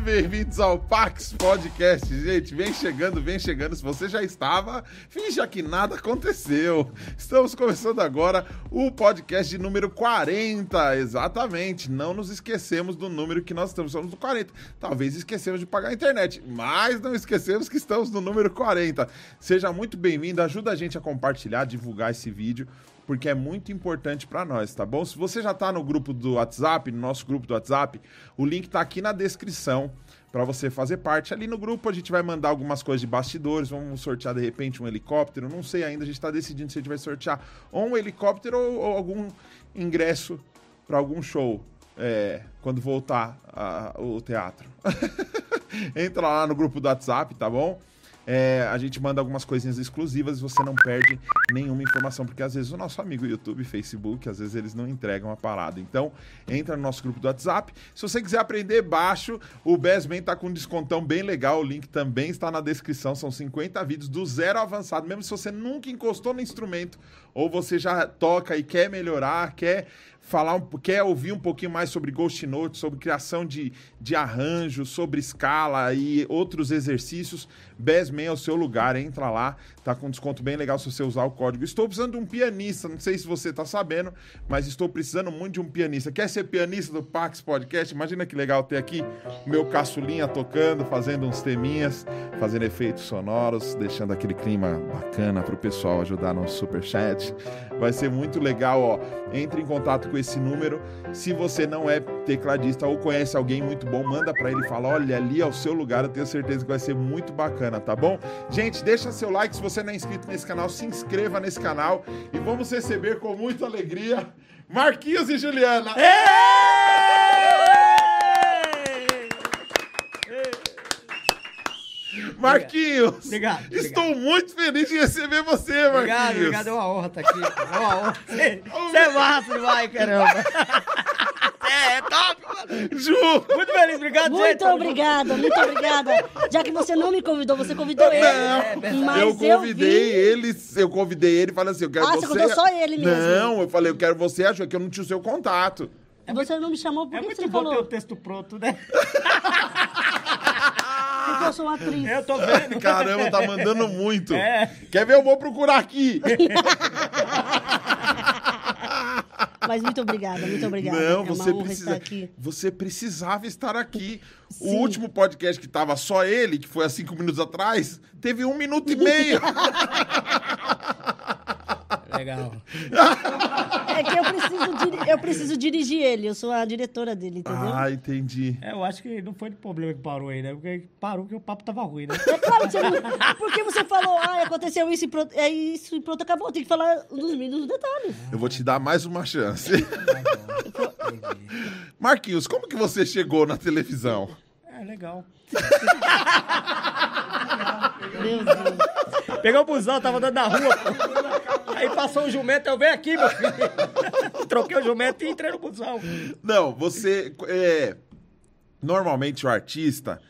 Muito bem-vindos ao Pax Podcast, gente. Vem chegando, vem chegando. Se você já estava, finja que nada aconteceu. Estamos começando agora o podcast de número 40. Exatamente. Não nos esquecemos do número que nós estamos. Somos no 40. Talvez esquecemos de pagar a internet, mas não esquecemos que estamos no número 40. Seja muito bem-vindo. Ajuda a gente a compartilhar, divulgar esse vídeo porque é muito importante para nós, tá bom? Se você já está no grupo do WhatsApp, no nosso grupo do WhatsApp, o link está aqui na descrição para você fazer parte. Ali no grupo a gente vai mandar algumas coisas de bastidores, vamos sortear de repente um helicóptero, não sei ainda, a gente está decidindo se a gente vai sortear ou um helicóptero ou, ou algum ingresso para algum show. É, quando voltar a, o teatro. Entra lá no grupo do WhatsApp, tá bom? É, a gente manda algumas coisinhas exclusivas e você não perde nenhuma informação, porque às vezes o nosso amigo YouTube, Facebook, às vezes eles não entregam a parada. Então, entra no nosso grupo do WhatsApp. Se você quiser aprender baixo, o Besman tá com um descontão bem legal, o link também está na descrição. São 50 vídeos do zero avançado, mesmo se você nunca encostou no instrumento ou você já toca e quer melhorar, quer falar, quer ouvir um pouquinho mais sobre Ghost Note, sobre criação de, de arranjos, sobre escala e outros exercícios, Besman é o seu lugar, entra lá, tá com desconto bem legal se você usar o código. Estou precisando de um pianista, não sei se você tá sabendo, mas estou precisando muito de um pianista. Quer ser pianista do Pax Podcast? Imagina que legal ter aqui meu caçulinha tocando, fazendo uns teminhas, fazendo efeitos sonoros, deixando aquele clima bacana pro pessoal ajudar no super chat. Vai ser muito legal, ó. Entre em contato com esse número. Se você não é tecladista ou conhece alguém muito bom, manda para ele e fala: "Olha, ali é o seu lugar". Eu tenho certeza que vai ser muito bacana, tá bom? Gente, deixa seu like se você não é inscrito nesse canal, se inscreva nesse canal e vamos receber com muita alegria Marquinhos e Juliana. Marquinhos! Obrigado, obrigado. Estou muito feliz de receber você, Marquinhos! Obrigado, obrigado. É uma honra estar aqui. É uma honra. Você você é massa demais, caramba. É, é top, mano. Ju! Muito feliz, obrigado, gente. Muito Tamo obrigada, muito obrigada. Já que você não me convidou, você convidou ele. Não, Mas eu convidei vim- ele, eu convidei ele e falei assim, eu quero Ah, você. você convidou só ele mesmo. Não, eu falei, eu quero você, achou que eu não tinha o seu contato. Você não me chamou junto. É porque muito você bom ter o texto pronto, né? porque eu sou uma atriz. Eu tô vendo. Caramba, tá mandando muito. É. Quer ver? Eu vou procurar aqui. Mas muito obrigada, muito obrigada. Não, é você precisa. estar aqui. Você precisava estar aqui. O Sim. último podcast que tava só ele, que foi há cinco minutos atrás, teve um minuto e meio. Legal. É que eu preciso, diri- eu preciso dirigir ele, eu sou a diretora dele, entendeu? ah, entendi. É, eu acho que não foi o problema que parou aí, né? Porque parou porque o papo tava ruim, né? É claro que você não. Porque você falou, ah, aconteceu isso e pronto, é isso e pronto, acabou. Tem que falar nos mínimos detalhes. Eu vou te dar mais uma chance. Marquinhos, como que você chegou na televisão? É, legal. Meu Deus. Peguei o busão, tava andando na rua, pô. Aí passou o jumento, eu venho aqui, meu filho. Troquei o jumento e entrei no busão. Não, você. é, normalmente o artista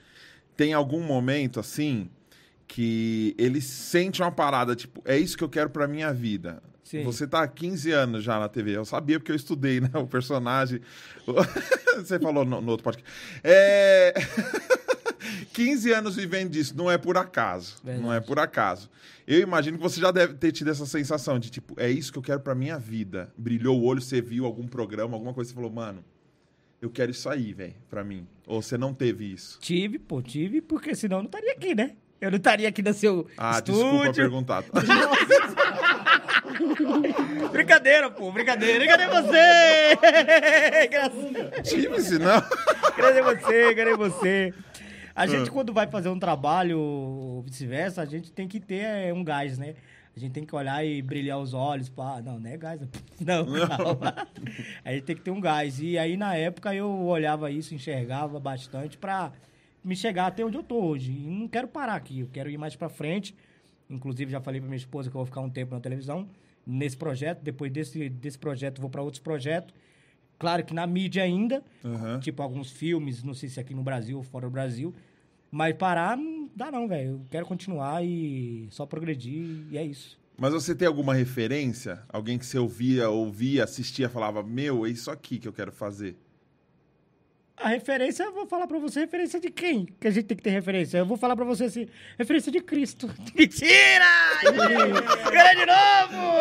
tem algum momento assim que ele sente uma parada, tipo, é isso que eu quero pra minha vida. Sim. Você tá há 15 anos já na TV. Eu sabia porque eu estudei, né? O personagem. Você falou no, no outro podcast. É... 15 anos vivendo disso, não é por acaso. Verdade. Não é por acaso. Eu imagino que você já deve ter tido essa sensação de, tipo, é isso que eu quero pra minha vida. Brilhou o olho, você viu algum programa, alguma coisa, você falou, mano, eu quero isso aí, velho, pra mim. Ou você não teve isso? Tive, pô, tive, porque senão eu não estaria aqui, né? Eu não estaria aqui no seu Ah, estúdio. desculpa perguntar. Brincadeira, pô, brincadeira. Cadê você? Tive, se não. Cadê você? Cadê você? A Ah. gente, quando vai fazer um trabalho, ou vice-versa, a gente tem que ter é, um gás, né? A gente tem que olhar e brilhar os olhos. Pá. Não, não é gás. Não, calma. A gente tem que ter um gás. E aí, na época, eu olhava isso, enxergava bastante pra me chegar até onde eu tô hoje. E não quero parar aqui, eu quero ir mais pra frente. Inclusive, já falei pra minha esposa que eu vou ficar um tempo na televisão, nesse projeto. Depois desse, desse projeto, vou pra outros projetos. Claro que na mídia ainda, Aham. tipo alguns filmes, não sei se aqui no Brasil ou fora do Brasil. Mas parar não dá não, velho. Eu quero continuar e só progredir e é isso. Mas você tem alguma referência? Alguém que você ouvia, ouvia, assistia, falava, meu, é isso aqui que eu quero fazer. A referência, eu vou falar pra você, referência de quem? Que a gente tem que ter referência. Eu vou falar pra você assim, referência de Cristo. Mentira! Ganha de novo!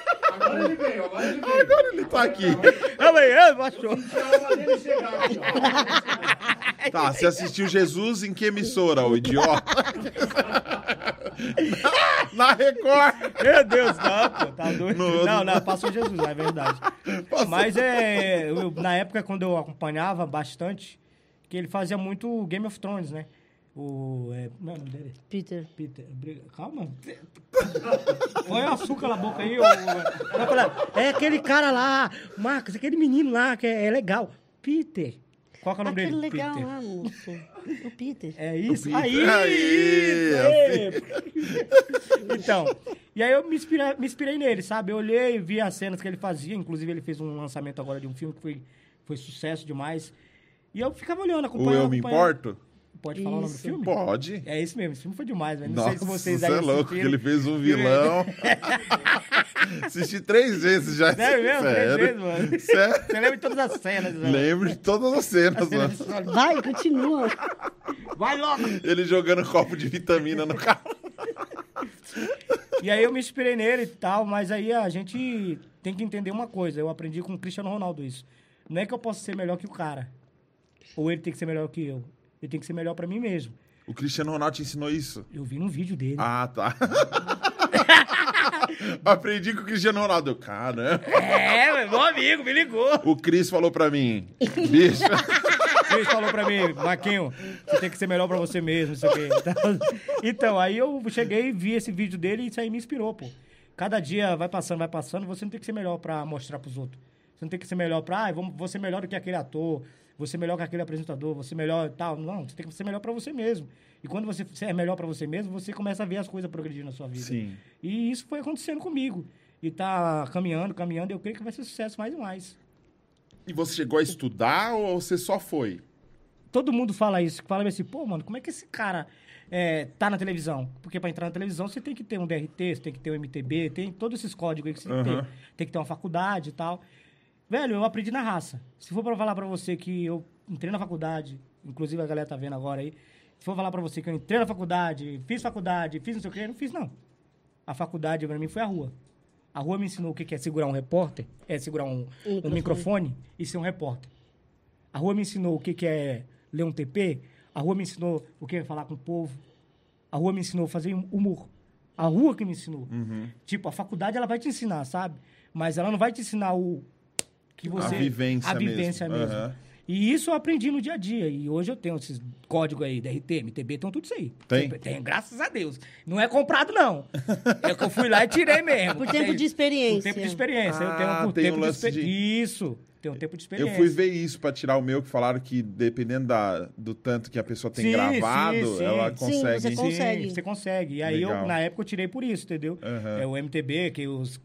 Agora ele veio, agora ele veio. Agora ele tá aqui. Amanhã, baixou. Aqui, ó. Tá, você assistiu Jesus em que emissora, ô idiota? na, na Record. Meu Deus, não, pô, tá doido. No- Não, não, passou Jesus é verdade. Passou. Mas é. eu- na época, quando eu acompanhava bastante, que ele fazia muito Game of Thrones, né? O. É, como é o nome dele? Peter. Peter. Briga- Calma. Põe o açúcar na boca aí, ô. É aquele cara lá, Marcos, aquele menino lá que é, é legal. Peter. Qual que é o nome Aquele dele? legal Peter. lá, moço. O Peter. É isso? Peter. Aí! Aí, é. Então, e aí eu me inspirei, me inspirei nele, sabe? Eu olhei, vi as cenas que ele fazia, inclusive ele fez um lançamento agora de um filme que foi, foi sucesso demais. E eu ficava olhando, O acompanhando. Eu Me acompanhando. Importo? Pode falar o nome do Isso. filme? Pode. É esse mesmo, esse filme foi demais, velho. Não Nossa, sei se vocês você aí é louco, que ele fez um vilão. Assisti três vezes já. Sério mesmo? Três Sério. vezes, mano? Sério. Você lembra de todas as cenas, velho? Lembro de todas as cenas, mano. Vai, continua. Vai logo! Ele jogando copo de vitamina no carro. E aí eu me inspirei nele e tal, mas aí a gente tem que entender uma coisa. Eu aprendi com o Cristiano Ronaldo isso. Não é que eu posso ser melhor que o cara. Ou ele tem que ser melhor que eu. Ele tem que ser melhor pra mim mesmo. O Cristiano Ronaldo te ensinou isso? Eu vi num vídeo dele. Ah, tá. Aprendi com o Cristiano Ronaldo. Caramba. É, meu amigo, me ligou. O Cris falou pra mim, bicho, Ele falou pra mim, Marquinho, você tem que ser melhor pra você mesmo, não sei o quê. Então, aí eu cheguei e vi esse vídeo dele e isso aí me inspirou, pô. Cada dia vai passando, vai passando, você não tem que ser melhor pra mostrar pros outros. Você não tem que ser melhor pra, ah, vou ser melhor do que aquele ator, vou ser melhor que aquele apresentador, vou ser melhor e tal. Não, você tem que ser melhor pra você mesmo. E quando você é melhor pra você mesmo, você começa a ver as coisas progredindo na sua vida. Sim. E isso foi acontecendo comigo. E tá caminhando, caminhando, eu creio que vai ser sucesso mais e mais. e você chegou a estudar ou você só foi? Todo mundo fala isso, fala assim, pô, mano, como é que esse cara é, tá na televisão? Porque pra entrar na televisão você tem que ter um DRT, você tem que ter um MTB, tem todos esses códigos aí que você tem que ter. Tem que ter uma faculdade e tal. Velho, eu aprendi na raça. Se for pra falar pra você que eu entrei na faculdade, inclusive a galera tá vendo agora aí, se for falar pra você que eu entrei na faculdade, fiz faculdade, fiz não sei o quê, não fiz não. A faculdade pra mim foi a rua. A rua me ensinou o que é segurar um repórter, é segurar um, um microfone. microfone e ser um repórter. A rua me ensinou o que, que é ler um TP. A rua me ensinou o que é falar com o povo. A rua me ensinou a fazer humor. A rua que me ensinou. Uhum. Tipo, a faculdade ela vai te ensinar, sabe? Mas ela não vai te ensinar o que você vivência a vivência mesmo. mesmo. Aham. E isso eu aprendi no dia a dia. E hoje eu tenho esses códigos aí, DRT, MTB, estão tudo isso aí. Tem? Tem, graças a Deus. Não é comprado, não. É que eu fui lá e tirei mesmo. Por tempo Tem- de experiência. Por tempo de experiência. eu Ah, tenho por tem tempo um de, exper- de- Isso. Tem um tempo de Eu experiência. fui ver isso pra tirar o meu, que falaram que dependendo da, do tanto que a pessoa tem Sim, gravado, sim, sim. ela Sim, consegue. você Sim, consegue. você consegue. E aí, eu, na época, eu tirei por isso, entendeu? Aham. É o MTB, que os,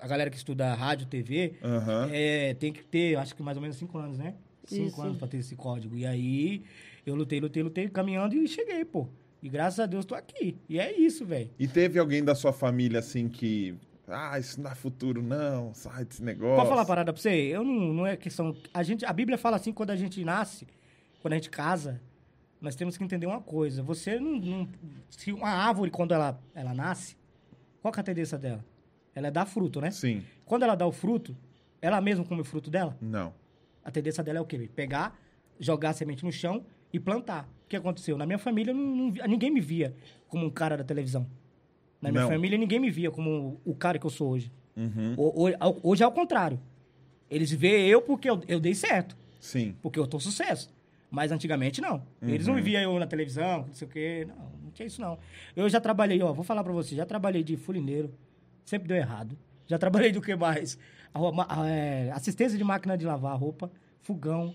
a galera que estuda rádio, TV, Aham. é, tem que ter, acho que mais ou menos cinco anos, né? Cinco Isso. anos pra ter esse código. E aí, eu lutei, lutei, lutei, caminhando e cheguei, pô. E graças a Deus tô aqui. E é isso, velho. E teve alguém da sua família assim que. Ah, isso não dá futuro, não. Sai desse negócio. Pode falar uma parada pra você? Eu não, não é questão. A, gente, a Bíblia fala assim: quando a gente nasce, quando a gente casa, nós temos que entender uma coisa. Você não. não- se uma árvore, quando ela, ela nasce, qual que é a tendência dela? Ela é dar fruto, né? Sim. Quando ela dá o fruto, ela mesma come o fruto dela? Não. A tendência dela é o quê? Pegar, jogar a semente no chão e plantar. O que aconteceu? Na minha família, não, não ninguém me via como um cara da televisão. Na minha Não. família, ninguém me via como o cara que eu sou hoje. Uhum. Ho- ho- ao- Hoje é ao contrário. Eles veem eu porque eu, eu dei certo, Sim. porque eu tô sucesso. Mas antigamente não. Eles não me viam eu na televisão, não sei o quê. Não, não tinha isso não. Eu já trabalhei, ó, vou falar pra você, já trabalhei de fulineiro, sempre deu errado. Já trabalhei do que mais? Ah, é, assistência de máquina de lavar roupa, fogão,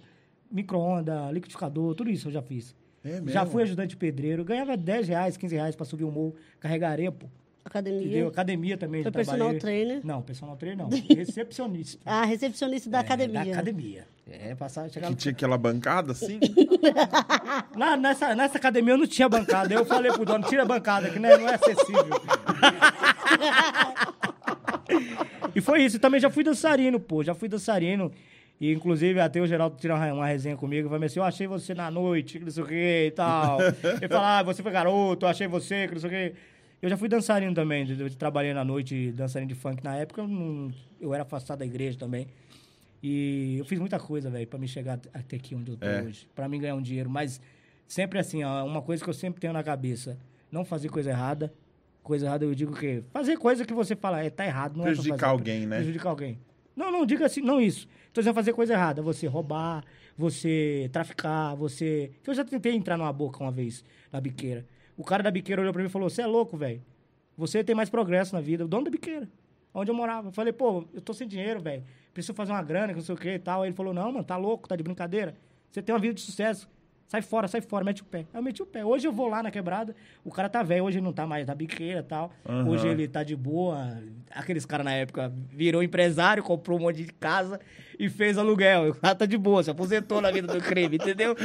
micro-ondas, liquidificador, tudo isso eu já fiz. É mesmo? Já fui ajudante de pedreiro, ganhava 10 reais, 15 reais pra subir o morro, carregar areia, pô. Academia. Entendeu? Academia também, Foi personal trainer. Não, personal trainer não. Recepcionista. A recepcionista da É, academia. Da academia. É, passar, chegar Que tinha aquela bancada assim? Lá nessa, nessa academia eu não tinha bancada. Eu falei pro dono, tira a bancada, que não é, não é acessível. e foi isso. Também já fui dançarino, pô. Já fui dançarino. E, inclusive, até o Geraldo tira uma, resenha comigo e fala assim, eu achei você na noite, que não sei o que e tal. Ele fala, ah, você foi garoto, eu achei você, que não sei o que. Eu já fui dançarino também, eu eu trabalhei na noite, dançarino de funk. Na época, eu, não- eu era afastado da igreja também. E eu fiz muita coisa, velho, pra me chegar até aqui onde eu tô É. hoje. Pra mim ganhar um dinheiro. Mas sempre assim, ó, uma coisa que eu sempre tenho na cabeça. Não fazer coisa errada. Coisa errada eu digo que... Fazer coisa que você fala, é, tá errado. Não é Prejudicar fazer. alguém, né? Prejudicar alguém. Não, não, diga assim, não isso. Tô dizendo fazer coisa errada. Você roubar, você traficar, você... Eu já tentei entrar numa boca uma vez, na biqueira. O cara da biqueira olhou pra mim e falou, você é louco, velho. Você tem mais progresso na vida. O dono da biqueira. Onde eu morava. Eu falei, pô, eu tô sem dinheiro, velho. Preciso fazer uma grana, que não sei o que e tal. Aí ele falou, não, mano, tá louco, tá de brincadeira. Você tem uma vida de sucesso. Sai fora, sai fora, mete o pé. Aí eu meti o pé. Hoje eu vou lá na quebrada, o cara tá velho, hoje ele não tá mais na biqueira e tal. Aham. Hoje ele tá de boa. Aqueles caras na época virou empresário, comprou um monte de casa e fez aluguel. O cara tá de boa, se aposentou na vida do crime, entendeu?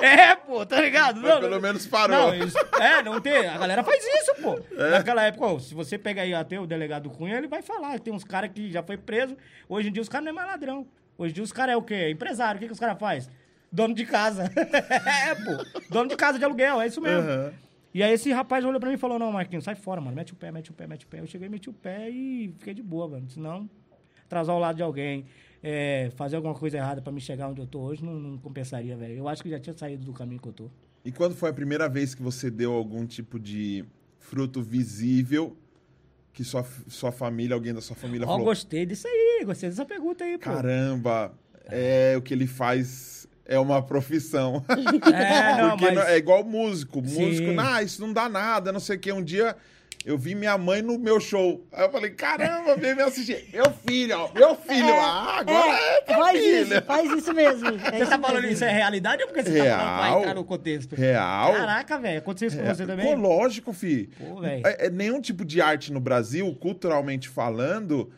é, pô, tá ligado? Mas pelo menos parou. Não, isso- é, não tem. A galera faz isso, pô. É? Naquela época, ó, se você pegar aí até o delegado Cunha, ele vai falar. Tem uns caras que já foi preso. Hoje em dia os caras não é mais ladrão. Hoje em dia os caras é o quê? Empresário. O que, que os caras fazem? Dono de casa. é, pô. Dono de casa de aluguel, é isso mesmo. Aham. E aí esse rapaz olhou pra mim e falou, não, Marquinhos, sai fora, mano. Mete o pé, mete o pé, mete o pé. Eu cheguei, meti o pé e fiquei de boa, mano. Senão, atrasar o lado de alguém, é, fazer alguma coisa errada pra me chegar onde eu tô hoje, não, não compensaria, velho. Eu acho que já tinha saído do caminho que eu tô. E quando foi a primeira vez que você deu algum tipo de fruto visível que sua, sua família, alguém da sua família Ó, falou: gostei disso aí, gostei dessa pergunta aí, pô. caramba, é o que ele faz é uma profissão. É, não, Porque mas... não- é igual músico. Sim. Músico, não, isso não dá nada, não sei o que. Um dia eu vi minha mãe no meu show. Aí eu falei, caramba, vem me assistir. Meu filho, ó, meu filho. ah, agora é, tua faz filha. isso, faz isso mesmo. É Você tá falando mesmo. isso é realidade ou porque você tá falando pra Real. entrar no contexto? Real. Caraca, velho, aconteceu isso com você Pô, também? lógico, fi. Pô, velho. É, é nenhum tipo de arte no Brasil, culturalmente falando,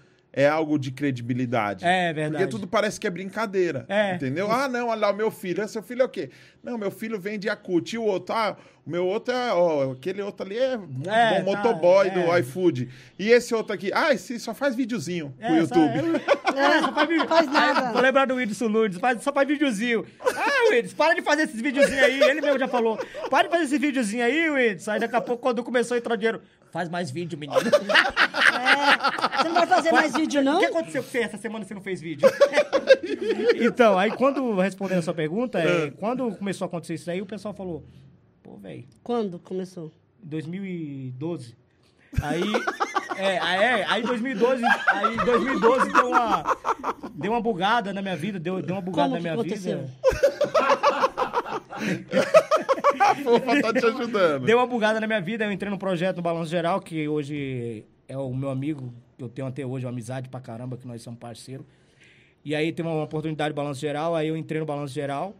é algo de credibilidade. É, verdade. Porque tudo parece que é brincadeira. É. Entendeu? Ah, não, olha lá, o meu filho. Ah, Seu filho é o quê? Não, meu filho vem de Yakut. E o outro? Ah, o meu outro é. Ó, aquele outro ali é muito É, bom tá, motoboy é. do iFood. E esse outro aqui? Ah, esse só faz videozinho pro É, só- YouTube. É, só faz vídeo. Faz nada. Tô lembrando do Whindersson Nunes, faz, só faz videozinho. Ah, Whindersson, para de fazer esses videozinhos aí. Ele mesmo já falou. Para de fazer esse videozinho aí, Whindersson. Aí daqui a pouco, quando começou a entrar dinheiro, faz mais vídeo, menino. É, você não vai fazer mais vídeo, não? O que aconteceu com você essa semana que você não fez vídeo? então, aí quando, respondendo a sua pergunta, é, quando começou a acontecer isso aí, o pessoal falou, pô, velho, Quando começou? 2012. Aí, é, aí, é, aí 2012, aí 2012 deu uma, deu uma bugada na minha vida, deu, deu uma bugada Como na que minha aconteceu? vida. A fofa tá te ajudando. Deu uma bugada na minha vida, eu entrei no projeto no Balanço Geral, que hoje é o meu amigo, que eu tenho até hoje uma amizade pra caramba, que nós somos parceiros. E aí tem uma oportunidade de Balanço Geral, aí eu entrei no Balanço Geral,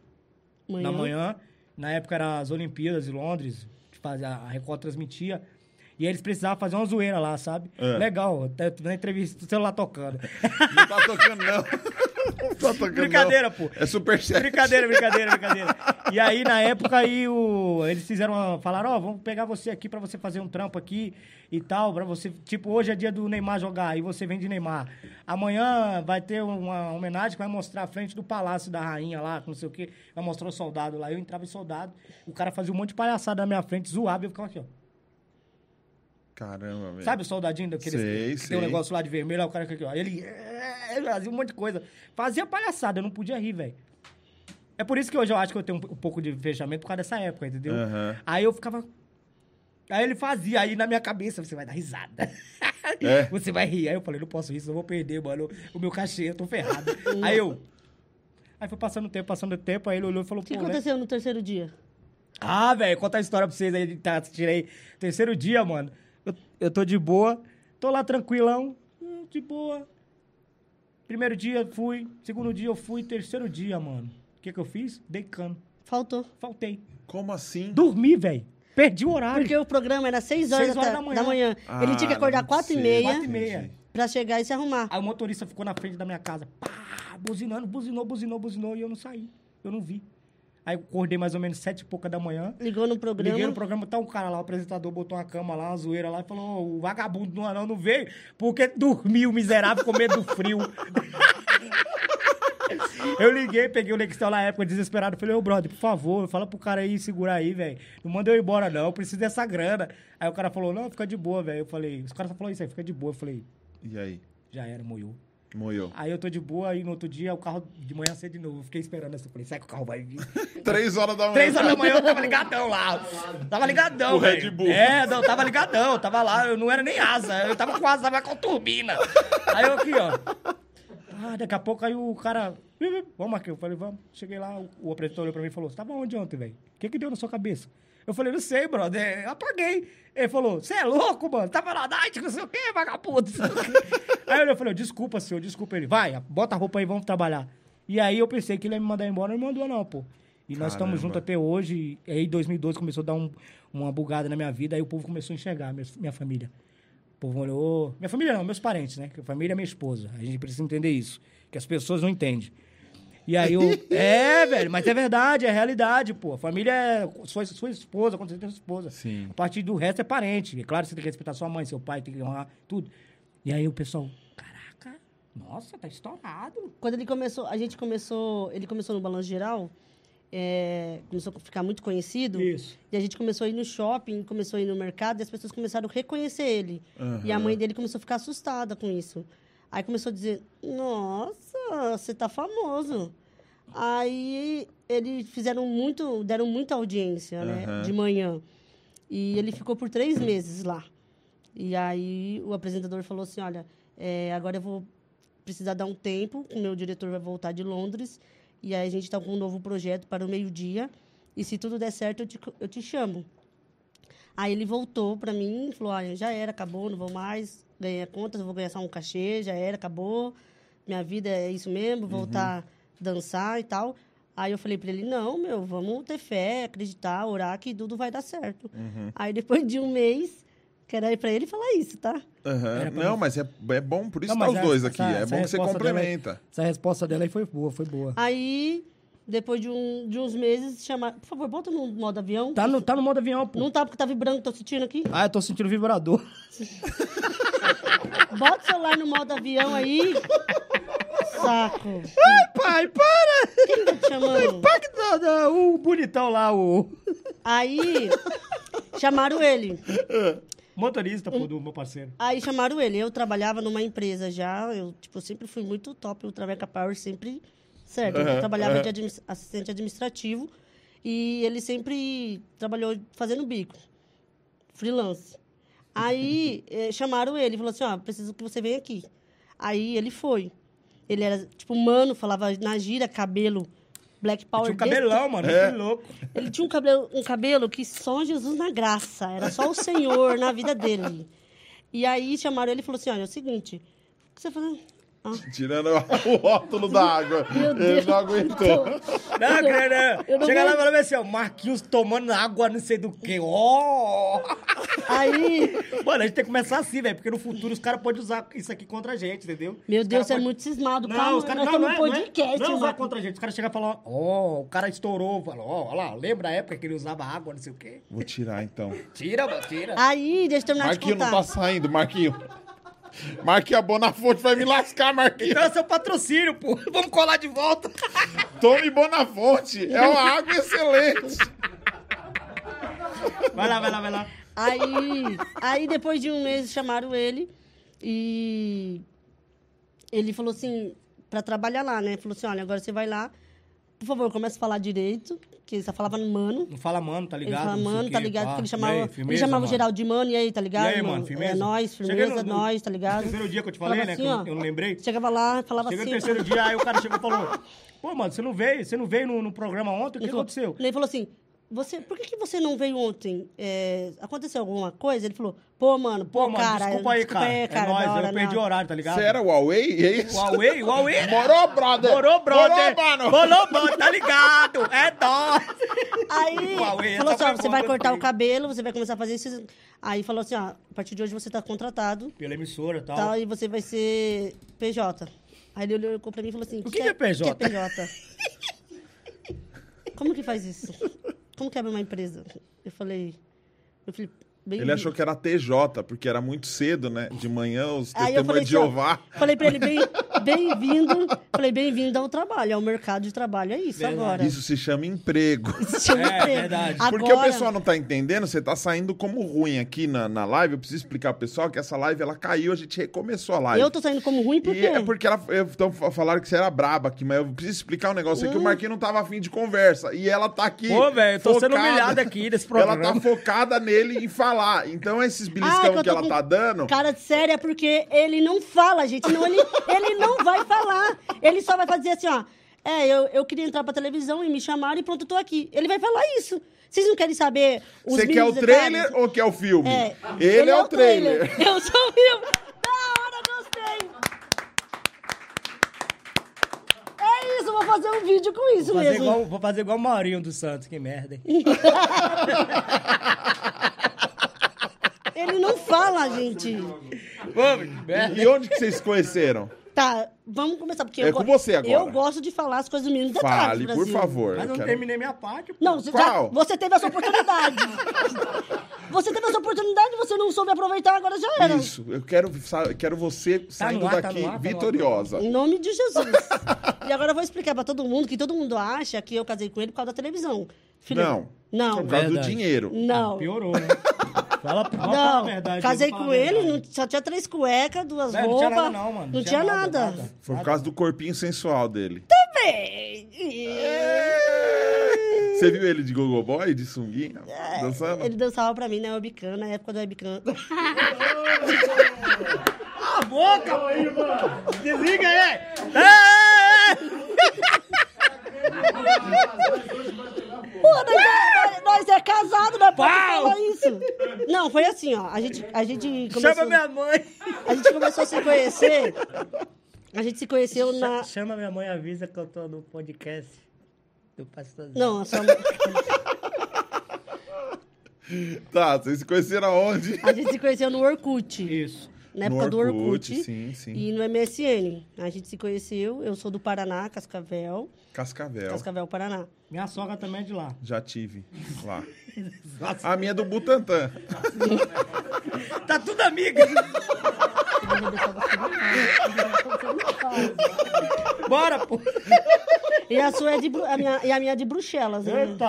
na manhã. Na época era as Olimpíadas em Londres, a Record transmitia. E eles precisavam fazer uma zoeira lá, sabe? É. Legal, na entrevista, o celular tocando. Não tá tocando, não. Não tá tocando, Brincadeira, não. pô. É super chat. Brincadeira, brincadeira, brincadeira. E aí, na época, aí, o, eles fizeram uma, falaram, ó, vamos pegar você aqui pra você fazer um trampo aqui e tal, pra você, tipo, hoje é dia do Neymar jogar, e você vem de Neymar. Amanhã vai ter uma homenagem que vai mostrar a frente do Palácio da Rainha lá, não sei o quê, vai mostrar o soldado lá. Eu entrava em soldado, o cara fazia um monte de palhaçada na minha frente, zoava, e eu ficava aqui, ó. Caramba, velho. Sabe o soldadinho daquele Sei, que sei. tem um negócio lá de vermelho, aí o cara aqui, ó. Ele, é, ele fazia um monte de coisa. Fazia palhaçada, eu não podia rir, velho. É por isso que hoje eu acho que eu tenho um, um pouco de fechamento por causa dessa época, entendeu? Aham. Aí eu ficava. Aí ele fazia, aí na minha cabeça, você vai dar risada. É? Você vai rir. Aí eu falei, não posso rir, senão eu vou perder, mano. O meu cachê, eu tô ferrado. aí eu. Aí foi passando o tempo, passando o tempo, aí ele olhou e falou, O que pô, né? aconteceu no terceiro dia? Ah, velho, conta a história pra vocês aí, tá, tirei. Terceiro dia, mano. Eu, eu tô de boa, tô lá tranquilão, hum, de boa. Primeiro dia fui, segundo dia eu fui, terceiro dia, mano. O que que eu fiz? Dei cano. Faltou. Faltei. Como assim? Dormi, velho. Perdi o horário. Porque o programa era 6 horas, Seis horas da, da manhã. da manhã. Ele tinha que Ah, acordar muito 4 e meia Quatro e meia. pra chegar e se arrumar. Aí o motorista ficou na frente da minha casa, pá, buzinando, buzinou, buzinou, buzinou, e eu não saí. Eu não vi. Aí acordei mais ou menos sete e pouca da manhã. Ligou no programa. Liguei no programa, tá um cara lá, o apresentador botou uma cama lá, uma zoeira lá e falou: "Ô, o vagabundo do anão não veio porque dormiu, miserável, com medo do frio. Eu liguei, peguei o Nextel na época, desesperado. Falei, ô, brother, por favor, fala pro cara aí, segurar aí, velho. Não manda eu ir embora, não. Eu preciso dessa grana. Aí o cara falou, não, fica de boa, velho. Eu falei, os caras só falaram isso aí, fica de boa. Eu falei, E aí? já era, moiou. Moiou. Aí eu tô de boa, aí no outro dia o carro de manhã cedo de novo. Fiquei esperando assim. Falei, será que o carro vai vir? Três horas da manhã. Três horas da manhã eu tava ligadão lá. Tava ligadão, O Red. Bull. É, não, tava ligadão. Eu tava lá, eu não era nem asa. Eu tava com asa, tava com turbina. Aí eu aqui, ó. Ah, daqui a pouco aí o cara. Vamos, Marquinhos. Eu falei, vamos. Cheguei lá, o, o apresentador olhou pra mim e falou: Você tava onde ontem, velho? O que que deu na sua cabeça? Eu falei, não sei, brother. Eu apaguei. Ele falou, você é louco, mano? Tava na night, não sei o quê, vagabundo. não sei o quê." aí eu falei, desculpa, senhor, desculpa ele. Vai, bota a roupa aí, vamos trabalhar. E aí eu pensei que ele ia me mandar embora, não me mandou não, pô. E nós estamos Caramba. juntos até hoje. E aí, em 2012, começou a dar um- uma bugada na minha vida. Aí o povo começou a enxergar, minha, minha família. O povo olhou... Minha família não, meus parentes, né? Que a família é minha esposa. A gente precisa entender isso. Que as pessoas não entendem. E aí eu... é, velho, mas é verdade, é realidade, pô. A família é sua, sua esposa, quando você tem sua esposa. Sim. A partir do resto é parente. É claro que você tem que respeitar sua mãe, seu pai, tem que honrar tudo. E aí o pessoal... Caraca, nossa, tá estourado. Quando ele começou, a gente começou, ele começou no Balanço Geral, é, começou a ficar muito conhecido. Isso. E a gente começou a ir no shopping, começou a ir no mercado, e as pessoas começaram a reconhecer ele. E a mãe dele começou a ficar assustada com isso. Aí começou a dizer, nossa, você tá famoso. Aí eles fizeram muito, deram muita audiência, né, Aham. de manhã. E ele ficou por três meses lá. E aí o apresentador falou assim, olha, é, agora eu vou precisar dar um tempo, o meu diretor vai voltar de Londres, e aí a gente está com um novo projeto para o meio-dia, e se tudo der certo, eu te, eu te chamo. Aí ele voltou para mim e falou, olha, já era, acabou, não vou mais, ganhei a conta, vou ganhar só um cachê, já era, acabou, minha vida é isso mesmo, voltar a dançar e tal. Aí eu falei para ele, não, meu, vamos ter fé, acreditar, orar que tudo vai dar certo. Aí depois de um mês, quero ir para ele falar isso, tá? Pra Não, mim. mas é, é bom, por isso Não, tá os essa- dois aqui. essa- é essa bom que você dela aí- complementa. Essa resposta dela aí foi boa, foi boa. Aí, depois de, um, de uns meses, chamaram... Por favor, bota no modo avião. Tá no, tá no modo avião, pô. Não tá porque tá vibrando, tô sentindo aqui. Ah, eu tô sentindo vibrador. Bota o celular no modo avião aí. Saco. Pai, para! Quem tá te chamando? Impacta da- o bonitão lá, o Aí, chamaram ele. motorista, pô, do meu parceiro. Aí chamaram ele. Eu trabalhava numa empresa já. Eu, tipo, sempre fui muito top. O Traveca Power sempre... Certo. Eu trabalhava de admis- assistente administrativo. E ele sempre trabalhou fazendo bico. Freelance. Aí eh, chamaram ele. Falou assim, ó, preciso que você venha aqui. Aí ele foi. Ele era, tipo, mano, falava na gira, cabelo... Black Power Tinha um desse cabelão, mano, É. que louco. ele tinha um cabelo, um cabelo que só Jesus na graça. Era só o Senhor na vida dele. E aí chamaram ele e falou assim: olha, é o seguinte, o que você tá fazendo? Tirando o rótulo da água. meu Ele Deus. não aguentou. Não, cara, Eu não Chega lá e fala assim, ó, Marquinhos tomando água, não sei do que. Ó! Aí, Mano, a gente tem que começar assim, velho, porque no futuro os caras podem usar isso aqui contra a gente, entendeu? meu Os Deus, você é podem- muito cismado. Não, Calma, os caras não, não, é, não é- podcast, não é usar Marcos. contra a gente. Os caras chegam e falam, ó, o cara estourou, falou, ó, olha lá, lembra a época que ele usava água, não sei o quê? Vou tirar então. Tira, mano, tira. Aí, deixa eu terminar Marquinho de não contar. tá saindo, Marquinho. Marquinho, a Bonafonte vai me lascar, Marquinho. Então é seu patrocínio, pô. Vamos colar de volta. Tome Bonafonte. É uma água excelente. Vai lá, vai lá, vai lá. Aí, aí, depois de um mês, chamaram ele e ele falou assim, pra trabalhar lá, né? Falou assim, olha, agora você vai lá, por favor, começa a falar direito, que ele só falava no mano. Não fala mano, tá Ele ligado? fala, sei o mano, tá ligado? pá. Porque ele chamava, aí, ele firmeza, chamava o mano? geral de mano, e aí, tá ligado? E aí, mano, firmeza? É nós, firmeza, no- nós, tá ligado? Terceiro dia que eu te falei, Falava né? que assim, eu, ó. eu não lembrei. Chegava lá, falava Chega assim. no terceiro dia, aí o cara chegou e falou: Pô, mano, você não veio? Você não veio no, no programa ontem? O que Ele falou- aconteceu? Ele falou assim, você, por que, que você não veio ontem? É, aconteceu alguma coisa? Ele falou, pô, mano, pô, Pô, mano, cara, desculpa aí, cara. é da nóis, hora, eu perdi o horário, tá ligado? Você era o Huawei? É isso? Huawei, Huawei. Morou, brother? Morou, brother. Morou, mano. Morou, brother, tá ligado? É nóis. Aí, Huawei, falou essa assim, ó, você vai que cortar o cabelo, você vai começar a fazer isso. Aí falou assim, ó, a partir de hoje você tá contratado, Pela emissora e tal. tal, e você vai ser PJ. Aí ele olhou pra mim e falou assim, O que que é PJ? O que é PJ? como que faz isso? Como que abre uma empresa? Eu falei, eu falei, bem Ele achou que era TJ, porque era muito cedo, né? De manhã, os testemunhos de assim, Jeová. Falei pra ele, bem- bem-vindo. falei, bem-vindo ao trabalho, ao mercado de trabalho. É isso Verdade. agora. Isso se chama emprego. Isso chama É, emprego. verdade. Porque o Agora- pessoal não tá entendendo, você tá saindo como ruim aqui na, na live. Eu preciso explicar pro pessoal que essa live ela caiu, a gente recomeçou a live. Eu tô saindo como ruim porque... E é porque ela, eu, então, falaram que você era braba aqui, mas eu preciso explicar um negócio Hum. aqui. O Marquinhos não tava afim de conversa. E ela tá aqui. Pô, velho, eu tô sendo focada. humilhado aqui nesse Ela programa. tá focada nele em falar. Então, esses Ah, beliscão que eu que ela tá dando. Cara de séria porque ele não fala, gente. Não, ele, ele não vai falar. Ele só vai fazer assim, ó. É, eu, eu queria entrar pra televisão e me chamaram e pronto, eu tô aqui. Ele vai falar isso. Vocês não querem saber os Você quer o trailer detalhes? ou quer o filme? É. Ele, é, o trailer. Eu sou o filme. Da hora, gostei. É isso, vou fazer um vídeo com isso Vou mesmo. igual, vou fazer igual o Maurinho dos Santos, que merda, hein? Ele não fala, gente. Pô, que merda. E onde que vocês se conheceram? Tá, vamos começar, porque É eu com go- você agora. Eu gosto de falar as coisas mínimos detalhes, Fale, por Brasil. favor. Mas eu eu não quero- terminei minha parte. pô. Não, você, já, Qual? você teve a sua oportunidade. você teve a sua oportunidade, você não soube aproveitar, agora já era. Isso, eu quero, sa- quero você saindo ar, tá daqui no ar, tá no ar. vitoriosa. Em nome de Jesus. e agora eu vou explicar pra todo mundo que todo mundo acha que eu casei com ele por causa da televisão. Filho, Não. Não. Por causa do Verdade. dinheiro. Não. Piorou, né? Fala, fala Não, a verdade. casei com ele, não- só tinha três cuecas, duas Velho, roupas. não tinha nada não, mano. Não tinha nada. Foi por causa do corpinho sensual dele. Bem, Você viu ele de gogo boy, de sunguinha, dançando? É, Ele dançava pra mim na webcam, na época do webcam. Cala a boca, Aí, mano. Desliga aí! É! Pô, nós é, nós é casado, não pode Pau! falar isso. Não, foi assim, ó. A gente, a gente começou... Chama minha mãe! A gente começou a se conhecer. A gente se conheceu na. Chama minha mãe e avisa que eu tô no podcast do pastorzinho. Não, a sua... Tá, vocês se conheceram aonde? a gente se conheceu no Orkut. Isso. Na época do Orkut. Sim, sim. E no MSN. A gente se conheceu. Eu sou do Paraná, Cascavel. Cascavel. Cascavel, Paraná. Minha sogra também é de lá. Já tive lá. A minha é do Butantã. tá tudo amiga! Bora, pô! E a sua é de. A minha, e a minha é de Bruxelas. Né? Eita!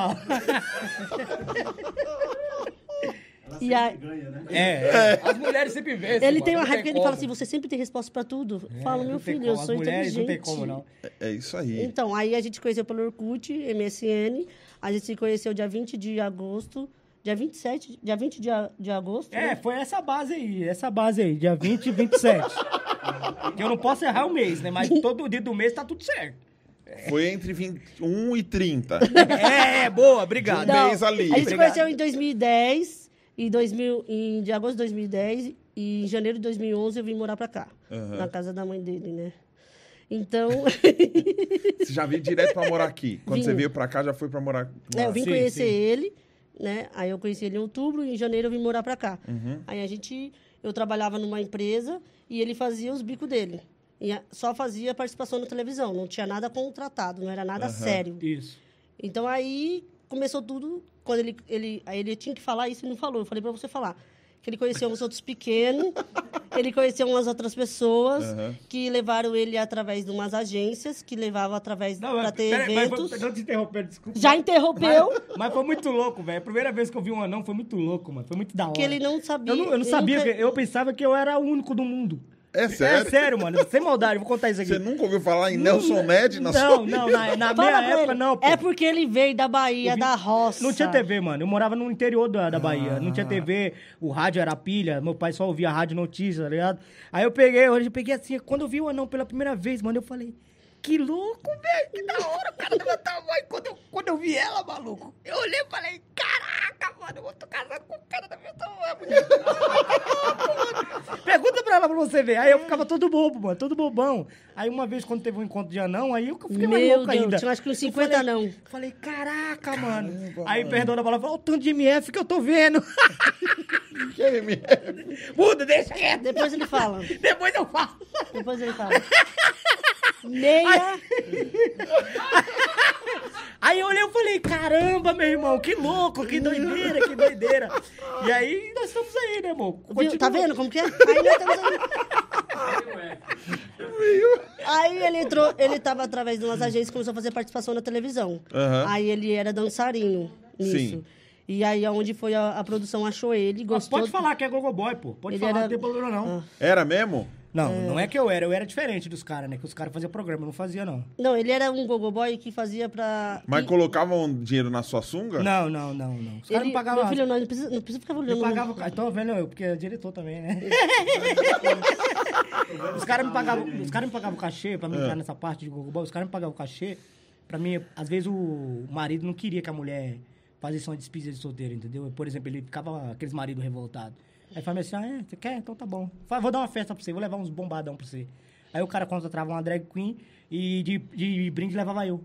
E a- Ganha, né? É, as mulheres sempre vencem. ele mano, tem uma raiva que ele fala assim: você sempre tem resposta pra tudo. É, Fala, meu filho, como. eu sou inteligente. não tem como, não. É isso aí. Então, aí a gente conheceu pelo Orkut, MSN. A gente se conheceu dia 20 de agosto. Dia 27, dia 20 de, de agosto. É, né? foi essa base aí, essa base aí, dia 20 e 27. que eu não posso errar o mês, né? Mas todo dia do mês tá tudo certo. Foi entre 21 e 30. É, é, boa, obrigado. Não. mês ali. A gente se Obrigado. conheceu em 2010, e 2000, em, de agosto de 2010, e em janeiro de 2011 eu vim morar pra cá, Aham. na casa da mãe dele, né? Então, Você já veio direto pra morar aqui. Quando Vim. você veio pra cá, já foi pra morar. é, eu vim Sim, conhecer sim. ele, né? Aí eu conheci ele em outubro, e em janeiro eu vim morar pra cá. Uhum. Aí a gente, eu trabalhava numa empresa e ele fazia os bicos dele. E só fazia participação na televisão, não tinha nada contratado, não era nada Aham. sério. Isso. Então aí começou tudo quando ele, ele aí ele tinha que falar isso e não falou. Eu falei para você falar que ele conheceu uns outros pequenos, ele conheceu umas outras pessoas Aham. que levaram ele através de umas agências que levavam através Não, para mas, ter peraí, mas eventos. vou- não te interromper, desculpa. Já interrompeu Mas, mas foi muito louco, velho. A primeira vez que eu vi um anão foi muito louco, mano. Foi muito da hora. que ele não sabia. Eu não, eu não sabia, nunca- que- eu pensava que eu era o único do mundo. É É sério? sério, mano. Sem maldade, eu vou contar isso aqui. Você nunca ouviu falar em Nelson Ned na Não, sua não, na, na Fala minha época ele. não, pô. É porque ele veio da Bahia, vi- da roça. Não tinha TV, mano. Eu morava no interior da, da Bahia. Não tinha Ah. TV, o rádio era pilha. Meu pai só ouvia rádio notícia, tá ligado? Aí eu peguei, hoje eu peguei assim, quando eu vi o anão pela primeira vez, mano, eu falei, que louco, velho, que da hora, o cara do meu tamanho. Quando eu, quando eu vi ela, maluco, eu olhei e falei, caraca, mano, eu tô casado com o cara do meu tamanho, mulher. Pergunta pra ela pra você ver. Aí eu ficava todo bobo, mano, todo bobão. Aí uma vez, quando teve um encontro de anão, aí eu fiquei mais Meu louco Deus, ainda. tinha acho que uns Eu 50 falei- não. Falei, caraca, mano. Aí perdão da palavra, olha o tanto de MF que eu tô vendo. Que MF? Muda, deixa quieto. Depois ele fala. Depois eu falo. Depois ele fala. Aí eu olhei e falei, caramba, meu irmão, que louco, que doideira, que doideira. E aí nós estamos aí, né, irmão? Viu? Tá vendo como que é? Aí, nós estamos aí. Aí ele entrou, ele tava através de umas agências e começou a fazer participação na televisão. Aham. Aí ele era dançarino nisso. Sim. E aí aonde foi a, a produção achou ele, Mas gostou. pode falar que é Gogoboy, pô. Pode Ele falar, era- não tem problema não. Era mesmo? Não, não é que eu era, eu era diferente dos caras, né? Que os caras faziam programa, eu não fazia, não. Não, ele era um gogoboy que fazia pra... Mas que- colocavam dinheiro na sua sunga? Não, não, não, não. Os caras me pagavam. meu filho, não, não precisa, não precisa ficar me olhando. pagavam. Ah, Tô vendo eu, porque é diretor também, né? os caras me pagavam, os caras me pagavam cachê pra mim entrar nessa parte de Gogoboy, os caras me pagavam cachê. Pra mim, às vezes o marido não queria que a mulher fazesse uma despedida de solteiro, entendeu? Por exemplo, ele ficava aqueles maridos revoltados. Aí falava assim, ah, é, você quer? Então tá bom. Fala, vou dar uma festa pra você, vou levar uns bombadão pra você. Aí o cara contratava uma drag queen e de, de brinde levava eu.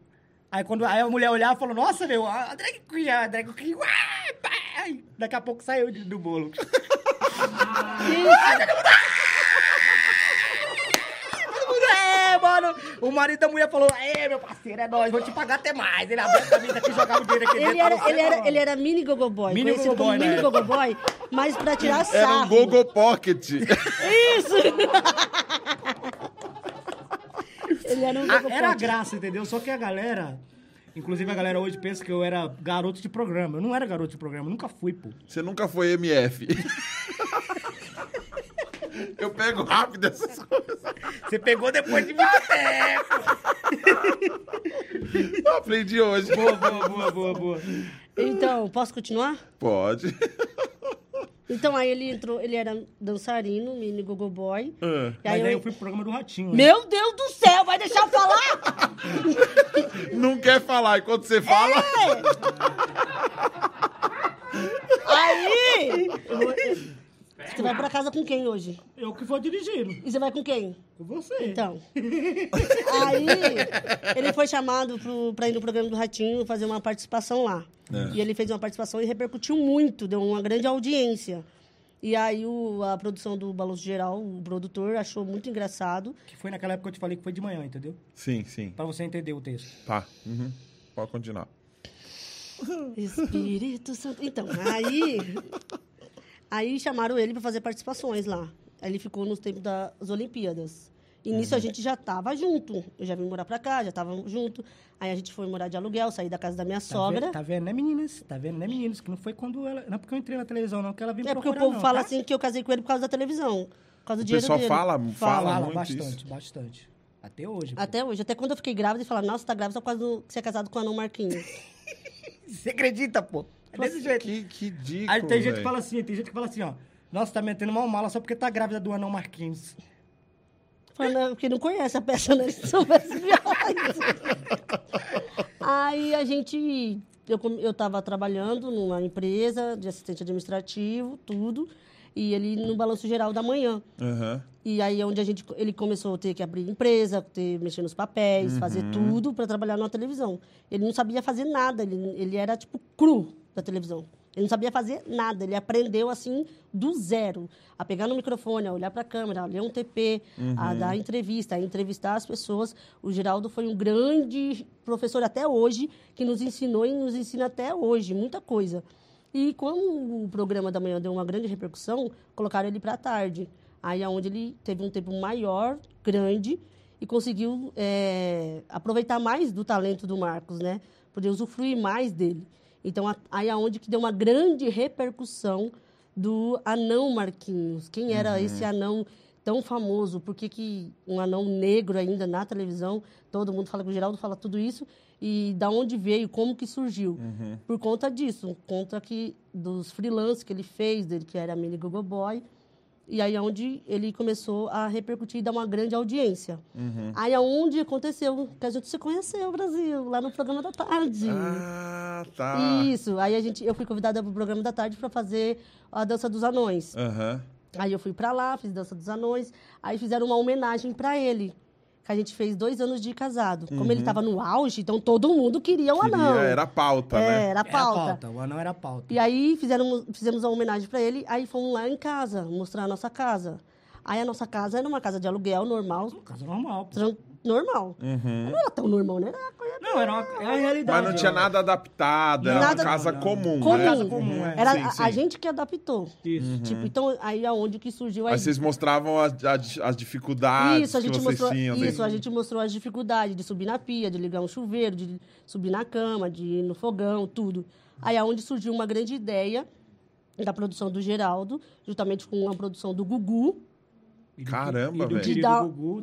Aí quando aí a mulher olhava e falou, nossa, meu, a drag queen, a drag queen, uai. Daqui a pouco saiu do bolo. Todo mundo, é, mano. O marido da mulher falou, é, meu parceiro, é nóis, vou te pagar até mais. Ele abriu a camisa aqui e jogava o dinheiro aqui Ele dentro. era, você, ele, era, ele era mini gogoboy, Mini gogoboy, como mini né? gogoboy, mas pra tirar sarro. Era um Gogo Pocket. Isso! ele era um gogoboy. era a graça, entendeu? Só que a galera... Inclusive a galera hoje pensa que eu era garoto de programa. Eu não era garoto de programa, nunca fui, pô. Você nunca foi MF. Eu pego rápido essas coisas. Você pegou depois de muito tempo. Eu aprendi hoje. Boa, boa, boa, boa, boa. Então, posso continuar? Pode. Então, aí ele entrou, ele era dançarino, mini gogoboy. Ah. E aí Mas daí eu- eu fui pro programa do Ratinho. né? Meu Deus do céu, vai deixar eu falar? Não quer falar. E quando você fala... Aí... Você vai pra casa com quem hoje? Eu que vou dirigindo. E você vai com quem? Com você. Então. Aí ele foi chamado pro, pra ir no programa do Ratinho fazer uma participação lá. É. E ele fez uma participação e repercutiu muito, deu uma grande audiência. E aí o- a produção do Balanço Geral, o produtor, achou muito engraçado. Que foi naquela época que eu te falei que foi de manhã, entendeu? Sim, sim. Pra você entender o texto. Tá. Uhum. Pode continuar. Espírito Santo. Então, aí. Aí chamaram ele para fazer participações lá. Aí ele ficou nos tempos das Olimpíadas. E nisso a gente já tava junto. Eu já vim morar pra cá, já tava junto. Aí a gente foi morar de aluguel, saí da casa da minha Tá sogra. Vendo, tá vendo, né, meninas? Tá vendo, né, meninos? Que não foi quando ela. Não é porque eu entrei na televisão, não, que ela veio É porque o povo não, fala tá? assim que eu casei com ele por causa da televisão. Por causa do O dinheiro pessoal dele. fala- fala Fala muito bastante, isso. bastante. Até hoje. pô. Até hoje. Até quando eu fiquei grávida, e falaram, nossa, tá grávida só por causa do, que você é casado com o Anão Marquinhos. Você acredita, pô? É desse jeito. Que, que Aí tem gente que fala assim, tem gente que fala assim, ó. Nossa, tá metendo mal mala só porque tá grávida do anão Marquinhos. Falando, porque não conhece a peça, né? Aí a gente. Eu, eu tava trabalhando numa empresa de assistente administrativo, tudo. E ele no balanço geral da manhã. Aham. E aí é onde a gente, ele começou a ter que abrir empresa, ter, mexer nos papéis, fazer tudo para trabalhar na televisão. Ele não sabia fazer nada, ele, ele era tipo cru da televisão. Ele não sabia fazer nada, ele aprendeu assim do zero, a pegar no microfone, a olhar para a câmera, a ler um TP, a dar entrevista, a entrevistar as pessoas. O Geraldo foi um grande professor até hoje, que nos ensinou e nos ensina até hoje muita coisa. E como o programa da manhã deu uma grande repercussão, colocaram ele para a tarde. Aí é onde ele teve um tempo maior, grande, e conseguiu é, aproveitar mais do talento do Marcos, né? Poder usufruir mais dele. Então, aí é onde que deu uma grande repercussão do anão Marquinhos. Quem era esse anão tão famoso? Por que, que um anão negro ainda na televisão? Todo mundo fala que o Geraldo fala tudo isso. E da onde veio, como que surgiu? Por conta disso, conta que dos freelances que ele fez, dele que era mini Google Boy. E aí é onde ele começou a repercutir e dar uma grande audiência. Aí é onde aconteceu que a gente se conheceu, Brasil, lá no programa da tarde. Ah, tá. Isso. Aí a gente, eu fui convidada para o programa da tarde para fazer a dança dos anões. Aham. Aí eu fui para lá, fiz dança dos anões. Aí fizeram uma homenagem para ele. Que a gente fez dois anos de casado. Como ele estava no auge, então todo mundo queria o Queria, anão. era pauta, É, né? era Era a pauta. pauta. O anão era a pauta. E aí fizeram, fizemos uma homenagem para ele, aí fomos lá em casa, mostrar a nossa casa. Aí a nossa casa era uma casa de aluguel normal, Casa normal, pô. Normal. Uhum. Não era tão normal, né? Era coisa- Não, era uma, é a realidade. Mas não tinha nada adaptado, era Nada- uma casa Não, não. comum, Comum. né? Casa comum, é. Era Sim, a- sim. a gente que adaptou. Isso. Tipo, então, aí aonde que surgiu a Aí vocês mostravam as, as- as dificuldades Isso, a gente que vocês mostrou, tinham. isso, dentro. a gente mostrou as dificuldades de subir na pia, de ligar um chuveiro, de subir na cama, de ir no fogão, tudo. Aí é onde surgiu uma grande ideia da produção do Geraldo, juntamente com a produção do Gugu, E do- Caramba, e do velho.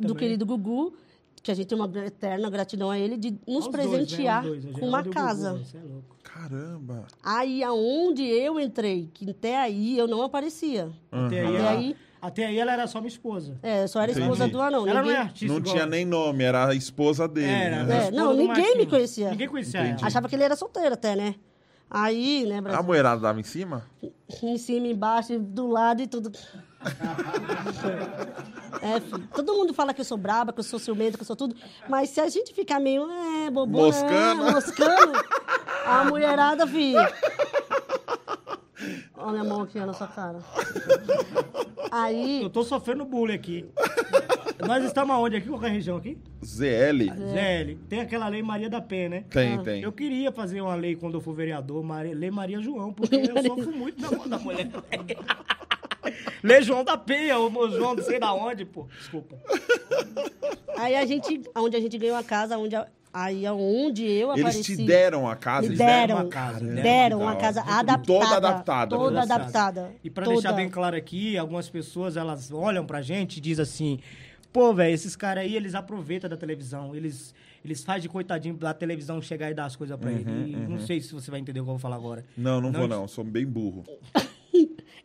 do também. querido Gugu, que a gente tem uma eterna gratidão a ele, de nos Aos dois, né? presentear dois, o com uma o Gugu, casa. Você é louco. Caramba. Aí aonde eu entrei, que até aí eu não aparecia. Até, aí, Até ela, aí- até aí ela era só minha esposa. É, só era Entendi. esposa do anão. ela não ninguém- é artista Não igual- tinha nem nome, era a esposa dele. Era, né? a É, esposa não, ninguém me conhecia. Ninguém conhecia Entendi. ela. Achava que ele era solteiro até, né? Aí, né, A Brasil? mulherada dava em cima? Em cima, embaixo, do lado e tudo. É, todo mundo fala que eu sou braba, que eu sou ciumenta, que eu sou tudo. Mas se a gente ficar meio, é, bobona, Moscando. moscando, a mulherada, filho. Olha a minha mão aqui ó, na sua cara. Aí, Eu tô sofrendo bullying aqui. Nós estamos aonde aqui? Qual é a região aqui? ZL? ZL. Tem aquela lei Maria da Penha, né? Tem, Ah. tem. Eu queria fazer uma lei quando eu for vereador, Maria, lei Maria João, porque eu sofro muito na mão da mulher. lei João da Penha, o meu João, não sei da onde, pô. Desculpa. aí a gente, onde a gente ganhou a casa, onde, a- aí onde eu Eles apareci. te deram a casa? Me eles deram, uma casa, deram, deram uma casa casa. adaptada. Toda adaptada, Toda né? adaptada. E pra toda. deixar bem claro aqui, algumas pessoas, elas olham pra gente e dizem assim, pô, velho, esses caras aí, eles aproveitam da televisão, eles... Eles fazem de coitadinho da televisão chegar e dar as coisas pra Uhum, ele. E Não sei se você vai entender o que eu vou falar agora. Não, não, Não, vou não, sou bem burro.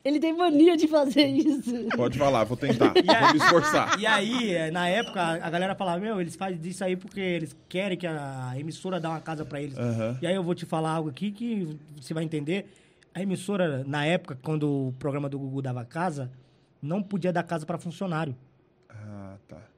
Ele tem mania de fazer isso. Pode falar, vou tentar, E aí- vou me esforçar. E aí, eh, na época, a galera falava, meu, eles fazem isso aí porque eles querem que a emissora dê uma casa pra eles. Aham. E aí eu vou te falar algo aqui que você vai entender. A emissora, na época, quando o programa do Gugu dava casa, não podia dar casa pra funcionário.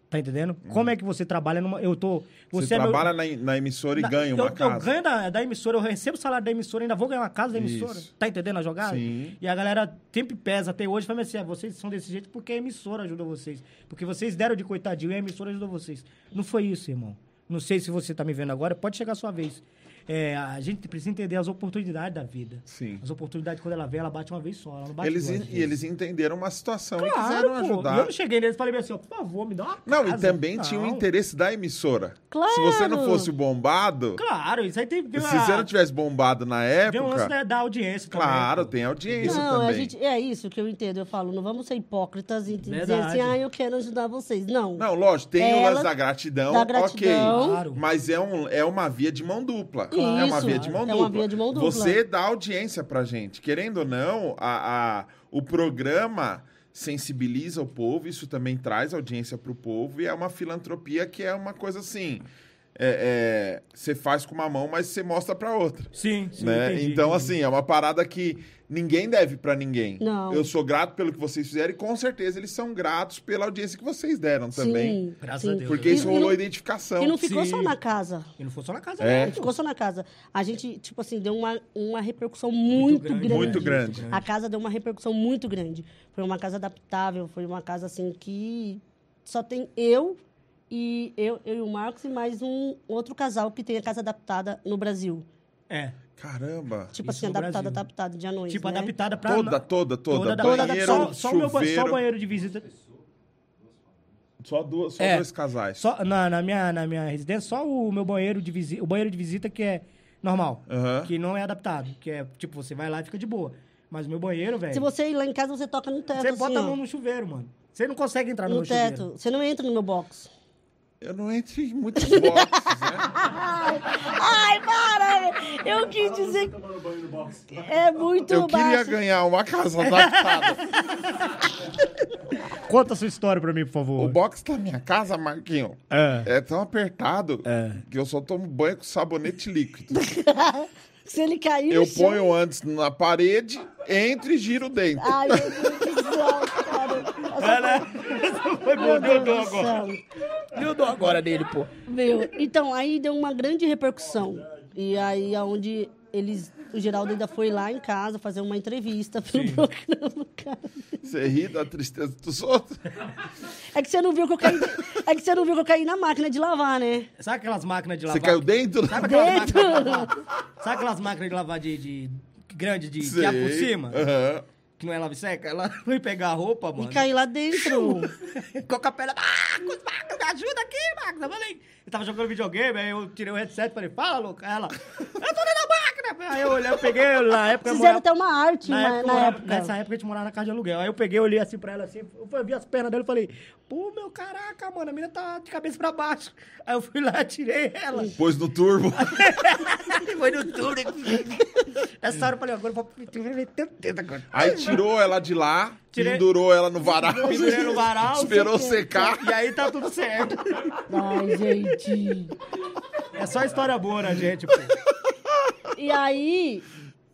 Tá. Entendendo? Como é que você trabalha numa... Eu tô... Uhum. Você, é meu- trabalha na, na emissora e na- ganha eu, uma eu casa. ganho da, da emissora, eu recebo o salário da emissora, ainda vou ganhar uma casa da emissora. Isso. Tá entendendo a jogada? Sim. E a galera sempre pesa até hoje, fala assim, ah, vocês são desse jeito porque a emissora ajudou vocês. Porque vocês deram de coitadinho e a emissora ajudou vocês. Não foi isso, irmão. Não sei se você tá me vendo agora, pode chegar a sua vez. É, a gente precisa entender as oportunidades da vida. Sim. As oportunidades, quando ela vem, ela bate uma vez só. Ela não bate Eles, duas vezes. e eles entenderam uma situação e Claro, quiseram pô. ajudar. Eu não cheguei neles e falei assim, ó, por favor, me dá uma Não, casa. e também tinha o Não. interesse da emissora. Claro. Se você não fosse o bombado, Claro, isso aí tem... se você não tivesse bombado na Vem um lance época, da, da audiência também. claro, pô. tem audiência Não, também. a gente, é isso que eu entendo. Eu falo, não vamos ser hipócritas e dizer Verdade. assim, ah, eu quero ajudar vocês. Não. Não, lógico, tem o Ela- lance da gratidão, da ok. gratidão. Claro. Mas é, um, é uma via de mão dupla. É uma via de mão é dupla. uma via de mão dupla. Você dá audiência pra gente. Querendo ou não, a, a- o programa sensibiliza o povo, isso também traz audiência pro povo, e é uma filantropia que é uma coisa assim. é- é, Você faz com uma mão, mas você mostra pra outra. Sim, sim, né? entendi, então, entendi. assim, é uma parada que ninguém deve pra ninguém. Não. Eu sou grato pelo que vocês fizeram e com certeza eles são gratos pela audiência que vocês deram também. Sim, Graças sim. a Deus. Porque E- isso rolou identificação. E não ficou Sim. só na casa. E não foi só na casa, É. não. Não ficou só na casa. A gente, tipo assim, deu uma, uma repercussão muito, grande, grande. Muito grande. A casa deu uma repercussão muito grande. Foi uma casa adaptável, foi uma casa assim que só tem eu e eu, eu e o Marcos e mais um outro casal que tem a casa adaptada no Brasil. É. Caramba. Tipo Isso assim, adaptada, adaptada de à noite. Tipo, né? adaptada pra... Toda, toda, toda. Toda Banheiro. Só, só, o meu, só chuveiro. o banheiro de visita. Só, duas, só É. dois casais. Só, na, na, minha, na minha residência, só o meu banheiro de visita, o banheiro de visita que é normal. Aham. Que não é adaptado. Que é, tipo, você vai lá e fica de boa. Mas o meu banheiro, velho... Se você ir lá em casa, você toca no teto, Você assim, bota a mão no chuveiro, mano. Você não consegue entrar no, no meu teto. chuveiro. Você não entra no meu box. Eu não entro em muitos boxes, né? Ai, para! Eu quis dizer... É muito Eu queria baixo. ganhar uma casa adaptada. Conta a sua história pra mim, por favor. o box da minha casa, Marquinho, É. é tão apertado É. que eu só tomo banho com sabonete líquido. Se ele cair Eu chão... ponho antes na parede, entro e giro o dente. Ai, meu Deus do céu, cara. É, Foi bom, Meu deu dó agora. Deu dó agora dele, pô. Meu, então, aí deu uma grande repercussão. E aí, aonde eles o Geraldo ainda foi lá em casa fazer uma entrevista pro programa, cara. Você ri da tristeza dos outros? É que você não viu que eu caí, é que você não viu que eu caí na máquina de lavar, né? Sabe aquelas máquinas de Você lavar? caiu dentro? Sabe aquelas, Dentro. máquinas de lavar? Sabe aquelas máquinas de lavar de, de grande de é por cima? Aham. Que não é lave seca? Ela foi pegar a roupa, E mano. caí lá dentro. Com a perna, Marcos, Marcos, me ajuda aqui, Marcos. Eu falei, eu tava jogando videogame, aí eu tirei o headset e falei, fala, louca. Aí Ela, eu tô dentro da máquina. Aí eu olhei, eu peguei, na época... Fizeram morava- até uma arte Na na, época, na morava- época. Nessa época a gente morava na casa de aluguel. Aí eu peguei, olhei assim pra ela assim, eu fui- vi as pernas dela e falei, pô, meu caraca, mano, a menina tá de cabeça pra baixo. Aí eu fui lá, tirei ela. Pôs no turbo. Foi no túnel. Nessa hora eu falei, agora eu vou meter o dedo agora. Aí tirou ela de lá, Tirei- pendurou ela no varal. Pendurei no varal. Esperou secar. E aí tá tudo certo. Ai, gente. É só história boa, né, gente? Pô. E aí,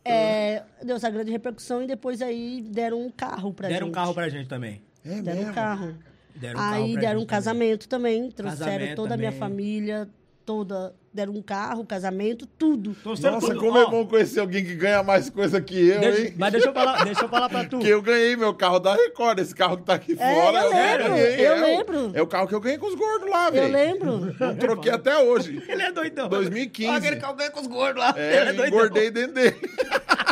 é, deu essa grande repercussão e depois aí deram um carro pra Deram um gente. carro pra gente também. É Deram um mesmo? carro. Deram um carro aí pra deram um casamento também. Trouxeram Casamento toda a minha também. família, toda. Deram um carro, casamento, tudo. Nossa, tudo. como é bom conhecer alguém que ganha mais coisa que eu, deixa- hein? mas deixa eu, falar, deixa eu falar pra tu. Porque eu ganhei meu carro da Record, esse carro que tá aqui É, fora. eu lembro, eu é o- lembro. É o carro que eu ganhei com os gordos lá, velho. Eu lembro. Não troquei até hoje. Ele é doidão. 2015. Olha aquele calcanho com os gordos lá. É, Ele é doidão. engordei dentro dele.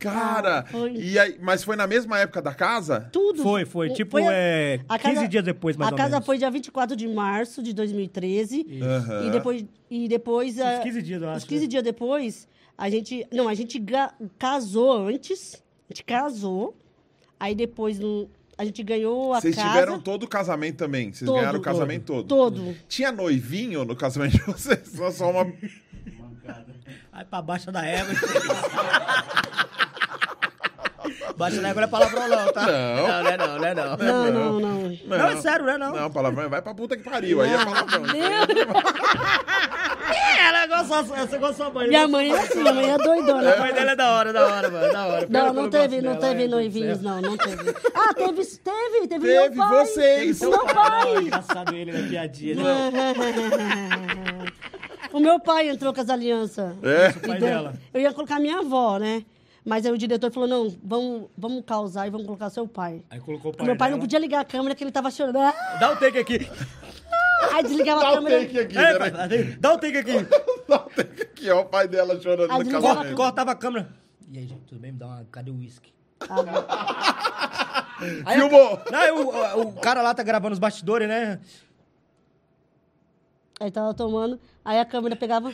Cara, Ah, foi. e aí, mas foi na mesma época da casa? Tudo. Foi, foi. Tipo, a- é, a 15 dias depois, mais A ou casa menos. foi dia 24 de março de 2013. Aham. E depois. E depois Uns a- 15 dias, eu Uns acho, 15 né? dias depois, a gente. Não, a gente ga- casou antes. A gente casou. Aí depois no, a gente ganhou a Vocês casa. tiveram todo o casamento também. Vocês Todo, ganharam o casamento todo. Todo. Tinha noivinho no casamento de vocês? Só, só uma. Aí pra baixo da égua. Égua não é palavrão, não, tá? Não. Não, não é não, não é não. Não, não, não. Não, é sério, não é não. Não, palavrão vai pra puta que pariu. Aí é palavrão. É, ela gosta, você gosta da sua mãe. Minha mãe é assim, minha mãe é doidona. A mãe dela é da hora, da hora, mano, da hora. Não, não teve, não teve noivinhos, não, não teve. Ah, teve, teve, teve, Teve meu pai. vocês. O meu Não, pai. engraçado ele na piadinha. né? o meu pai entrou com as alianças. É? O pai E deu- dela. Eu ia colocar minha avó, né? Mas aí o diretor falou, não, vamos, vamos causar e vamos colocar seu pai. Aí colocou o pai meu pai não dela. podia ligar a câmera que ele tava chorando. Ah! Dá um take aqui. Aí desligava a Dá o câmera. take aqui, É, pai, dá um take aqui. Dá o take aqui, ó. O pai dela chorando Aí no casamento. Corta- Cortava a câmera. E aí, gente, tudo bem? Me dá uma... Cadê o uísque? Aí a- Filmou. Não, aí o, o- o cara lá tá gravando os bastidores, né? Aí tava tomando, aí a câmera pegava.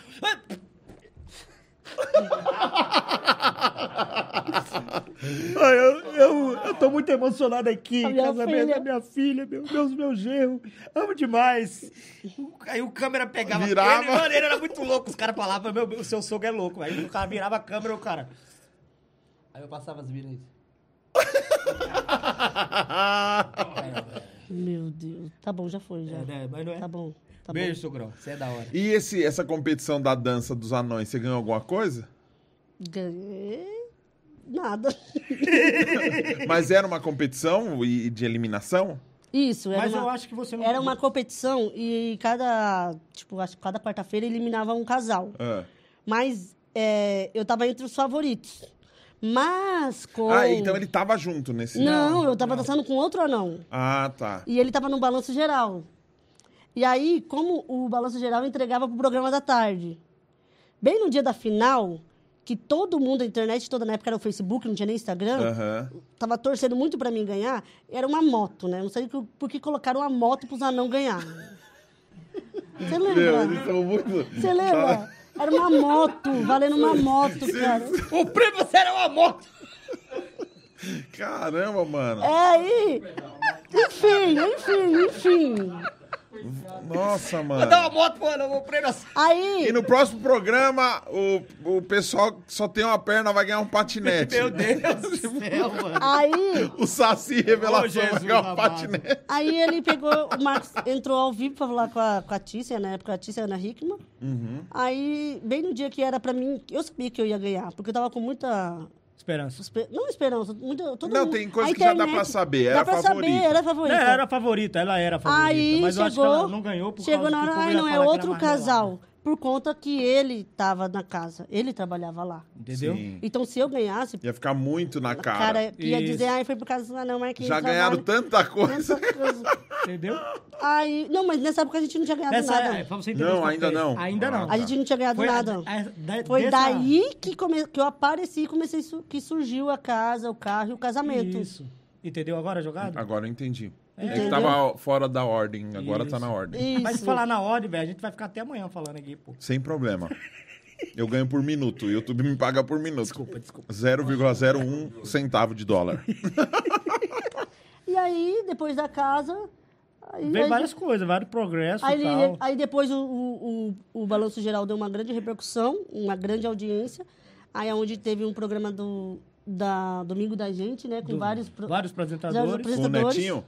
Ai, eu, eu, eu tô muito emocionado aqui. A minha casamento da minha filha, meu Deus, meu genro. Amo demais. Aí o câmera pegava Virava. ele, mano, ele era muito louco. Os caras falavam, meu, o seu sogro é louco. Aí o cara virava a câmera, o cara... Aí eu passava as vidas. Meu Deus. Tá bom, já foi, já. É, né? Mas não é. Tá bom. Tá Beijo, sogrão. Você é da hora. E esse, essa competição da dança dos anões, você ganhou alguma coisa? bom. Ganhei. Nada. Mas era uma competição e de eliminação? Isso, era Mas uma... eu acho que você não... Era uma competição e cada, tipo, acho que cada quarta-feira eliminava um casal. Ah. Mas é, eu tava entre os favoritos. Mas com... Ah, então ele tava junto nesse. Não, eu tava dançando com outro anão. Ah, tá. E ele tava no balanço geral. E aí, como o balanço geral entregava pro programa da tarde. Bem no dia da final, que todo mundo, a internet toda na época era o Facebook, não tinha nem Instagram, Aham. tava torcendo muito pra mim ganhar, era uma moto, né? Não sei por que colocaram uma moto pros anão ganhar. Você Meu, lembra? eles são muito. Você lembra? Era uma moto, valendo uma moto, cara. O prêmio era uma moto. Caramba, mano. É aí. Enfim, enfim, enfim. Nossa, Vou mano. dar uma moto, mano. O prêmio assim. Aí. E no próximo programa, o, o pessoal que só tem uma perna vai ganhar um patinete. Meu Deus do céu, mano. Aí, O Saci Revelação Jesus vai ganhar um amado. patinete. aí ele pegou, o Marcos entrou ao vivo pra falar com a, com a Tícia, na época a Tícia Ana Hickman. Uhum. Aí, bem no dia que era pra mim, eu sabia que eu ia ganhar, porque eu tava com muita. Esperança. espe- Não esperança, muita. Todo Não, mundo- tem coisa a que já dá internet- pra saber, Dá era pra favorita. saber, era favorita. ela era a favorita, ela era a favorita. Aí mas eu acho que chegou, ela não ganhou por chegou causa na hora, ai, não é outro casal. Por conta que ele estava na casa. Ele trabalhava lá. Entendeu? Sim. Então, se eu ganhasse, Ia ficar muito na cara. cara ia Isso. dizer, ai, foi por causa do não, Marquinhos. Já ganharam tanta coisa. tanta coisa. Entendeu? Aí, não, mas nessa época a gente não tinha ganhado Nessa, nada. é, você Não, ainda não. Ainda não. Ah, A gente não tinha ganhado Foi, a- nada. a- da- Foi dessa- daí que, come... que eu apareci e comecei su- que surgiu a casa, o carro e o casamento. Isso. Entendeu agora a jogada? Agora eu entendi. É que Entendeu? tava fora da ordem, agora tá Isso. na ordem. Isso. Mas se falar na ordem, velho, a gente vai ficar até amanhã falando aqui, pô. Sem problema. Eu ganho por minuto. O YouTube me paga por minuto. Desculpa, desculpa. 0,01 centavo de dólar. E aí, depois da casa. Aí, Veio aí- várias coisas, vários progressos aí, tal. aí depois o, o, o, o Balanço Geral deu uma grande repercussão, uma grande audiência. Aí é onde teve um programa do da Domingo da Gente, né? Com Do- vários. pro- Vários apresentadores. vários Com o apresentadores. Netinho?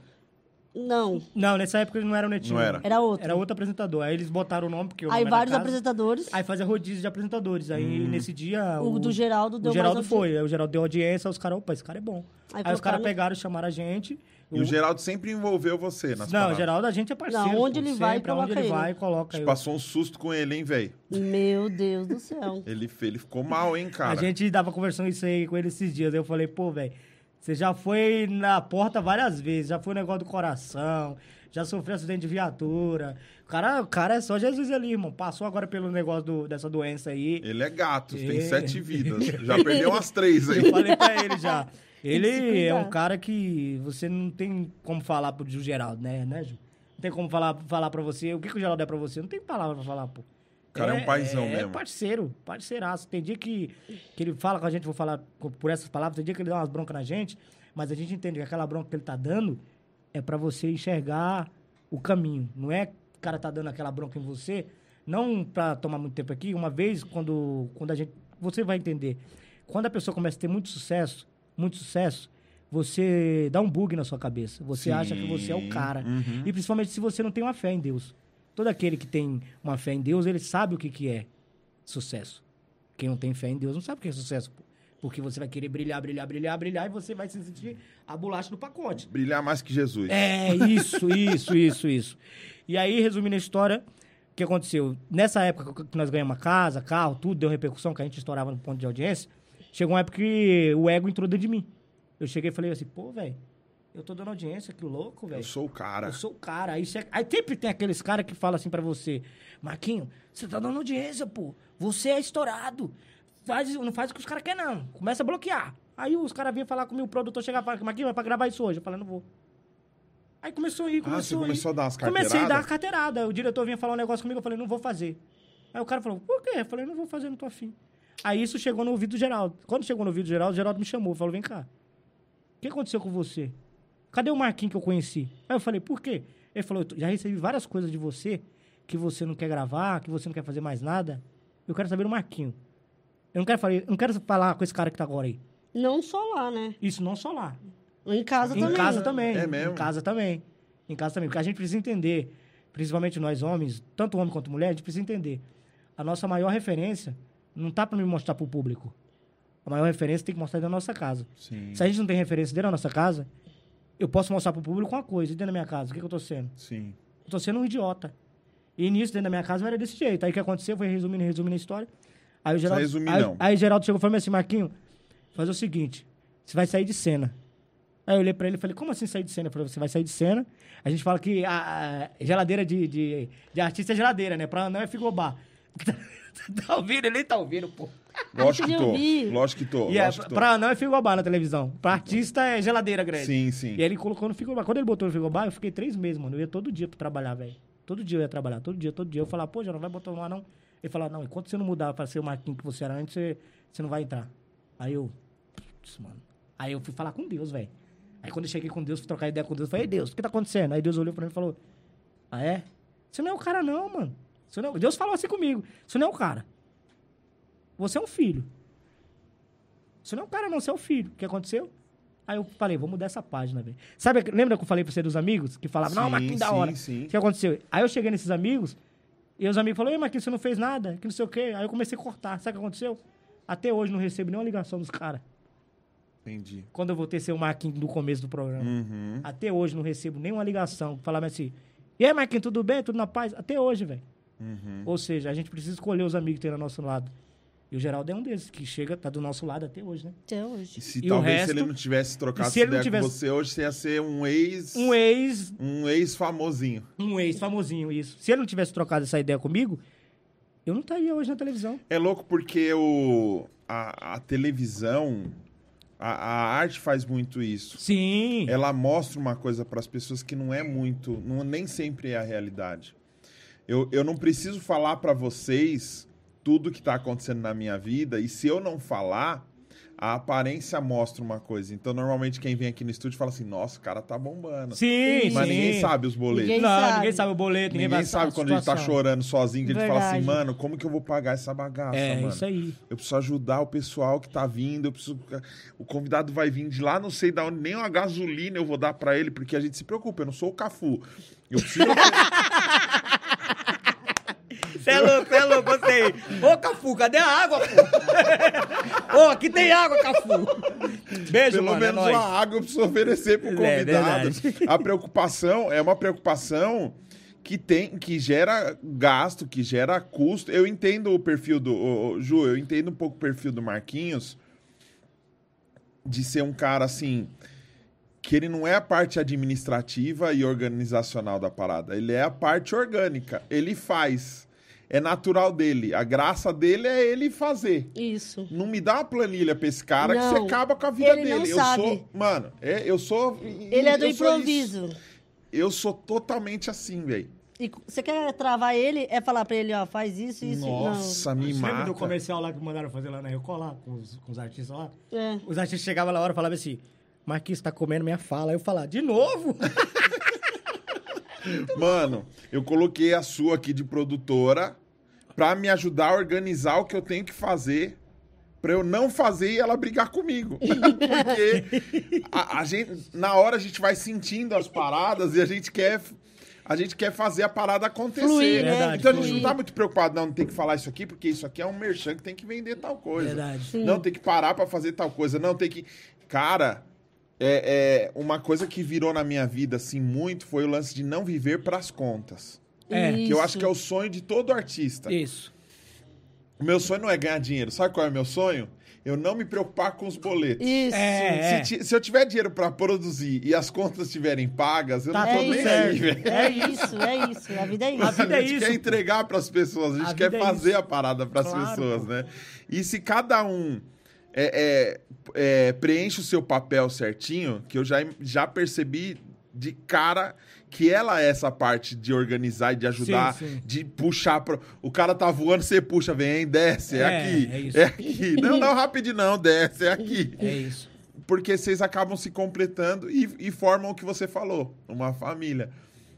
Não, Não, nessa época ele não era o Netinho. Não era. era outro. Era outro apresentador. Aí eles botaram o nome, porque o aí nome vários apresentadores. Aí fazia rodízio de apresentadores. Aí nesse dia. O do Geraldo deu O Geraldo mais foi. Aí o Geraldo deu audiência, aí os caras, opa, esse cara é bom. Aí Aí, os caras pegaram, chamaram a gente. E o Geraldo sempre envolveu você nas Não, o. Geraldo a gente é parceiro. Não, onde ele vai, sempre, coloca ele ele. vai, coloca eu. passou um susto com ele, hein, velho? Meu Deus do céu. Ele, ele ficou mal, hein, cara? A gente tava conversando isso aí com ele esses dias. Eu falei, pô, velho, você já foi na porta várias vezes, já foi o negócio do coração, já sofreu acidente de viatura. O cara, o cara é só Jesus ali, irmão. Passou agora pelo negócio do- dessa doença aí. Ele é gato, tem É. sete vidas. Já perdeu umas três aí. Eu falei pra ele já. Ele é um cara que você não tem como falar pro Gil Geraldo, né, né, Ju? Não tem como falar, falar pra você. O que, que o Geraldo é pra você? Não tem palavra pra falar, pô. O cara é um paizão é, mesmo. É parceiro, parceiraço. Tem dia que, que ele fala com a gente, vou falar por essas palavras, tem dia que ele dá umas broncas na gente, mas a gente entende que aquela bronca que ele tá dando é pra você enxergar o caminho. Não é que o cara tá dando aquela bronca em você, não pra tomar muito tempo aqui. Uma vez, quando, quando a gente. Você vai entender. Quando a pessoa começa a ter muito sucesso, muito sucesso, você dá um bug na sua cabeça. Você acha que você é o Sim, cara. uhum. E principalmente se você não tem uma fé em Deus. Todo aquele que tem uma fé em Deus, ele sabe o que, que é sucesso. Quem não tem fé em Deus não sabe o que é sucesso. Porque você vai querer brilhar, brilhar, brilhar, brilhar e você vai se sentir a bolacha do pacote. Brilhar mais que Jesus. É, isso, isso, isso, isso. E aí, resumindo a história, o que aconteceu? Nessa época que nós ganhamos casa, carro, tudo, deu repercussão, que a gente estourava no ponto de audiência, chegou uma época que o ego entrou dentro de mim. Eu cheguei e falei assim, pô, velho, eu tô dando audiência, que louco, velho. Eu sou o cara. Eu sou o cara. Aí, você- aí sempre tem aqueles caras que falam assim pra você, Marquinho, você tá dando audiência, pô. Você é estourado. Faz, não faz o que os caras querem, não. Começa a bloquear. Aí os caras vinham falar comigo, o produtor chegava e falava, Marquinho, vai pra gravar isso hoje. Eu falei, não vou. Aí começou a ir, Ah, você começou a ir. começou a dar umas Comecei a dar carteiradas? uma carteirada. O diretor vinha falar um negócio comigo, eu falei, não vou fazer. Aí o cara falou, por quê? Eu falei, não vou fazer, não tô afim. Aí isso chegou no ouvido do Geraldo. Quando chegou no ouvido do Geraldo, o Geraldo me chamou, falou, vem cá. O que aconteceu com você? Cadê o Marquinhos que eu conheci? Aí eu falei, por quê? Ele falou, eu já recebi várias coisas de você que você não quer gravar, que você não quer fazer mais nada. Eu quero saber do Marquinho. Eu não quero falar, eu não quero falar com esse cara que tá agora aí. Não só lá, né? Isso não só lá. Em casa Em também. casa também. É mesmo? Em casa também. Em casa também. Porque a gente precisa entender, principalmente nós homens, tanto homem quanto mulher, a gente precisa entender. A nossa maior referência não tá para me mostrar pro público. A maior referência tem que mostrar dentro da nossa casa. Sim. Se a gente não tem referência dentro da nossa casa, eu posso mostrar pro público uma coisa. E dentro da minha casa, o que, que eu tô sendo? Sim. Eu tô sendo um idiota. E nisso, dentro da minha casa, era desse jeito. Aí o que aconteceu? Foi resumindo, resumindo a história. Aí o Geraldo, resumir, aí, aí o Geraldo chegou e falou assim, Marquinho, fazer o seguinte, você vai sair de cena. Aí eu olhei pra ele e falei, como assim sair de cena? Eu falei, você vai sair de cena. A gente fala que a, a geladeira de, de, de artista é geladeira, né? Pra não é frigobar. tá ouvindo? Ele nem tá ouvindo, pô. Lógico que tô. Lógico que tô. E é, lógico que tô. pra não é frigobar na televisão. Pra artista é geladeira grande. Sim, sim. E aí ele colocou no frigobar. Quando ele botou no frigobar, eu fiquei três meses, mano. Eu ia todo dia pra trabalhar, velho. Todo dia eu ia trabalhar, todo dia, todo dia. Eu falava, pô, já não vai botar no ar, não. Ele falava, não, enquanto você não mudar pra ser o Marquinhos que você era antes, você, você não vai entrar. Aí eu, putz, mano. Aí eu fui falar com Deus, velho. Aí quando eu cheguei com Deus, fui trocar ideia com Deus, eu falei, "Ei, Deus, o que tá acontecendo? Aí Deus olhou pra mim e falou, ah, é? Você não é o cara, não, mano. Você não é... Deus falou assim comigo, você não é o cara. Você é um filho. Você não é o cara, não, você é o filho. O que aconteceu? Aí eu falei, vou mudar essa página, velho. Sabe, lembra que eu falei pra você dos amigos? Que falavam, não, Sim, Marquinhos da hora. sim. O que aconteceu? Aí eu cheguei nesses amigos, e os amigos falaram, ei, Marquinhos, você não fez nada, que não sei o quê. Aí eu comecei a cortar. Sabe o que aconteceu? Até hoje não recebo nenhuma ligação dos caras. Entendi. Quando eu voltei a ser o Marquinhos do começo do programa. Uhum. Até hoje não recebo nenhuma ligação. Falava assim, e aí, Marquinhos, tudo bem? Tudo na paz? Até hoje, velho. Uhum. Ou seja, a gente precisa escolher os amigos que tem ao nosso lado. E o Geraldo é um desses, que chega, tá do nosso lado até hoje, né? Até hoje. E se E o talvez resto- se ele não tivesse trocado se ele não ideia com tivesse- você hoje, você ia ser um ex. Um ex, Um ex famosinho. um ex famosinho, isso. Se ele não tivesse trocado essa ideia comigo, eu não estaria hoje na televisão. É louco porque o, a, a televisão, a, a arte faz muito isso. Sim. Ela mostra uma coisa para as pessoas que não é muito, não, nem sempre é a realidade. Eu, eu não preciso falar para vocês tudo que está acontecendo na minha vida, e se eu não falar, a aparência mostra uma coisa. Então, normalmente, quem vem aqui no estúdio fala assim: nossa, o cara tá bombando. Sim, Mas sim. ninguém sabe os boletos. Ninguém não, sabe. ninguém sabe o boleto, ninguém, Ninguém sabe a quando a gente tá chorando sozinho, que a gente fala assim, mano, como que eu vou pagar essa bagaça, É, mano? isso aí. Eu preciso ajudar o pessoal que tá vindo, eu preciso... O convidado vai vir de lá, não sei da onde, nem uma gasolina eu vou dar pra ele, porque a gente se preocupa, eu não sou o Cafu. Eu preciso... Você é louco, você é louco, gostei. Ô, Cafu, cadê a água, pô? Ô, aqui tem água, Cafu. Beijo, Pelo mano, é menos nóis. uma água eu preciso oferecer pro É, convidado. verdade. a preocupação é uma preocupação que tem, que gera gasto, que gera custo. Eu entendo o perfil do. Ju, eu entendo um pouco o perfil do Marquinhos de ser um cara assim. Que ele não é a parte administrativa e organizacional da parada. Ele é a parte orgânica. Ele faz. É natural dele. A graça dele é ele fazer. Isso. Não me dá uma planilha pra esse cara que Não, você acaba com a vida ele não dele. eu sabe. sou. Mano, é, eu sou. Ele é do improviso. Eu sou totalmente assim, velho. E você quer travar ele, é falar pra ele, ó, faz isso, isso. Nossa, me Você lembra mata. do comercial lá que mandaram fazer lá na Record, lá, com os, com os artistas lá? Não. É. Os artistas chegavam lá na hora e falavam assim, Marquinhos tá comendo minha fala. Aí eu falava, de novo? Mano, eu coloquei a sua aqui de produtora pra me ajudar a organizar o que eu tenho que fazer pra eu não fazer e ela brigar comigo. Porque a, a gente, na hora a gente vai sentindo as paradas e a gente quer. A gente quer fazer a parada acontecer. Fluir, né? Verdade, então a gente fluir. não tá muito preocupado, não, não tem que falar isso aqui, porque isso aqui é um merchan que tem que vender tal coisa. Verdade. Não, tem que parar pra fazer tal coisa. Não, tem que. Cara, é, é, uma coisa que virou na minha vida, assim, muito foi o lance de não viver pras contas. É, Que eu acho que é o sonho de todo artista. Isso. O meu sonho não é ganhar dinheiro. Sabe qual é o meu sonho? Eu não me preocupar com os boletos. Isso. É, Se, ti- se eu tiver dinheiro pra produzir e as contas estiverem pagas, eu Tá não tô É nem isso. aí, velho. É isso, é isso. A vida é A isso. vida a é gente isso, quer entregar pras pessoas, a gente A quer vida é fazer a parada pras Claro, pessoas, pô. né? E se cada um é, é, é, preenche o seu papel certinho, que eu já, já percebi de cara que ela é essa parte de organizar e de ajudar, Sim, sim. de puxar. Pro... O cara tá voando, você puxa, vem, desce, é, É, aqui, é isso. é aqui. Não, não, rapidinho, não, desce, é aqui É isso. porque vocês acabam se completando e, e formam o que você falou, uma família.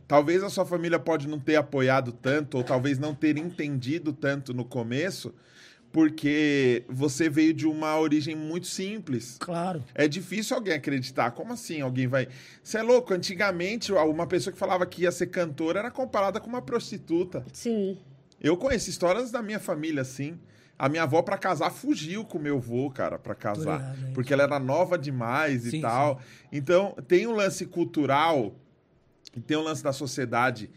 Talvez a sua família pode não ter apoiado tanto, ou talvez não ter entendido tanto no começo, porque você veio de uma origem muito simples. Claro. É difícil alguém acreditar. Como assim alguém vai. Você é louco? Antigamente, uma pessoa que falava que ia ser cantora era comparada com uma prostituta. Sim. Eu conheço histórias da minha família, assim. A minha avó, pra casar, fugiu com o meu avô, cara, pra casar. porque ela era nova demais e Sim, tal. Então, tem um lance cultural e tem um lance da sociedade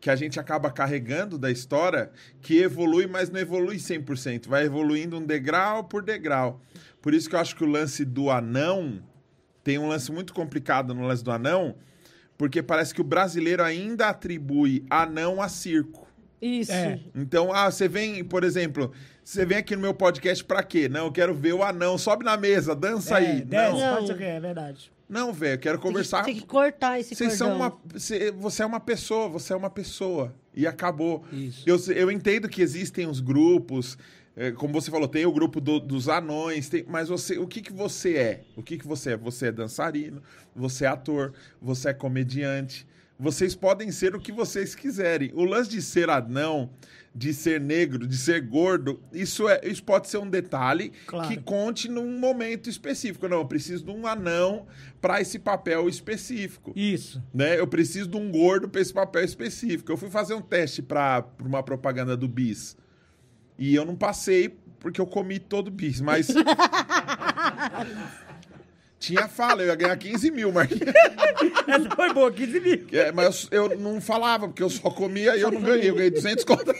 que a gente acaba carregando da história que evolui, mas não evolui 100%. Vai evoluindo um degrau por degrau. Por isso que eu acho que o lance do anão tem um lance muito complicado no lance do anão, porque parece que o brasileiro ainda atribui anão a circo. Isso. É. Então, ah, você vem, por exemplo, você vem aqui no meu podcast pra quê? Não, eu quero ver o anão, sobe na mesa, dança aí. É, desce, Não, Não. aqui, é verdade. Não, velho, eu quero Tem que- conversar. Tem que cortar esse Vocês cordão. são uma, você, você é uma pessoa, você é uma pessoa. E acabou. Isso. Eu, eu entendo que existem os grupos, é, como você falou, tem o grupo do- dos anões, tem- mas você, o que, que você é? O que, que você é? Você é dançarino, você é ator, você é comediante. Vocês podem ser o que vocês quiserem. O lance de ser anão, de ser negro, de ser gordo, isso, é, isso pode ser um detalhe Claro. que conte num momento específico. Não, eu preciso de um anão para esse papel específico Isso. né? Eu preciso de um gordo para esse papel específico. Eu fui fazer um teste para uma propaganda do Bis. E eu não passei porque eu comi todo o Bis, mas Tinha fala, eu ia ganhar 15 mil, Marquinhos. Essa foi boa, 15 mil. É, mas eu, eu não falava, porque eu só comia e eu não ganhei. Eu ganhei 200 conto.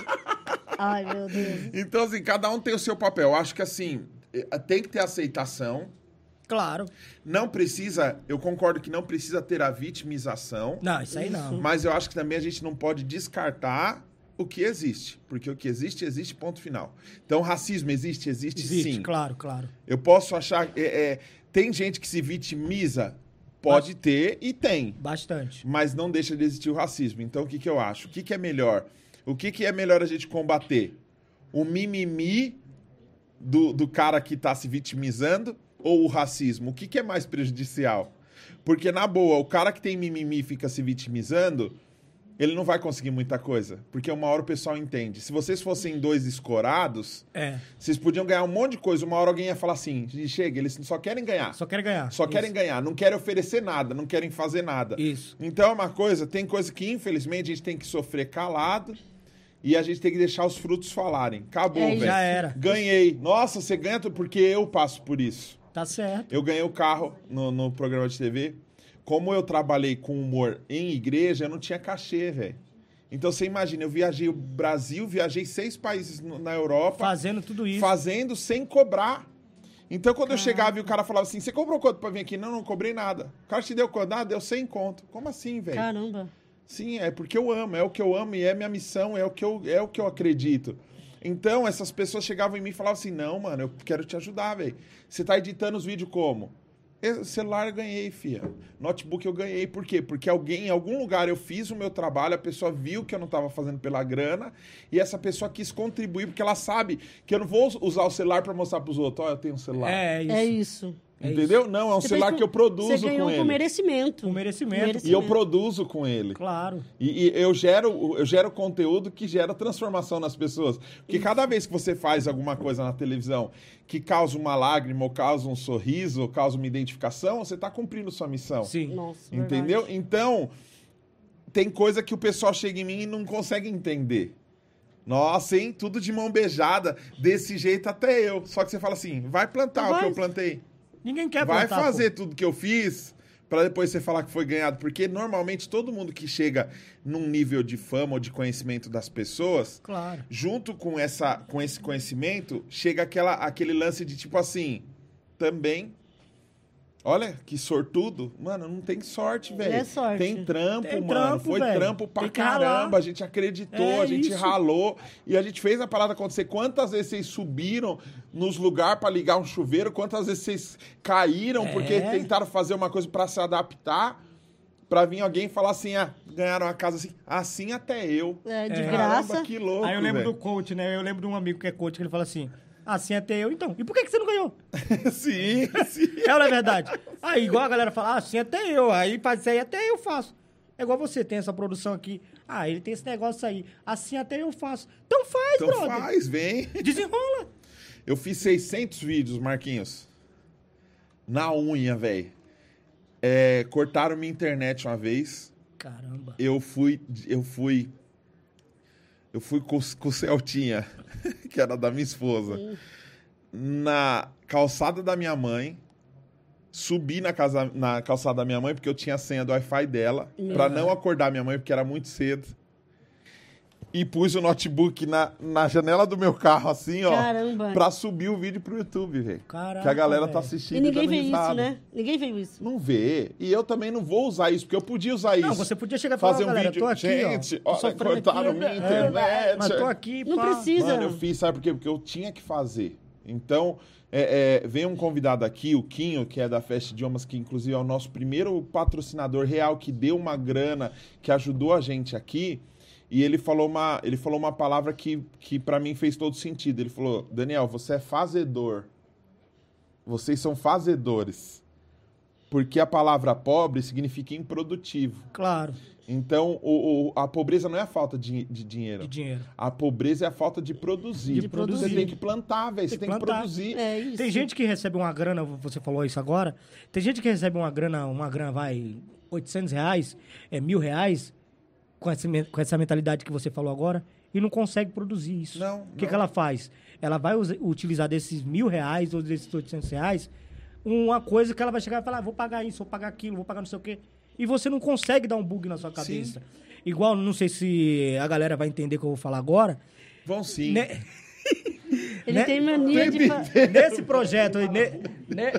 Ai, meu Deus. Então, assim, cada um tem o seu papel. Eu acho que, assim, eh, tem que ter aceitação. Claro. Não precisa, eu concordo que não precisa ter a vitimização. Não, isso aí não. Mas eu acho que também a gente não pode descartar o que existe. Porque o que existe, existe, ponto final. Então, racismo existe, existe, Existe, sim. claro, claro. Eu posso achar. é, é, tem gente que se vitimiza, pode ter e tem. Bastante. Mas não deixa de existir o racismo. Então, o que, que eu acho? O que, que é melhor? O que, que é melhor a gente combater? O mimimi do, do cara que está se vitimizando ou o racismo? O que, que é mais prejudicial? Porque, na boa, o cara que tem mimimi e fica se vitimizando, ele não vai conseguir muita coisa. Porque uma hora o pessoal entende. Se vocês fossem dois escorados, É. vocês podiam ganhar um monte de coisa. Uma hora alguém ia falar assim: chega, eles só querem ganhar. Só quero ganhar. Só querem Isso. ganhar, não querem oferecer nada, não querem fazer nada. Isso. Então é uma coisa, tem coisa que infelizmente a gente tem que sofrer calado e a gente tem que deixar os frutos falarem. Acabou, É velho. Já era. Ganhei. Nossa, você ganha porque eu passo por isso. Tá certo. Eu ganhei o carro no, no programa de TV. Como eu trabalhei com humor em igreja, eu não tinha cachê, velho. Então você imagina, eu viajei o Brasil, viajei seis países na Europa Fazendo tudo isso. fazendo sem cobrar. Então, quando eu chegava e o cara falava assim, você cobrou quanto pra vir aqui? Não, não cobrei nada. O cara te deu quanto? Ah, deu 100 conto. Como assim, velho? Caramba. Sim, é porque eu amo, é o que eu amo e é minha missão, é o que eu, é o que eu acredito. Então, essas pessoas chegavam em mim e falavam assim, não, mano, eu quero te ajudar, velho. Você tá editando os vídeos como? Celular eu ganhei, fia. Notebook eu ganhei. Por quê? Porque alguém, em algum lugar, eu fiz o meu trabalho, a pessoa viu que eu não estava fazendo pela grana, e essa pessoa quis contribuir, porque ela sabe que eu não vou usar o celular para mostrar pros outros, ó, eu tenho um celular. É isso. É isso. É Entendeu? Não, é um Você celular que eu com- produzo Você ganhou com com ele. merecimento. Com merecimento. E eu produzo com ele. Claro. E, e eu gero eu gero conteúdo que gera transformação nas pessoas. Porque cada vez que você faz alguma coisa na televisão que causa uma lágrima, ou causa um sorriso, ou causa uma identificação, você está cumprindo sua missão. Sim. Nossa, Entendeu? verdade. Então, tem coisa que o pessoal chega em mim e não consegue entender. Nossa, hein? Tudo de mão beijada, desse jeito até eu. Só que você fala assim, vai plantar o Vai. que eu plantei. Ninguém quer Vai fazer tudo que eu fiz pra depois você falar que foi ganhado. Porque normalmente todo mundo que chega num nível de fama ou de conhecimento das pessoas, pô. Claro. junto com, essa, com esse conhecimento, chega aquela, aquele lance de tipo assim, também. Olha que sortudo. Mano, não tem sorte, velho. É sorte. Tem trampo, Tem mano. trampo, Foi velho. trampo pra caramba. A gente acreditou, É a gente isso. ralou e a gente fez a parada acontecer. Quantas vezes vocês subiram nos lugares pra ligar um chuveiro? Quantas vezes vocês caíram porque É. tentaram fazer uma coisa pra se adaptar? Pra vir alguém falar assim, ah, ganharam a casa assim. Assim até eu. É, de É. graça. Caramba, que louco, Aí eu lembro velho. do coach, né? Eu lembro de um amigo que é coach, que ele fala assim: assim até eu, então. E por que, que você não ganhou? sim, sim. É ou não é verdade? Aí, igual a galera fala, ah, assim até eu. Aí, faz isso aí, até eu faço. É igual você, tem essa produção aqui. Ah, ele tem esse negócio aí. Assim até eu faço. Então faz, Então brother. faz, vem. Desenrola. Eu fiz 600 vídeos, Marquinhos. Na unha, velho. É, cortaram minha internet uma vez. Caramba. Eu fui. Eu fui. Eu fui com, com o Celtinha, que era da minha esposa, na calçada da minha mãe. Subi na, casa, na calçada da minha mãe, porque eu tinha a senha do Wi-Fi dela, pra não acordar minha mãe, porque era muito cedo. E pus o notebook na, na janela do meu carro, assim, ó. Caramba. Pra subir o vídeo pro YouTube, velho. Caraca, Que a galera tá velho. assistindo E ninguém vê isso, né? Ninguém vê isso. Não vê. E eu também não vou usar isso, porque eu podia usar isso. Não, você podia chegar e falar, fazer "Ó, um galera, vídeo. tô aqui, Gente, ó. olha, cortaram aqui, minha é, internet. Mas tô aqui, Não pá. precisa. Mano, eu fiz, sabe por quê? Porque eu tinha que fazer. Então, é, é, veio um convidado aqui, o Quinho, que é da Fest Idiomas, que inclusive é o nosso primeiro patrocinador real, que deu uma grana, que ajudou a gente aqui. E ele falou uma, ele falou uma palavra que, que para mim fez todo sentido. Ele falou: Daniel, você é fazedor. Vocês são fazedores. Porque a palavra pobre significa improdutivo. Claro, Então, o, o- a pobreza não é a falta de, de dinheiro. de dinheiro. A pobreza é a falta de produzir. De produzir. Você tem que plantar, velho. Você Tem tem que que produzir. É isso. Tem gente que recebe uma grana, você falou isso agora, tem gente que recebe uma grana, uma grana vai 800 reais, é mil reais, com essa, com essa mentalidade que você falou agora, e não consegue produzir isso. Não, O que, que ela faz? Ela vai usa- utilizar desses mil reais ou desses 800 reais uma coisa que ela vai chegar e falar, ah, vou pagar isso, vou pagar aquilo, vou pagar não sei o quê. E você não consegue dar um bug na sua cabeça. Igual, não sei se a galera vai entender o que eu vou falar agora. Vão sim. né? Ele Né? tem mania de. Nesse projeto aí, ne- ne-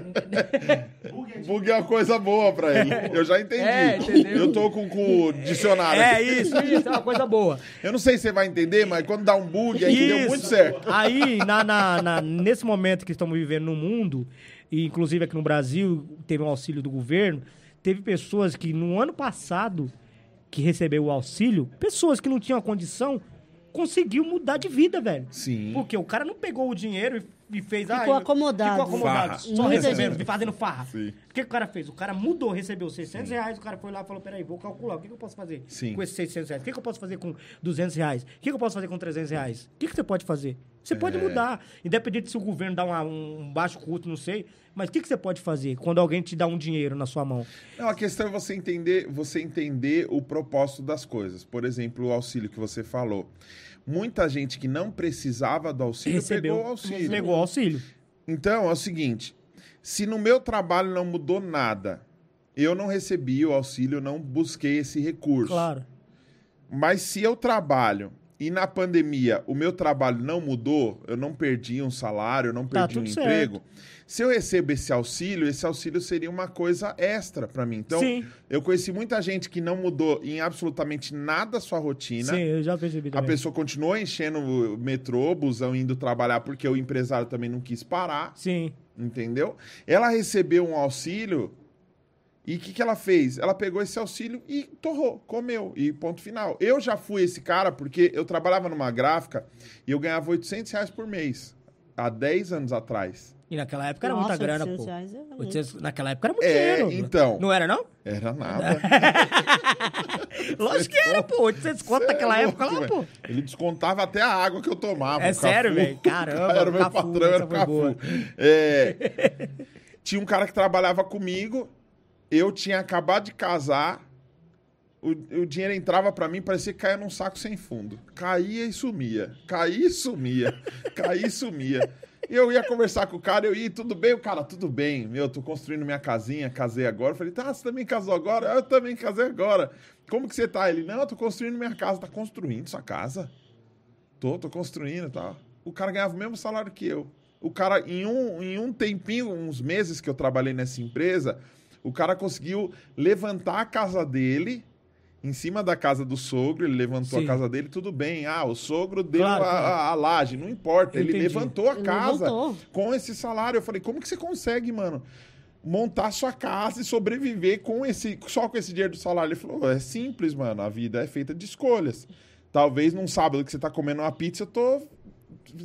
Bug é uma coisa boa pra ele. Eu já entendi. É, entendeu? Eu tô com, com o dicionário. É aqui. isso, isso é uma coisa boa. Eu não sei se você vai entender, mas quando dá um bug, aí deu muito certo. Aí, na, na- na- nesse momento que estamos vivendo no mundo, e inclusive aqui no Brasil, teve um auxílio do governo, teve pessoas que no ano passado, que recebeu o auxílio, pessoas que não tinham condição, conseguiu mudar de vida, velho. Sim. Porque o cara não pegou o dinheiro e, fez... Ficou ah, acomodado. Ficou acomodado, Farra. só Muita recebendo, gente. fazendo farra. Sim. O que, que o cara fez? O cara mudou, recebeu 600 reais, o cara foi lá e falou, peraí, vou calcular, o que, que eu posso fazer Sim. com esses 600 reais? O que, que eu posso fazer com 200 reais? O que, que eu posso fazer com 300 reais? O que, que você pode fazer? Você pode É. mudar, independente se o governo dá uma- um baixo custo, não sei, mas o que, que você pode fazer quando alguém te dá um dinheiro na sua mão? Não, a questão é você entender, você entender o propósito das coisas. Por exemplo, o auxílio que você falou. Muita gente que não precisava do auxílio Recebeu, pegou o auxílio. pegou o auxílio. Então, é o seguinte: se no meu trabalho não mudou nada, eu não recebi o auxílio, não busquei esse recurso. Claro. Mas se eu trabalho e na pandemia o meu trabalho não mudou, eu não perdi um salário, eu não Tá perdi um tudo emprego. Se eu recebo esse auxílio, esse auxílio seria uma coisa extra para mim. Então, Sim. eu conheci muita gente que não mudou em absolutamente nada a sua rotina. Sim, eu já percebi A também. pessoa continuou enchendo o metrô, busão, indo trabalhar porque o empresário também não quis parar, Sim. entendeu? Ela recebeu um auxílio e o que, que ela fez? Ela pegou esse auxílio e torrou, comeu, e ponto final. Eu já fui esse cara porque eu trabalhava numa gráfica e eu ganhava 800 reais por mês, há 10 anos atrás. E naquela época era Nossa, muita grana, 800 pô. reais é muito. 800 naquela época era muito É, dinheiro. então. Não era, não? Era nada. Lógico que era, pô. 800 conto naquela é época louco, lá, pô. Ele descontava até a água que eu tomava. É sério, velho? Caramba, Era o meu Cafu, patrão, era o Cafu. É, tinha um cara que trabalhava comigo, eu tinha acabado de casar, o, o dinheiro entrava pra mim, parecia que caía num saco sem fundo. Caía e sumia, caía e sumia, caía e sumia. Eu ia conversar com o cara, eu ia, tudo bem? O cara, tudo bem. Meu, tô construindo minha casinha, casei agora. Eu falei, tá, você também casou agora? Eu também casei agora. Como que você tá? Ele, não, eu tô construindo minha casa. Tá construindo sua casa? Tô, tô construindo e tal. O cara ganhava o mesmo salário que eu. O cara, em um, em um tempinho, uns meses que eu trabalhei nessa empresa, o cara conseguiu levantar a casa dele em cima da casa do sogro, ele levantou Sim. a casa dele, tudo bem. Ah, o sogro deu Claro, a, claro. a- a laje, não importa. Eu Ele entendi. levantou a Ele casa levantou. com esse salário. Eu falei, como que você consegue, mano? Montar sua casa e sobreviver com esse, só com esse dinheiro do salário. Ele falou, é simples, mano. A vida é feita de escolhas. Talvez num sábado que você tá comendo uma pizza, eu tô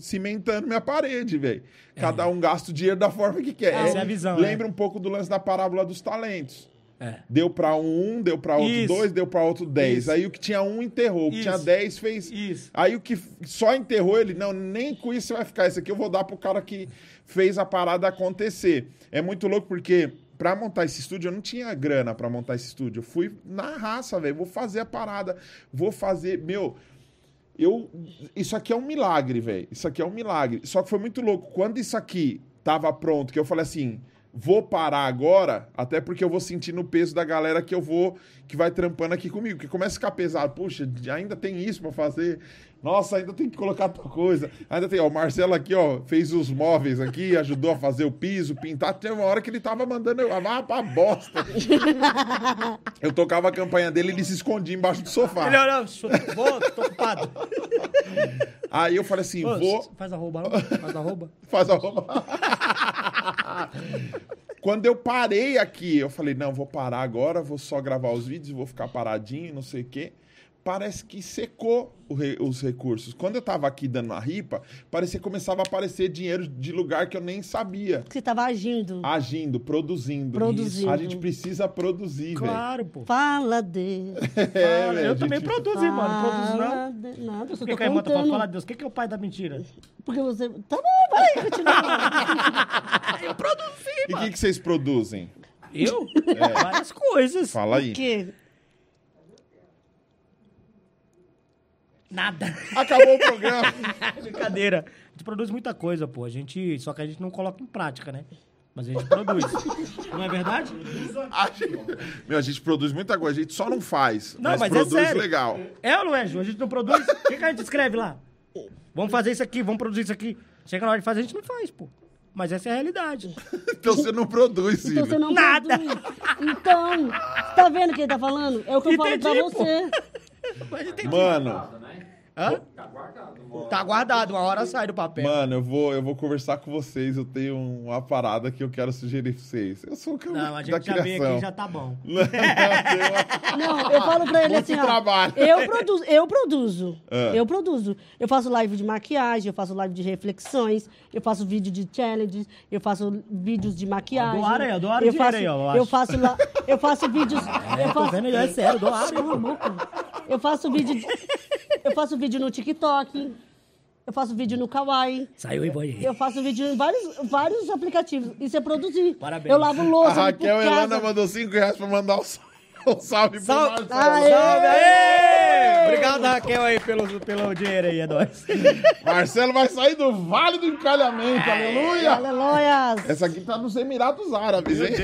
cimentando minha parede, velho. Cada um gasta o dinheiro da forma que quer. Essa é a visão? Lembra um pouco do lance da parábola dos talentos. É. Deu pra um, deu pra outro Isso. dois, deu pra outro dez. Isso. Aí o que tinha um enterrou, o que tinha Isso. dez fez. Isso. Aí o que só enterrou ele, não, nem com isso você vai ficar. Esse aqui eu vou dar pro cara que fez a parada acontecer. É muito louco porque pra montar esse estúdio eu não tinha grana pra montar esse estúdio. Eu fui na raça, velho. Vou fazer a parada, vou fazer, meu. Eu, isso aqui é um milagre, velho. Isso aqui é um milagre. Só que foi muito louco. Quando isso aqui tava pronto, que eu falei assim, vou parar agora, até porque eu vou sentir no peso da galera que eu vou, que vai trampando aqui comigo. Que começa a ficar pesado. Puxa, ainda tem isso pra fazer. Nossa, ainda tem que colocar tal coisa. Ainda tem, ó, o Marcelo aqui, ó, fez os móveis aqui, ajudou a fazer o piso, pintar. Teve uma hora que ele tava mandando eu ah, pra bosta. eu tocava a campanha dele e ele se escondia embaixo do sofá. Ele, não, não, vou, tô ocupado. Aí eu falei assim, Ô, vou, Faz arroba, não? Faz arroba. Faz a roupa. Quando eu parei aqui, eu falei, não, vou parar agora, vou só gravar os vídeos, vou ficar paradinho, não sei o quê. Parece que secou o re- os recursos. Quando eu tava aqui dando a ripa, parecia que começava a aparecer dinheiro de lugar que eu nem sabia. Que você tava agindo. Agindo, produzindo. Produzindo. A gente precisa produzir, velho. Claro, pô. Fala de. É, Fala, velho, eu a também gente- produzo, hein, mano. Produzo não. Fala de- Nada, eu Por que, que bota pra contando. falar de Deus? O que, que é o pai da mentira? Porque você... Tá bom, vai, continua. Eu produzi, E o que, que vocês produzem? Eu? Várias coisas. Fala aí. que Nada. Acabou o programa. Brincadeira. A gente produz muita coisa, pô. A gente, só que a gente não coloca em prática, né? Mas a gente produz. Não é verdade? A gente, meu, a gente produz muita coisa, a gente só não faz. Não, mas, mas é produz sério. legal. É ou não é, Ju? A gente não produz? O que, que a gente escreve lá? Vamos fazer isso aqui, vamos produzir isso aqui. Chega na hora de fazer, a gente não faz, pô. Mas essa é a realidade. Então você não produz, Então você não Nada. produz. Então, você tá vendo o que ele tá falando? É o que eu falo pra Entendi, pô. você. Mas entendi. Mano, Hã? Tá guardado, uma hora sai do papel. mano, eu vou, eu vou conversar com vocês. Eu tenho uma parada que eu quero sugerir pra vocês. Eu sou o cara Não, a da gente já veio criação. aqui já tá bom. Não, eu falo pra ele Muito assim, ó. trabalho. Eu produzo, eu produzo. Ah. Eu produzo. Eu faço live de maquiagem, eu faço live de reflexões, eu faço vídeo de challenges, eu faço vídeos de maquiagem. Doaram eu faço, aí, ó, eu eu acho. faço lá, eu faço vídeos, eu tô faço vendo aí, é sério, doaram. Cala a boca. Eu faço vídeo de- eu faço vídeo no TikTok. Eu faço vídeo no Kawaii. Saiu e aí. Eu faço vídeo em vários, vários aplicativos. Isso é produzir. Parabéns. Eu lavo A louça, Raquel limpo casa. Helena mandou 5 reais pra mandar um salve, um salve pro Salve. Marcelo. Aê! Salve aí! Obrigado, Raquel, aí, pelo, pelo dinheiro aí, é nóis. Marcelo vai sair do Vale do Encalhamento, aleluia! Aleluias. Essa aqui tá nos Emirados Árabes, hein?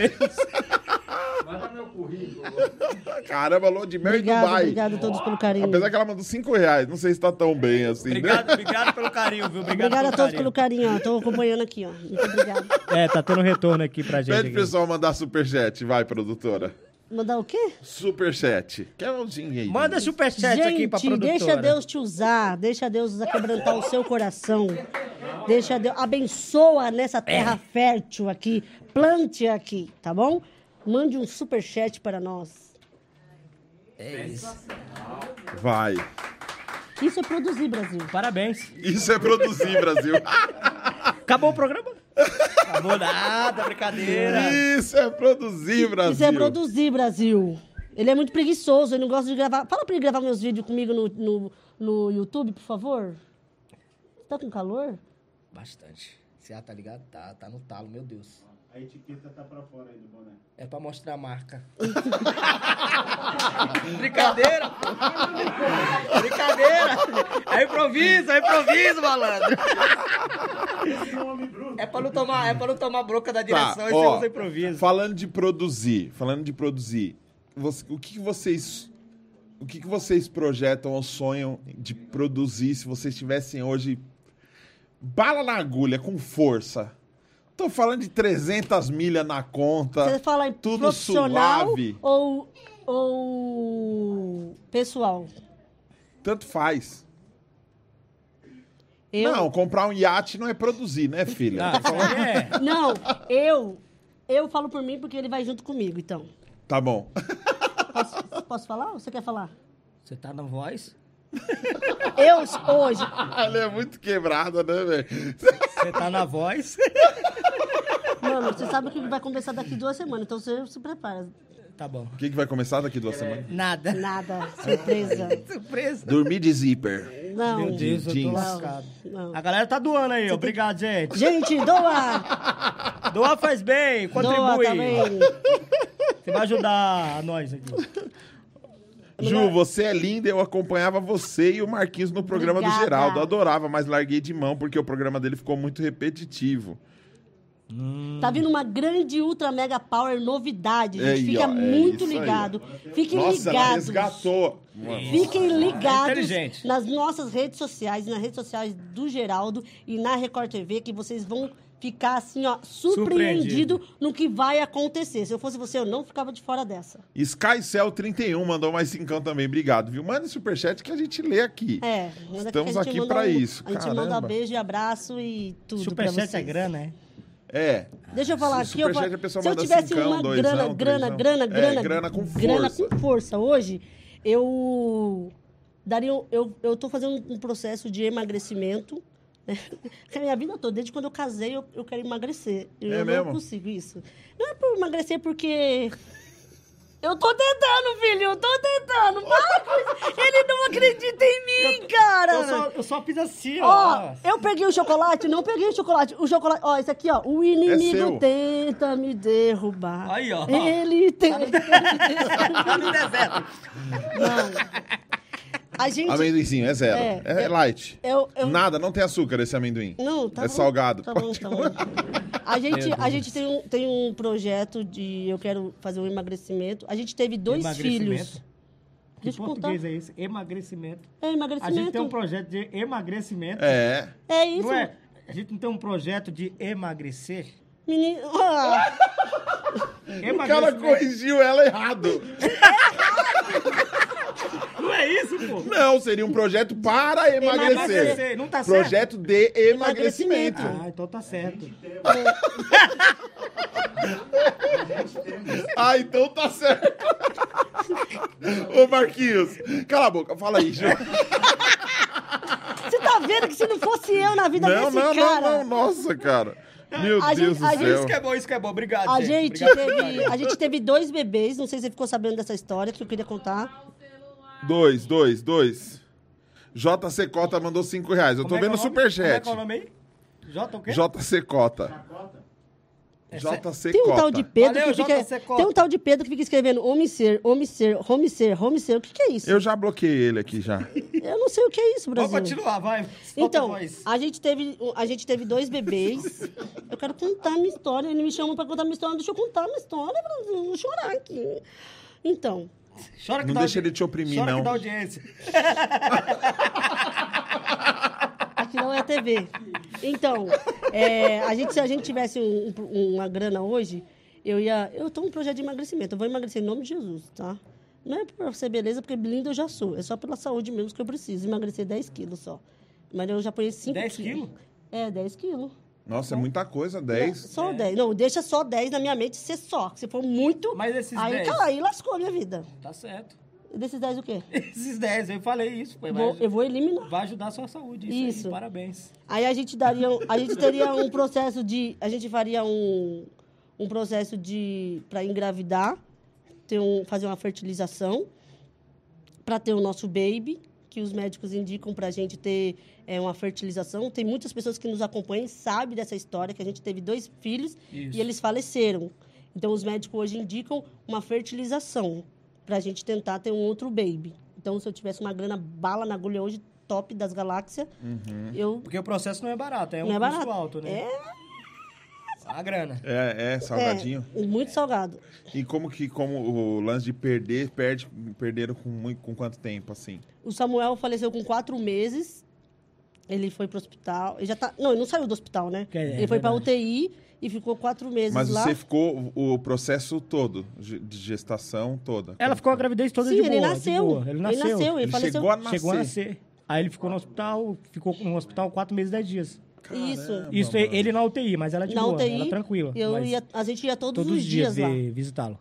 Manda meu currículo. Caramba, Lua de Mel Obrigado, Dubai. obrigado a todos pelo carinho. Apesar que ela mandou 5 reais, não sei se tá tão bem assim, Obrigado, né? obrigado pelo carinho, viu? Obrigado Obrigada a todos carinho. pelo carinho, ó. Tô acompanhando aqui, ó. Muito obrigada. É, tá tendo retorno aqui pra gente. Pede pro pessoal mandar superchat, vai, produtora. Mandar o quê? Superchat. Quer um dinheiro? Manda superchat aqui pra Gente, produtora. deixa Deus te usar, deixa Deus quebrantar o seu coração. Deixa Deus, abençoa nessa terra fértil aqui, plante aqui, tá bom? Mande um superchat para nós. É isso. Vai. Isso é produzir, Brasil. Parabéns. Isso é produzir, Brasil. Acabou o programa? Acabou nada, brincadeira. Isso é produzir, Brasil. Isso é produzir, Brasil. Ele é muito preguiçoso, ele não gosta de gravar. Fala pra ele gravar meus vídeos comigo no, no, no YouTube, por favor. Você tá com calor? Bastante. Você já tá ligado? Tá, tá no talo, meu Deus. A etiqueta tá pra fora aí do boné. É pra mostrar a marca. Brincadeira! Brincadeira! É improviso, é improviso, malandro! É pra não tomar, é pra não tomar bronca da direção Tá, e ó, você usa improviso. Falando de produzir, falando de produzir, você- o que, que vocês o que, que vocês projetam ou sonham de produzir se vocês tivessem hoje bala na agulha com força? Tô falando de 300 milhas na conta. Você fala em tudo profissional suave. ou, ou pessoal? Tanto faz. Eu, Não, comprar um iate não é produzir, né, filha? Ah, isso aí é. Não, eu, eu falo por mim porque ele vai junto comigo, então. Tá bom. Posso, posso falar ou você quer falar? Você tá na voz? Eu, hoje, Ela é muito quebrada, né, velho? Você tá na voz? você sabe que vai começar daqui duas semanas, então você se prepara. Tá bom. O que, que vai começar daqui duas semanas? Nada. Nada, surpresa. Surpresa. Dormir de zíper. Não, Meu Deus, eu tô jeans. lascado. não. A galera tá doando aí. Obrigado, gente. Gente, doa! Doar faz bem, Doa contribui. também. Você vai ajudar a nós aqui. Ju, você é linda, eu acompanhava você e o Marquinhos no programa do Obrigada. Geraldo. Adorava, mas larguei de mão porque o programa dele ficou muito repetitivo. Tá vindo uma grande ultra mega power novidade. gente. Aí, Fica ó, é muito aí. ligado. Fiquem Nossa, ela ligados. resgatou. Fiquem ligados Inteligente. nas nossas redes sociais, nas redes sociais do Geraldo e na Record TV, que vocês vão ficar assim, ó, surpreendido no que vai acontecer. Se eu fosse você, eu não ficava de fora dessa. SkyCell31 mandou mais cincão também. Obrigado, viu? Manda superchat que a gente lê aqui. É, manda Estamos aqui manda pra um- isso, A gente manda caramba. beijo e abraço e tudo pra Superchat vocês. é grana, é? É. Deixa eu falar aqui. Eu, se eu tivesse cincão, uma doisão, grana, grana, trêsão. grana, É, grana, grana com grana força. com força hoje, eu daria. Eu, eu tô fazendo um processo de emagrecimento. né? A minha vida toda, desde quando eu casei, eu, eu quero emagrecer. Eu É não mesmo? consigo isso. Não é por emagrecer porque. Eu tô tentando, filho, eu tô tentando. Isso. Ele não acredita em mim, cara. Eu só, eu só fiz assim, Ó, ó. eu peguei o chocolate, não peguei o chocolate. O chocolate, ó, esse aqui, ó. O É inimigo seu. tenta me derrubar. Aí, ó. Ele tenta. Tá no deserto. Não. A gente. Amendoinzinho, é zero. É, É, é- light. Eu, eu... Nada, não tem açúcar esse amendoim. Não, tá é bom. salgado. Tá bom, tá bom. A gente, a gente tem, um, tem um projeto de eu quero fazer um emagrecimento. A gente teve dois filhos. Que Deixa eu contar. português é esse? Emagrecimento. É A emagrecimento. gente tem um projeto de emagrecimento. É. É isso. Não é? A gente não tem um projeto de emagrecer? Menino. Ah, O cara corrigiu ela errado. Não é isso, pô? Não, seria um projeto para emagrecer. Emagrecer, não tá certo? Projeto de emagrecimento. Ah, então tá certo. Ah, então tá certo. Ô, Marquinhos, cala a boca, fala aí, Ju. você tá vendo que se não fosse eu na vida Não, desse não, cara. não, não, nossa, cara. Meu A Deus gente- do a céu. gente- Isso que é bom, isso que é bom. Obrigado, A gente. gente, Obrigado. teve, a gente teve dois bebês, não sei se você ficou sabendo dessa história que eu queria contar. Dois, dois, dois. JC Cota mandou cinco reais. Eu tô Como é que vendo é o o nome? Como é superchat. que é o nome aí? J o quê? JC Cota. É JC Tem um Cota. tal de Pedro Valeu, que fica. JC Cota. Tem um tal de Pedro que fica escrevendo homem ser, homem ser, homem ser, homem ser. O que, que é isso? Eu já bloqueei ele aqui já. Eu não sei o que é isso, Vamos Brasil. continuar, vai. Solta Então, a gente, teve, a gente teve dois bebês. Eu quero contar a minha história. Ele me chama pra contar a minha história. Deixa eu contar a minha história, Brasil. Vou chorar aqui. Então, Chora que Não dá deixa audi- ele te oprimir, Chora não. que dá audiência. aqui não é TV. Então, é, a gente, se a gente tivesse um- um- uma grana hoje, eu ia. Eu tô um projeto de emagrecimento. Eu vou emagrecer em nome de Jesus, tá? Não é pra ser beleza, porque linda eu já sou. É só pela saúde mesmo que eu preciso. Emagrecer 10 quilos só. Mas eu já ponho 5 10 quilos? É, 10 quilos. Nossa, é muita coisa, 10. Só 10. Não, deixa só 10 na minha mente ser só. Se for muito. Mas esses aí, 10? cara, aí lascou a minha vida. Tá certo. Desses 10 o quê? Esses 10, eu falei isso. Foi, Vou- vai, eu vou eliminar. vai ajudar a sua saúde. Isso, Isso. Aí, parabéns. Aí a gente daria, um- a gente teria um processo de, a gente faria um, um processo de para engravidar, ter um, fazer uma fertilização para ter o nosso baby, que os médicos indicam para a gente ter é, uma fertilização. Tem muitas pessoas que nos acompanham e sabem dessa história que a gente teve dois filhos Isso. e eles faleceram. Então os médicos hoje indicam uma fertilização para a gente tentar ter um outro baby. Então se eu tivesse uma grana bala na agulha hoje top das galáxias, eu Porque o processo não é barato, é um Não é custo barato. alto, né? É. A grana. É, é, salgadinho. É, muito salgado. E como que como o lance de perder, perde, perderam com, muito, com quanto tempo, assim? O Samuel faleceu com quatro meses. Ele foi pro hospital. Ele já tá. Não, ele não saiu do hospital, né? Que é ele foi pra verdade. UTI e ficou quatro meses Mas lá. você ficou o processo todo, de gestação toda. Ela ficou a gravidez toda Sim, de ele boa. de nasceu. boa. Ele nasceu. ele, Ele faleceu. chegou a nascer. Chegou a nascer. Aí ele ficou no hospital, ficou no hospital 4 meses e 10 dias. Isso. Caramba, Isso, mano. ele na UTI, mas ela de Na boa, UTI. ela tranquila. Eu ia, a gente ia todos, todos os dias, lá. ver- visitá-lo.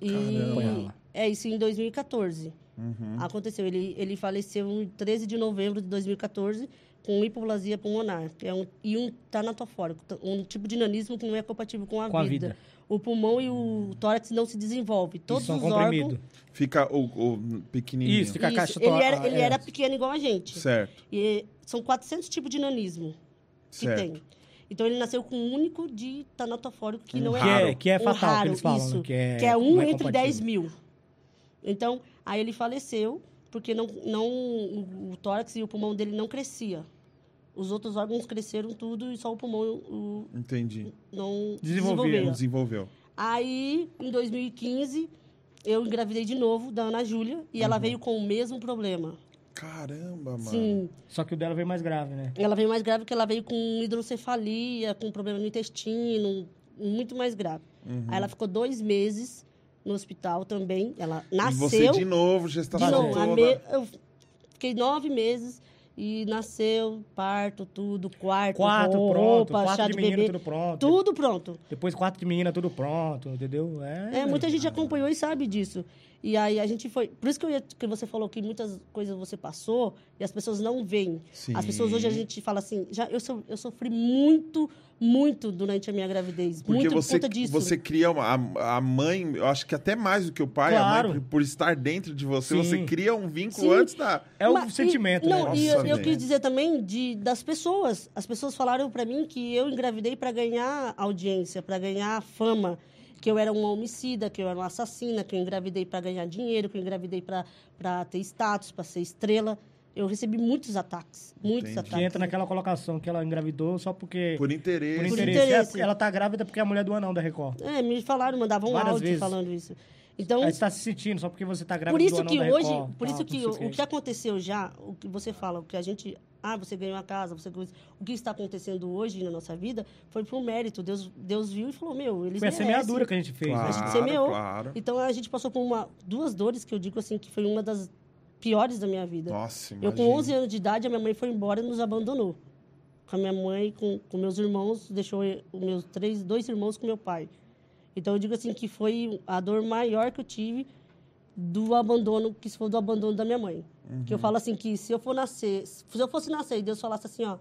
E é isso em 2014. Uhum. Aconteceu. Ele, ele faleceu em 13 de novembro de 2014 com hipoplasia pulmonar, que é um, e um tanatofórico, um tipo de nanismo que não é compatível com a, Com a vida. vida. O pulmão e o tórax não se desenvolvem. Todos Isso é os comprimido. órgãos. Fica o, o pequenininho. Isso, fica a Isso, caixa ele tó- era, ele é. era pequeno igual a gente. Certo, E são 400 tipos de nanismo que certo. tem. Então ele nasceu com um único de tanatofórico que Um não é Que é, raro. que é um fatal, que raro, eles falam, isso, né? Que é, que é um é entre compatível. 10 mil. Então, aí ele faleceu porque não, não, o, tórax e o pulmão dele não crescia. Os outros órgãos cresceram tudo e só o pulmão o, Entendi. não desenvolveu. Não desenvolveu. Aí, em 2015, eu engravidei de novo da Ana Júlia e ela veio com o mesmo problema. Caramba, mano. Sim, Só que o dela veio mais grave, né? ela veio mais grave porque ela veio com hidrocefalia, com problema no intestino, muito mais grave. Uhum. Aí ela ficou dois meses no hospital também. Ela E nasceu. você de novo, de gestação novo, a toda. me- eu fiquei nove meses e nasceu, parto, tudo, quarto, Quarto ro- pronto, roupa, quarto chá de de, menino, bebê. tudo pronto. Tudo pronto. Depois quarto de menina, tudo pronto, entendeu? É, É, muita gente acompanhou e sabe disso. E aí a gente foi. Por isso que, eu ia- que você falou que muitas coisas você passou e as pessoas não veem. Sim. As pessoas hoje a gente fala assim, já eu, so- eu sofri muito, muito durante a minha gravidez. Porque muito você, por conta disso. você cria uma, a, a mãe, eu acho que até mais do que o pai, a Claro. mãe, por, por estar dentro de você, Sim. você cria um vínculo Sim. antes da. É o Mas- sentimento, e, né? Não, e Nossa, eu, eu velho. quis dizer também de, das pessoas. As pessoas falaram pra mim que eu engravidei pra ganhar audiência, pra ganhar fama, que eu era uma homicida, que eu era uma assassina, que eu engravidei pra ganhar dinheiro, que eu engravidei pra ter status, pra ser estrela. eu recebi muitos ataques. Muitos Entendi. Que ataques. entra naquela colocação que ela engravidou só porque. Por interesse. por Por interesse. interesse. É, ela tá grávida porque é a mulher do anão da Record. É, me falaram, mandavam um Várias áudio vezes. falando isso. Então, Aí você tá se sentindo só porque você tá grávida por do isso anão que da hoje, Record. por isso que o que aconteceu já, o que você fala, o que a gente, ah, você ganhou a casa, você ganhou, o que está acontecendo hoje na nossa vida foi por mérito. Deus, Deus viu e falou, meu, eles Foi a merecem. semeadura que a gente fez. né? A gente Claro, semeou. claro. Então a gente passou por uma, duas dores que eu digo assim que foi uma das piores da minha vida. Nossa, Eu com imagina. 11 anos de idade, a minha mãe foi embora e nos abandonou. Com a minha mãe, com, com meus irmãos, deixou os meus três, dois irmãos com meu pai. Então eu digo assim que foi a dor maior que eu tive do abandono, que foi do abandono da minha mãe. Que eu falo assim que se eu for nascer, se eu fosse nascer e Deus falasse assim, ó,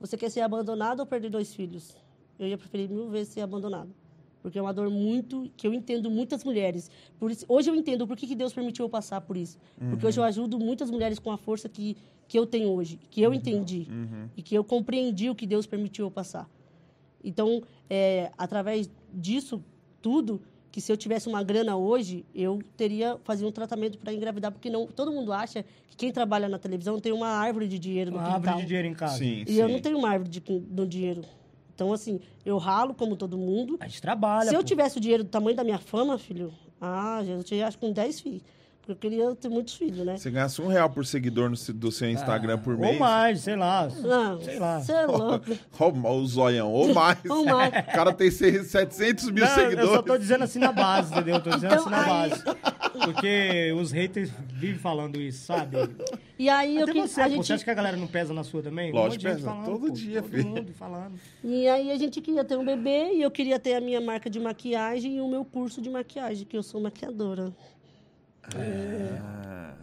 você quer ser abandonado ou perder dois filhos? Eu ia preferir mil vezes ser abandonado. Porque é uma dor muito que eu entendo muitas mulheres. Por isso, hoje eu entendo por que, que Deus permitiu eu passar por isso. Porque hoje eu ajudo muitas mulheres com a força que, que eu tenho hoje, que eu entendi e que eu compreendi o que Deus permitiu eu passar. Então, é, através disso tudo, que se eu tivesse uma grana hoje, eu teria fazer um tratamento para engravidar, porque não todo mundo acha que quem trabalha na televisão tem uma árvore de dinheiro no Uma quintal. árvore de dinheiro em casa. Sim, E sim. eu não tenho uma árvore de, no dinheiro. Então, assim, eu ralo como todo mundo. A gente trabalha. Se eu pô. tivesse o dinheiro do tamanho da minha fama, filho, ah, eu tinha acho que com 10 filhos. Porque eu queria ter muitos filhos, né? Você ganhasse um real por seguidor no, do seu Instagram por Ou mês. mais, sei lá. Não, Sei lá. Você é louco. Ó, o zoião, ou mais. Ou mais. O cara tem seis- 700 mil Não, seguidores. eu só tô dizendo assim na base, entendeu? Eu tô dizendo Então, assim na aí- base. Porque os haters vivem falando isso, sabe? E aí eu Até que, você, a gente você acha que a galera não pesa na sua também? Lógico um pesa, falando, todo pô, dia, todo filho. mundo falando. E aí a gente queria ter um bebê e eu queria ter a minha marca de maquiagem e o meu curso de maquiagem, que eu sou maquiadora. Ah,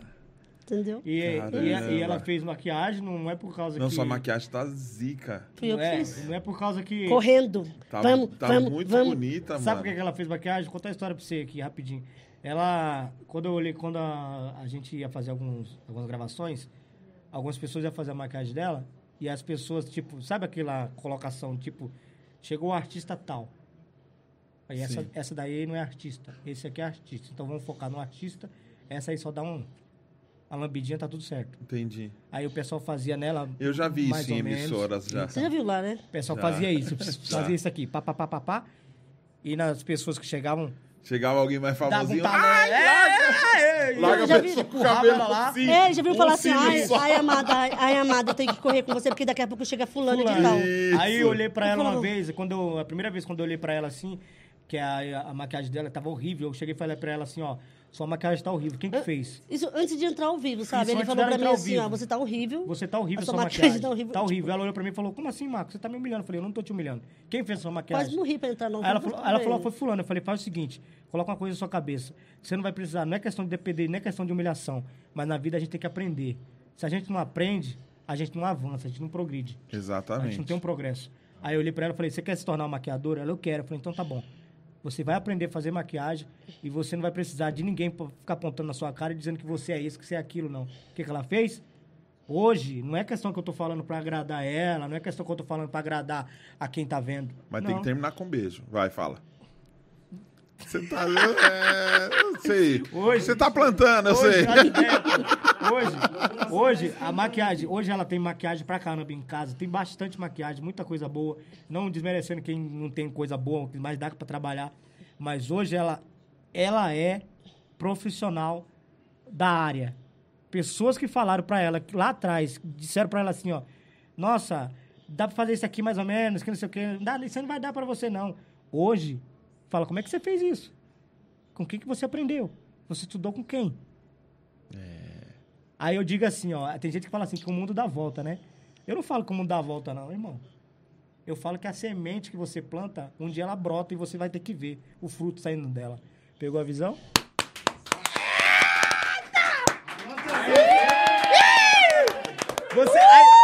Entendeu? E, e, e ela fez maquiagem, não é por causa não, que... sua maquiagem tá zica. Fui eu não, que é, fiz. não é por causa que... Correndo. Tá, vamos, tá vamos, muito vamos. bonita, Sabe mano. por que que ela fez maquiagem? Vou contar a história pra você aqui, rapidinho. Ela, quando eu olhei, quando a, a gente ia fazer alguns, algumas gravações, algumas pessoas iam fazer a maquiagem dela, e as pessoas, tipo, sabe aquela colocação, tipo, chegou o artista tal. Aí essa, Sim. essa daí não é artista, esse aqui é artista. Então vamos focar no artista, essa aí só dá um, uma lambidinha, tá tudo certo. Entendi. Aí o pessoal fazia nela. Eu já vi mais isso em ou menos. emissoras já. Você já viu lá, né? O pessoal Já. fazia isso, fazia isso aqui, pá, pá, pá, pá, pá. E nas pessoas que chegavam, Chegava alguém mais Dava um famosinho. Ai, É, é, é, larga a já vi, pessoa com o cabelo lá. assim. É, já viu um falar assim, ai, ai, amada, ai, amada, eu tenho que correr com você, porque daqui a pouco chega fulano, de Fulano. tal. Isso. Aí eu olhei pra ela uma vez, quando eu- a primeira vez quando eu olhei pra ela assim, que a, a maquiagem dela tava horrível, eu cheguei e falei pra ela assim, ó, sua maquiagem tá horrível, quem que fez? Isso antes de entrar ao vivo, sabe? Isso, Ele falou pra mim assim, ó, você tá horrível. Você tá horrível A sua, sua maquiagem. maquiagem tá horrível. Tá horrível. Ela olhou pra mim e falou, como assim, Marco? Você tá me humilhando? Eu falei, eu não tô te humilhando. Quem fez sua maquiagem? Quase morri pra entrar no Aí ela vivo falou, ela falou, foi fulano. Eu falei, faz o seguinte, coloca uma coisa na sua cabeça. Você não vai precisar, não é questão de depender, não é questão de humilhação. Mas na vida a gente tem que aprender. Se a gente não aprende, a gente não avança, a gente não progride. A gente Exatamente. não tem um progresso. Aí eu olhei pra ela e falei, você quer se tornar uma maquiadora? Ela, eu quero. Eu falei, então tá bom. Você vai aprender a fazer maquiagem e você não vai precisar de ninguém pra ficar apontando na sua cara e dizendo que você é isso, que você é aquilo, não. O que, que ela fez? Hoje, não é questão que eu tô falando pra agradar ela, não é questão que eu tô falando pra agradar a quem tá vendo. Mas não. tem que terminar com um beijo. Vai, fala. Você tá. É, eu sei. Hoje- Você tá plantando, eu sei. Hoje, é, hoje, hoje, a maquiagem, hoje ela tem maquiagem pra caramba em casa, tem bastante maquiagem, muita coisa boa, não desmerecendo quem não tem coisa boa, mas dá pra trabalhar, mas hoje ela, ela é profissional da área. Pessoas que falaram pra ela, lá atrás, disseram pra ela assim, ó, nossa, dá pra fazer isso aqui mais ou menos, que não sei o quê, dá, isso não vai dar pra você não. Hoje, fala, como é que você fez isso? Com quem que você aprendeu? Você estudou com quem? Aí eu digo assim, ó, tem gente que fala assim que o mundo dá volta, né? Eu não falo que o mundo dá volta, não, irmão. Eu falo que a semente que você planta, um dia ela brota e você vai ter que ver o fruto saindo dela. Pegou a visão? Você. aí,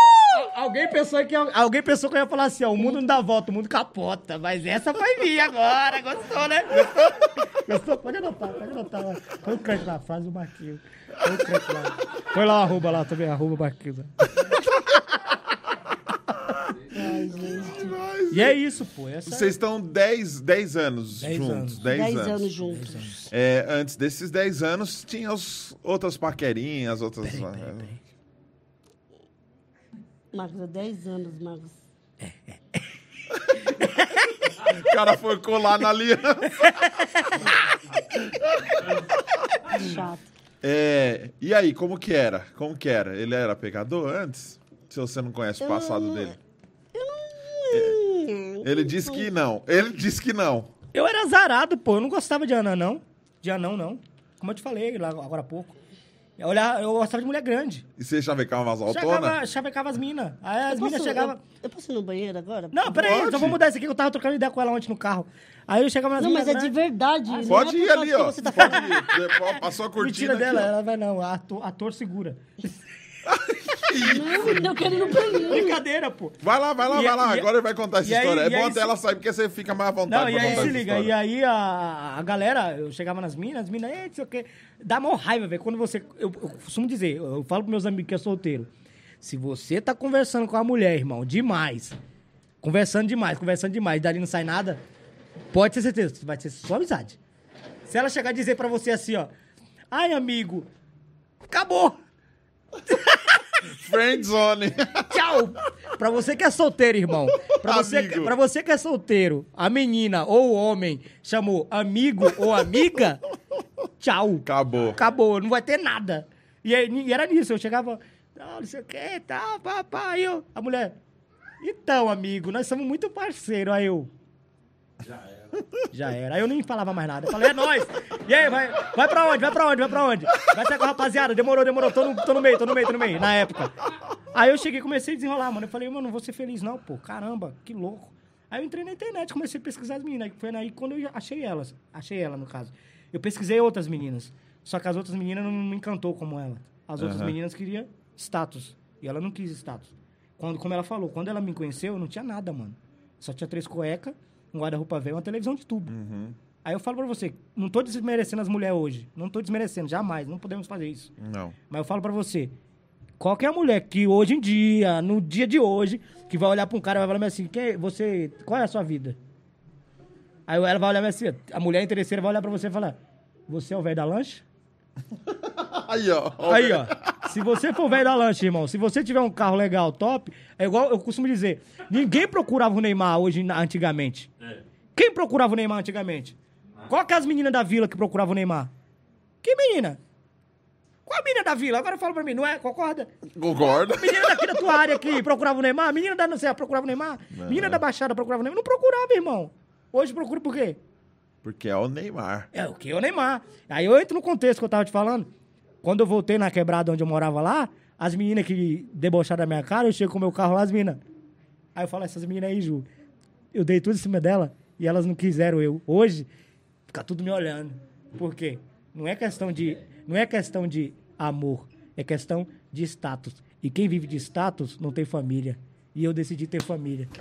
alguém pensou que eu- alguém pensou que eu ia falar assim, ó, o mundo não dá volta, o mundo capota, mas essa foi minha agora, gostou, né? Gostou? Gostou? Pode anotar, pode anotar lá. Põe o crédito na frase do Marquinhos. Põe o crédito lá. Põe lá o arroba lá também, arroba Marquinhos. Ai, gente. E é isso, pô. Essa Vocês estão 10, 10 anos 10 juntos. anos. 10 Dez anos. anos juntos. É, antes desses 10 anos, tinha os, outras paquerinhas, outras. Marcos, há 10 anos, Marcos. O cara foi colar na aliança. Chato. É, e aí, como que era? Como que era? Ele era pegador antes? Se você não conhece o passado dele. Hum, Ele disse que não. Ele disse que não. Eu era azarado, pô. Eu não gostava de anã, não. De anão, não. Como eu te falei lá agora há pouco. Eu, olhava, eu gostava de mulher grande. E você chavecava umas autonas? Chegava, chavecava as minas. Aí as minas chegavam... Eu, eu posso ir no banheiro agora? Não, peraí, só vou mudar isso aqui que eu tava trocando ideia com ela ontem no carro. Aí eu chegava nas Não, mas é de verdade. não Pode é ir ali, ó. Você tá Pode falando. ir. Você Passou a cortina Mentira dela, aqui, ela vai não, ator, ator segura. Não, eu quero ir no banheiro. Brincadeira, pô. Vai lá, vai lá, E- vai lá. e- Agora ele vai contar essa aí- história. e é bom aí até se- ela sair, porque você fica mais à vontade Não, e aí se liga, história. e aí a, a galera, eu chegava nas minas, as minas, ei, não sei o quê. Dá mó raiva, velho. Quando você. Eu, eu costumo dizer, eu, eu falo pros meus amigos que é solteiro. Se você tá conversando com a mulher, irmão, demais. Conversando demais, conversando demais, e dali não sai nada, pode ter certeza, vai ser só amizade. Se ela chegar a dizer pra você assim, ó. Ai, amigo, acabou. Friendzone. Tchau! Pra você que é solteiro, irmão. Pra você, Amigo. pra você que é solteiro, a menina ou o homem chamou amigo ou amiga, tchau. Acabou. Acabou, não vai ter nada. E, aí, e era nisso, eu chegava, não, não sei o que, tá, pá, pá. Aí eu, a mulher, então, amigo, nós somos muito parceiros. Aí eu, já era. Aí eu nem falava mais nada. Eu falei, é nóis. E aí, vai, vai pra onde? Vai pra onde? Vai pra onde? Vai sair com a rapaziada? Demorou, demorou. Tô no, tô no meio, tô no meio, tô no meio, na época. Aí eu cheguei comecei a desenrolar, mano. Eu falei, mano, não vou ser feliz não, pô. Caramba, que louco. Aí eu entrei na internet, comecei a pesquisar as meninas. Foi aí quando eu achei elas. Achei ela, no caso. Eu pesquisei outras meninas. Só que as outras meninas não me encantou como ela. As outras Aham. meninas queriam status. E ela não quis status. Quando, como ela falou, quando ela me conheceu, eu não tinha nada, mano. Só tinha três cuecas, um guarda-roupa velho uma televisão de tubo. Aí eu falo pra você, não tô desmerecendo as mulheres hoje. Não tô desmerecendo, jamais. Não podemos fazer isso. Não. Mas eu falo pra você, qualquer mulher que hoje em dia, no dia de hoje, que vai olhar pra um cara e vai falar assim, quem, você, qual é a sua vida? Aí ela vai olhar assim, a mulher interesseira vai olhar pra você e falar, você é o velho da lancha? Aí, ó. Aí, ó. Se você for velho da lancha, irmão, se você tiver um carro legal, top, é igual eu costumo dizer, ninguém procurava o Neymar hoje, antigamente. Quem procurava o Neymar antigamente? Qual que é as meninas da vila que procuravam o Neymar? Que menina? Qual a menina da vila? Agora fala pra mim, não é? Concorda? Concordo. Menina daqui da tua área aqui procurava o Neymar? Menina da não sei, procurava o Neymar? Menina da Baixada procurava o Neymar? Não procurava, irmão. Hoje procura por quê? Porque é o Neymar. É o que? O Neymar. Aí eu entro no contexto que eu tava te falando. Quando eu voltei na quebrada onde eu morava lá, as meninas que debocharam da minha cara, eu chego com o meu carro lá, as meninas. Aí eu falo, essas meninas aí, Ju, eu dei tudo em cima dela e elas não quiseram eu. Hoje, fica tudo me olhando. Por quê? Não é questão de, não é questão de amor, é questão de status. E quem vive de status não tem família. E eu decidi ter família.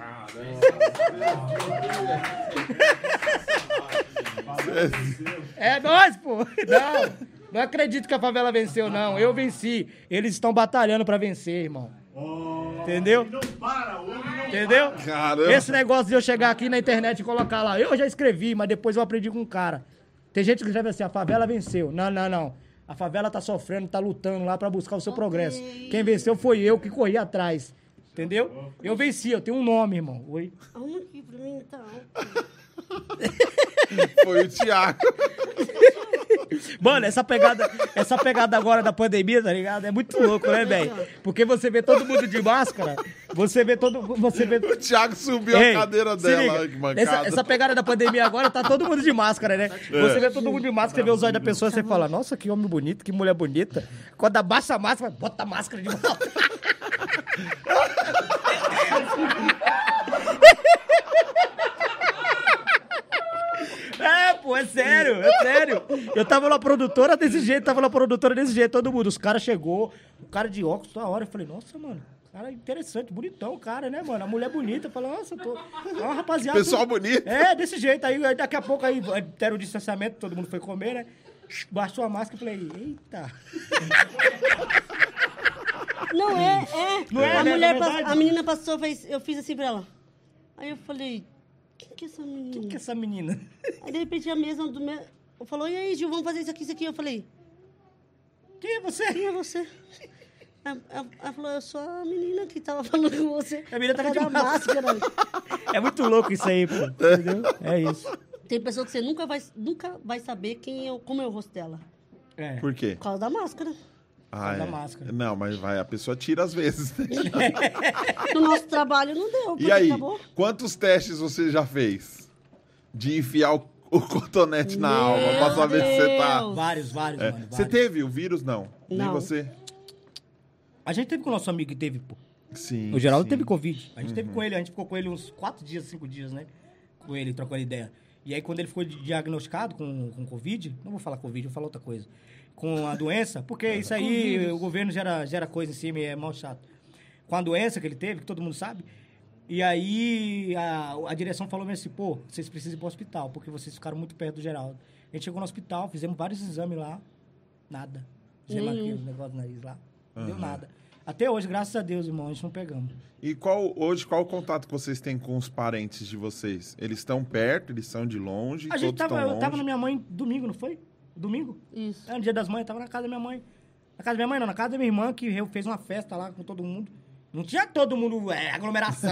É nós, pô. Não, não acredito que a favela venceu, não. Eu venci. Eles estão batalhando pra vencer, irmão. Entendeu? Não para, o homem não Entendeu? Caramba. Esse negócio de eu chegar aqui na internet e colocar lá, eu já escrevi, mas depois eu aprendi com um cara. Tem gente que escreve assim, a favela venceu. Não, não, não. A favela tá sofrendo, tá lutando lá pra buscar o seu progresso. Quem venceu foi eu que corri atrás. Entendeu? Eu venci, eu tenho um nome, irmão. Oi. Arruma aqui pra mim, então. Foi o Thiago. Mano, essa pegada, essa pegada agora da pandemia, tá ligado? É muito louco, né, velho? Porque você vê todo mundo de máscara, você vê todo. Você vê. O Thiago subiu Ei, a cadeira dela. liga, que essa, essa pegada da pandemia agora tá todo mundo de máscara, né? Você vê todo mundo de máscara, vê os olhos da pessoa, você fala, nossa, que homem bonito, que mulher bonita. Quando abaixa a máscara, bota a máscara de volta. É, pô, é sério, é sério. Eu tava lá produtora desse jeito, tava lá produtora desse jeito, todo mundo. Os caras chegou, o cara de óculos toda hora. Eu falei, nossa, mano, cara é interessante, bonitão o cara, né, mano? A mulher bonita. Eu falei, nossa, tô. É uma rapaziada. Pessoal bonito. É, desse jeito. Aí aí daqui a pouco aí deram o distanciamento, todo mundo foi comer, né? Baixou a máscara e falei, eita. Não é, é. Não é, a, né? mulher É a menina passou, fez, eu fiz assim pra ela. Aí eu falei, quem que é essa menina? Quem que é essa menina? Aí de repente a mesma do meu. Falou, e aí, Gil, vamos fazer isso aqui, isso aqui. Eu falei, Quem é você? quem é você? Ela ela falou, eu sou a menina que tava falando com você. A menina tá de causa da máscara. É muito louco isso aí, pô. Entendeu? É isso. Tem pessoa que você nunca vai, nunca vai saber quem é, o- como é o rosto dela. É. Por quê? Por causa da máscara. Ah, é. máscara. Não, mas vai, a pessoa tira às vezes. né? No nosso trabalho não deu. porque E aí, Acabou. quantos testes você já fez? De enfiar o, o cotonete na Meu alma pra saber se você tá. Vários, vários, É. mano. Você vários. teve o vírus? Não. Nem Não. você? A gente teve com o nosso amigo que teve, pô. Sim. O Geraldo sim. teve Covid. A gente teve com ele, a gente ficou com ele uns quatro dias, cinco dias, né? Com ele, trocando ideia. E aí, quando ele ficou diagnosticado com, com Covid, não vou falar Covid, vou falar outra coisa. Com a doença, porque isso aí, o governo gera, gera coisa em cima e é mal chato. Com a doença que ele teve, que todo mundo sabe. E aí, a, a direção falou assim, pô, vocês precisam ir pro hospital, porque vocês ficaram muito perto do Geraldo. A gente chegou no hospital, fizemos vários exames lá, nada. Nenhum. aquele negócio no nariz lá, não deu nada. Até hoje, graças a Deus, irmão, a gente não pegamos. E qual hoje qual o contato que vocês têm com os parentes de vocês? Eles estão perto, eles são de longe, A gente tava, eu longe. tava na minha mãe domingo, não foi? Domingo? Isso. É, no dia das mães, eu tava na casa da minha mãe. Na casa da minha mãe, não, na casa da minha irmã, que eu- fez uma festa lá com todo mundo. Não tinha todo mundo, é, aglomeração,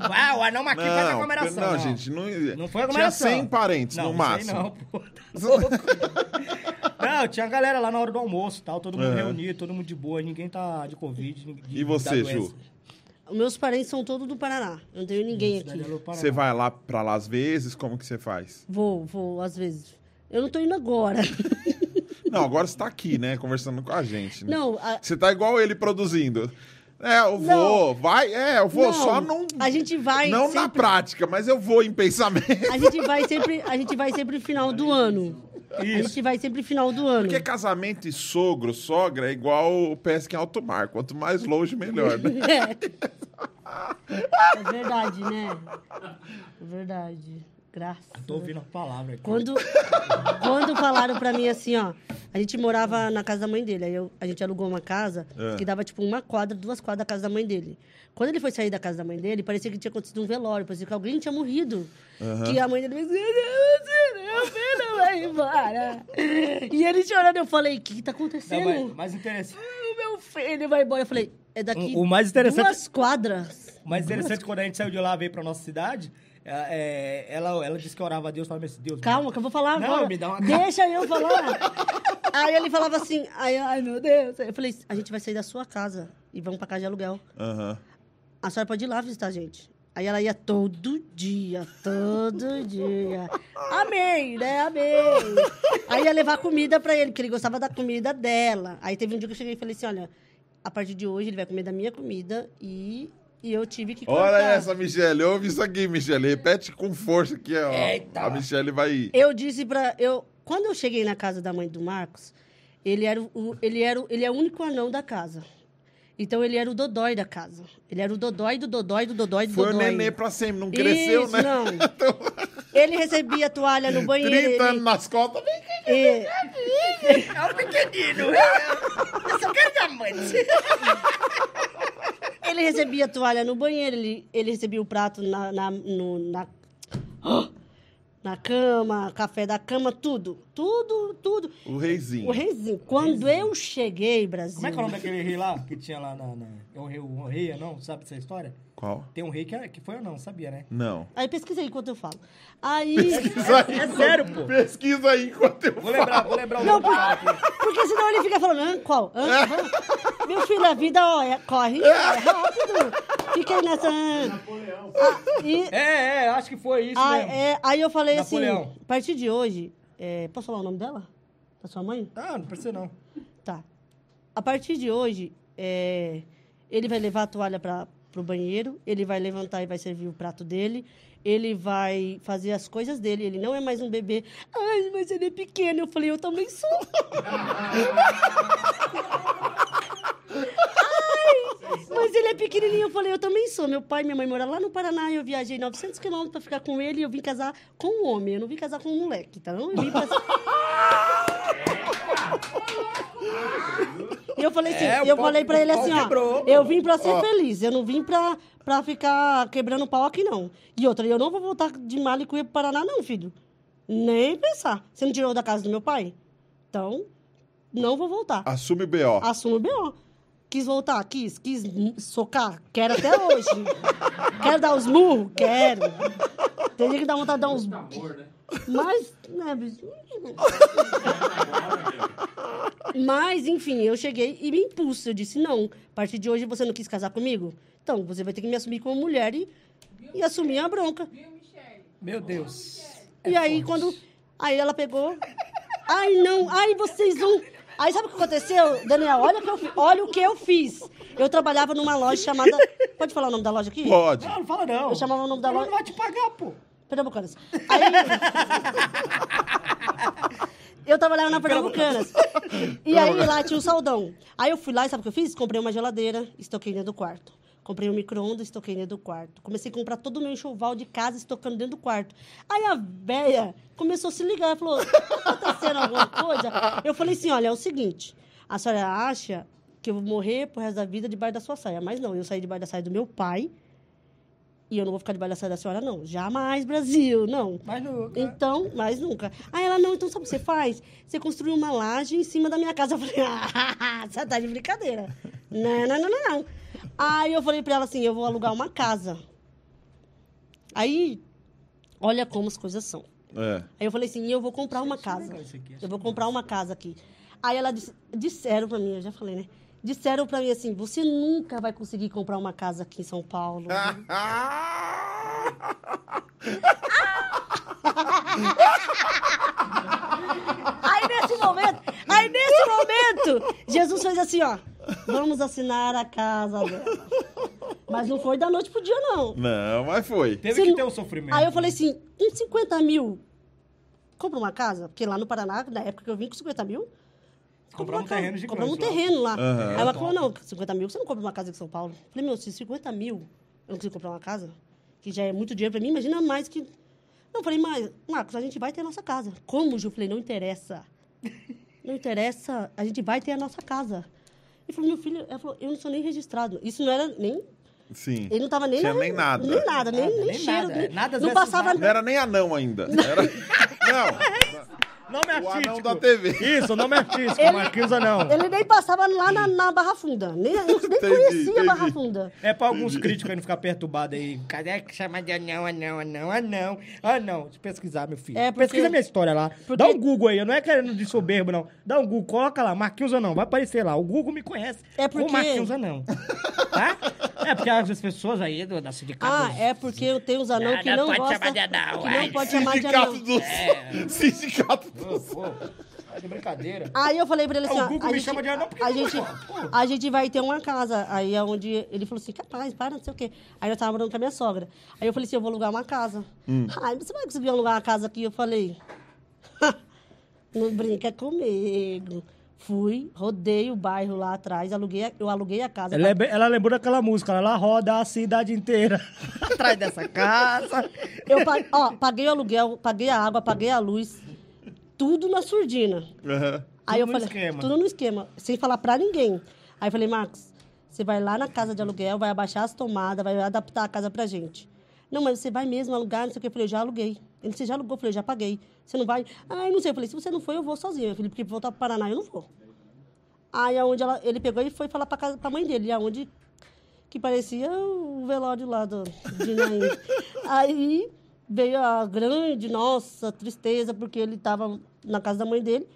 ah, o anão aqui faz aglomeração. não, gente, não, Não foi Tinha aglomeração. 100 parentes não, no aí máximo. Não, pô. Tá louco. não, tinha galera lá na hora do almoço tal, todo mundo Aham. reunido, todo mundo de boa, ninguém tá de Covid. ninguém- E você, da Ju? meus parentes são todos do Paraná. Eu não tenho ninguém aqui. Paraná. Você vai lá pra lá às vezes, como que você faz? Vou, vou, às vezes. Eu não tô indo agora. Não, agora você tá aqui, né, conversando com a gente. Né? Não, a- Você tá igual ele produzindo. É, eu Não. vou, vai, é, eu vou, Não, só não... a gente vai Não na sempre- prática, mas eu vou em pensamento. a gente vai sempre, a gente vai sempre no final do ano. A gente vai sempre no final do ano. Porque casamento e sogro, sogra é igual pesca em alto mar. Quanto mais longe, melhor, né? É. É verdade, né? É verdade. Graças. Tô ouvindo a palavra aqui. Quando, quando falaram pra mim assim, ó, a gente morava na casa da mãe dele. Aí eu- a gente alugou uma casa É. que dava tipo uma quadra, duas quadras da casa da mãe dele. Quando ele foi sair da casa da mãe dele, parecia que tinha acontecido um velório, parecia que alguém tinha morrido. Que a mãe dele disse, não, meu filho vai embora. E ele chorando, eu falei, o que, que tá Não, acontecendo? mas, mais interessante. O meu filho vai embora. Eu falei, é daqui O- o mais interessante- duas quadras. O mais interessante, quando a gente saiu de lá e veio pra nossa cidade, é, ela, ela disse que orava a Deus, falava assim, Deus... Calma, que eu vou falar Não, agora. me dá uma- Deixa eu falar. aí ele falava assim, ai, ai, meu Deus. Eu falei, a gente vai sair da sua casa e vamos pra casa de aluguel. Aham. A senhora pode ir lá visitar a gente. Aí ela ia todo dia, todo dia. Amei, né? Amei. Aí ia levar comida pra ele, porque ele gostava da comida dela. Aí teve um dia que eu cheguei e falei assim, olha, a partir de hoje ele vai comer da minha comida e, e eu tive que. Olha essa, Michele. Ouve isso aqui, Michele. Repete com força que ó, Eita. a Michele vai... Eu disse pra. Eu, quando eu cheguei na casa da mãe do Marcos, ele era o, o- ele era o, ele é o único anão da casa. Então ele era o dodói da casa. Ele era o dodói do dodói do dodói do Foi o dodói. nenê pra sempre, não cresceu, Isso, né? não. Ele recebia a toalha no banheiro. 30 ele- anos nas costas. Vem cá. e- É pequenino. Eu só quero diamante. ele recebia a toalha no banheiro, ele, ele recebia o prato na, na, no- na, na cama, café da cama, tudo. Tudo, tudo. O reizinho. O reizinho. Quando eu cheguei, Brasil. Como é que é o nome daquele rei lá, que tinha lá na... na é o rei, o rei, não? Sabe dessa história? Qual? Tem um rei que, é- que foi ou não, sabia, né? Não. Aí pesquisa aí enquanto eu falo. Aí. Pesquisa aí, É sério, pô. Pesquisa aí enquanto eu Vou lembrar, vou lembrar o Não, nome cara aqui. Porque senão ele fica falando, Hã? qual? Hã? Hã? Meu filho, a vida, ó, é- corre, é rápido. Fiquei nessa. hã? Ah, e, É, é, acho que foi isso aí, mesmo. é, aí eu falei Napoleão. assim, a partir de hoje, é, posso falar o nome dela? Da sua mãe? Ah, não precisa não. Tá. A partir de hoje, é, ele vai levar a toalha para o banheiro, ele vai levantar e vai servir o prato dele, ele vai fazer as coisas dele, ele não é mais um bebê. Ai, mas ele é pequeno. Eu falei, eu também sou. Ai, mas ele é pequenininho. Eu falei, eu também sou. Meu pai e minha mãe moram lá no Paraná eu viajei 900 quilômetros para ficar com ele e eu vim casar com um homem. Eu não vim casar com um moleque, tá? Eu vim pra... E eu falei assim, É, eu pau- falei pra ele assim, ó, quebrou. eu vim pra ser feliz, eu não vim pra, pra ficar quebrando pau aqui, não. E outra, eu não vou voltar de Malicuia pro Paraná, não, filho. Nem pensar. Você não tirou da casa do meu pai? Então, não vou voltar. Assume o B.O. Assumo o B.O. Quis voltar? Quis. Quis socar? Quero até hoje. Quero dar os murros? Quero. Tem dia que dá vontade de dar uns... Amor, né? Mas, né, bicho? Mas, enfim, eu cheguei e me impulso. Eu disse, não, a partir de hoje você não quis casar comigo? Então, você vai ter que me assumir como mulher e, e assumir a bronca. Meu Deus. e aí, quando... Aí ela pegou... Ai, não, ai, vocês vão... Aí, sabe o que aconteceu, Daniel? Olha, o que eu, olha o que eu fiz. Eu trabalhava numa loja chamada... Pode falar o nome da loja aqui? Pode. Não, não fala não. Eu chamava o nome da Ela loja... não vai te pagar, pô. Pernambucanas. Aí... eu trabalhava na Pernambucanas. E aí lá tinha um saldão. Aí eu fui lá e sabe o que eu fiz? Comprei uma geladeira, estoquei dentro do quarto. Comprei um micro-ondas, estoquei dentro do quarto. Comecei a comprar todo o meu enxoval de casa, estocando dentro do quarto. Aí a véia começou a se ligar, falou, tá acontecendo alguma coisa? Eu falei assim, olha, é o seguinte, a senhora acha que eu vou morrer pro resto da vida debaixo da sua saia. Mas não, eu saí debaixo da saia do meu pai, e eu não vou ficar debaixo da saia da senhora, não. Jamais, Brasil, não. Mas nunca. Então, mais nunca. Aí ela, não, então sabe o que você faz? Você construiu uma laje em cima da minha casa. Eu falei, ah, você tá de brincadeira. Não, não, não, não, não. Aí eu falei pra ela assim, eu vou alugar uma casa. Aí, olha como as coisas são. É. Aí eu falei assim, eu vou comprar uma casa. legal isso aqui, Eu vou comprar uma casa aqui. Aí ela disse, disseram pra mim, eu já falei, né? Disseram pra mim assim, você nunca vai conseguir comprar uma casa aqui em São Paulo. Aí nesse momento, aí nesse momento, Jesus fez assim, ó. Vamos assinar a casa dela. Mas não foi da noite pro dia, não. Não, mas foi. Teve Se que não- ter um sofrimento. Aí eu falei assim, com 50 mil, compra uma casa? Porque lá no Paraná, na época que eu vim com 50 mil... Comprar um terreno gigante Compramos um lá. terreno lá. Aí ela falou, não, 50 mil, você não compra uma casa em São Paulo. Eu falei, meu, se 50 mil eu não consigo comprar uma casa, que já é muito dinheiro pra mim, imagina mais que... Não, eu falei, mas, Marcos, a gente vai ter a nossa casa. Como, Ju? Eu falei, não interessa. Não interessa, a gente vai ter a nossa casa. Ele falou, meu filho, ela falou, eu não sou nem registrado. Isso não era nem... Sim. Ele não tava nem... Tinha na- nem nada. Nem nada, nem, Nada, nem, nem cheiro. nada. nem- Nada não passava... nada. Não era nem anão ainda. Era... Não. Nome O anão artístico. da TV. Isso, nome artístico. Ele- Marquinhos Anão. Ele nem passava lá na, na Barra Funda. Nem, eu nem Entendi, conhecia entendi. Barra Funda. É pra alguns críticos aí não ficar perturbados aí. Cadê que chama de anão, anão, anão, anão? Anão. Deixa eu pesquisar, meu filho. É, porque- Pesquisa minha história lá. porque- Dá um Google aí. Eu não é querendo de soberbo, não. Dá um Google, coloca lá, Marquinhos Anão. Vai aparecer lá. O Google me conhece. É porque- O Marquinhos Anão. Tá? É porque as pessoas aí do, da sindicato... Ah, é porque eu tenho os anão Não, que não não pode gosta... chamar de anão, que não pode chamar de anão. Sindicato dos... Sindicato Pô, é de brincadeira. Aí eu falei pra ele assim, O ó, Google a me gente, chama de anão porque a gente, a gente vai ter uma casa. Aí é onde ele falou assim, capaz, para, não sei o quê. Aí eu tava morando com a minha sogra. Aí eu falei assim, eu vou alugar uma casa. Hum. Ai, você vai conseguir alugar uma casa aqui? Eu falei, não brinca comigo. Fui, rodei o bairro lá atrás, aluguei, a- eu aluguei a casa. Ela, é bem- ela lembrou daquela música, ela roda a cidade inteira atrás dessa casa. Eu ó, paguei o aluguel, paguei a água, paguei a luz, tudo na surdina. Aham. Aí eu no falei, esquema. tudo no esquema, sem falar pra ninguém. Aí eu falei, Marcos, você vai lá na casa de aluguel, vai abaixar as tomadas, vai adaptar a casa pra gente. Não, mas você vai mesmo alugar, não sei o que. Eu falei, eu já aluguei. Ele, você já alugou? Eu falei, já paguei. Você não vai? Ah, eu não sei. Eu falei, se você não for, eu vou sozinho. Eu falei, porque voltar pro Paraná, eu não vou. Aí aonde ela, ele pegou e foi falar pra, casa, pra mãe dele, aonde que parecia o velório lá do, de Naim. Aí veio a grande, nossa, tristeza, porque ele estava na casa da mãe dele.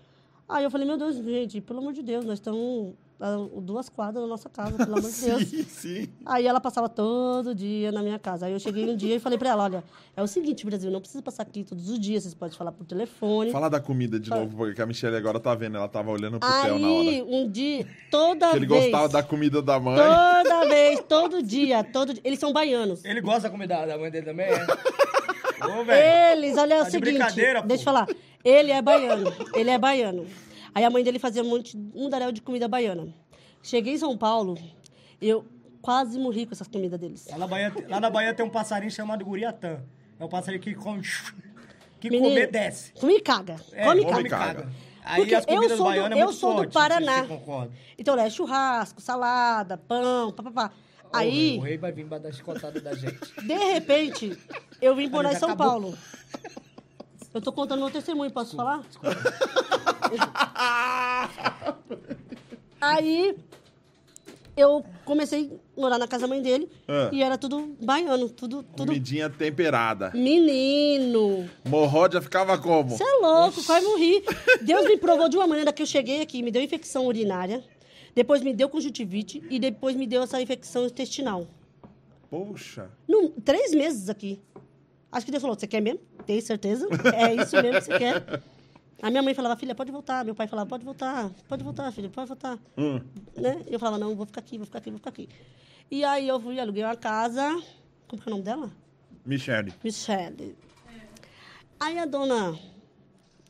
Aí eu falei, meu Deus, gente, pelo amor de Deus, nós estamos a duas quadras da nossa casa, pelo amor de Deus. Sim, sim. Aí ela passava todo dia na minha casa. Aí eu cheguei um dia e falei pra ela, olha, é o seguinte, Brasil, não precisa passar aqui todos os dias, vocês podem falar por telefone. Fala da comida de novo, porque a Michelle agora tá vendo, ela tava olhando pro Theo na Aí, hora. um dia, toda Que ele vez... gostava da comida da mãe. Toda vez, todo dia, todo dia. Eles são baianos. Ele gosta da comida da mãe dele também, é? Ô, velho. Eles, olha Tá o de seguinte, brincadeira, pô. deixa eu falar. Ele é baiano, ele é baiano. Aí a mãe dele fazia um monte, um daréu de comida baiana. Cheguei em São Paulo, eu quase morri com essas comidas deles. Lá na, Bahia, lá na Bahia tem um passarinho chamado Guriatã. É um passarinho que come... Que Menino, comer, desce. Come e caga. É, come e come caga. e caga. Aí Porque as eu comidas sou do- baianas é eu muito sou do forte, não sei se Paraná. você concorda. Então, é churrasco, salada, pão, papapá. Aí, O rei vai vir pra dar chicotada da gente. de repente, eu vim morar em São acabou. Paulo. Eu tô contando meu testemunho, posso falar? Aí, eu comecei a morar na casa da mãe dele Ah. e era tudo baiano, tudo, tudo Comidinha temperada. menino. Morródia ficava como? Você é louco, quase morri. Deus me provou de uma maneira que eu cheguei aqui, me deu infecção urinária, depois me deu conjuntivite e depois me deu essa infecção intestinal. Poxa. Num, três meses aqui. Acho que Deus falou, você quer mesmo? Tem certeza? É isso mesmo que você quer. A minha mãe falava, filha, pode voltar. Meu pai falava, pode voltar, pode voltar, filha, pode voltar. Hum. Né? Eu falava, não, vou ficar aqui, vou ficar aqui, vou ficar aqui. E aí eu fui, aluguei uma casa. Como que é o nome dela? Michele. Michelle. Aí a dona.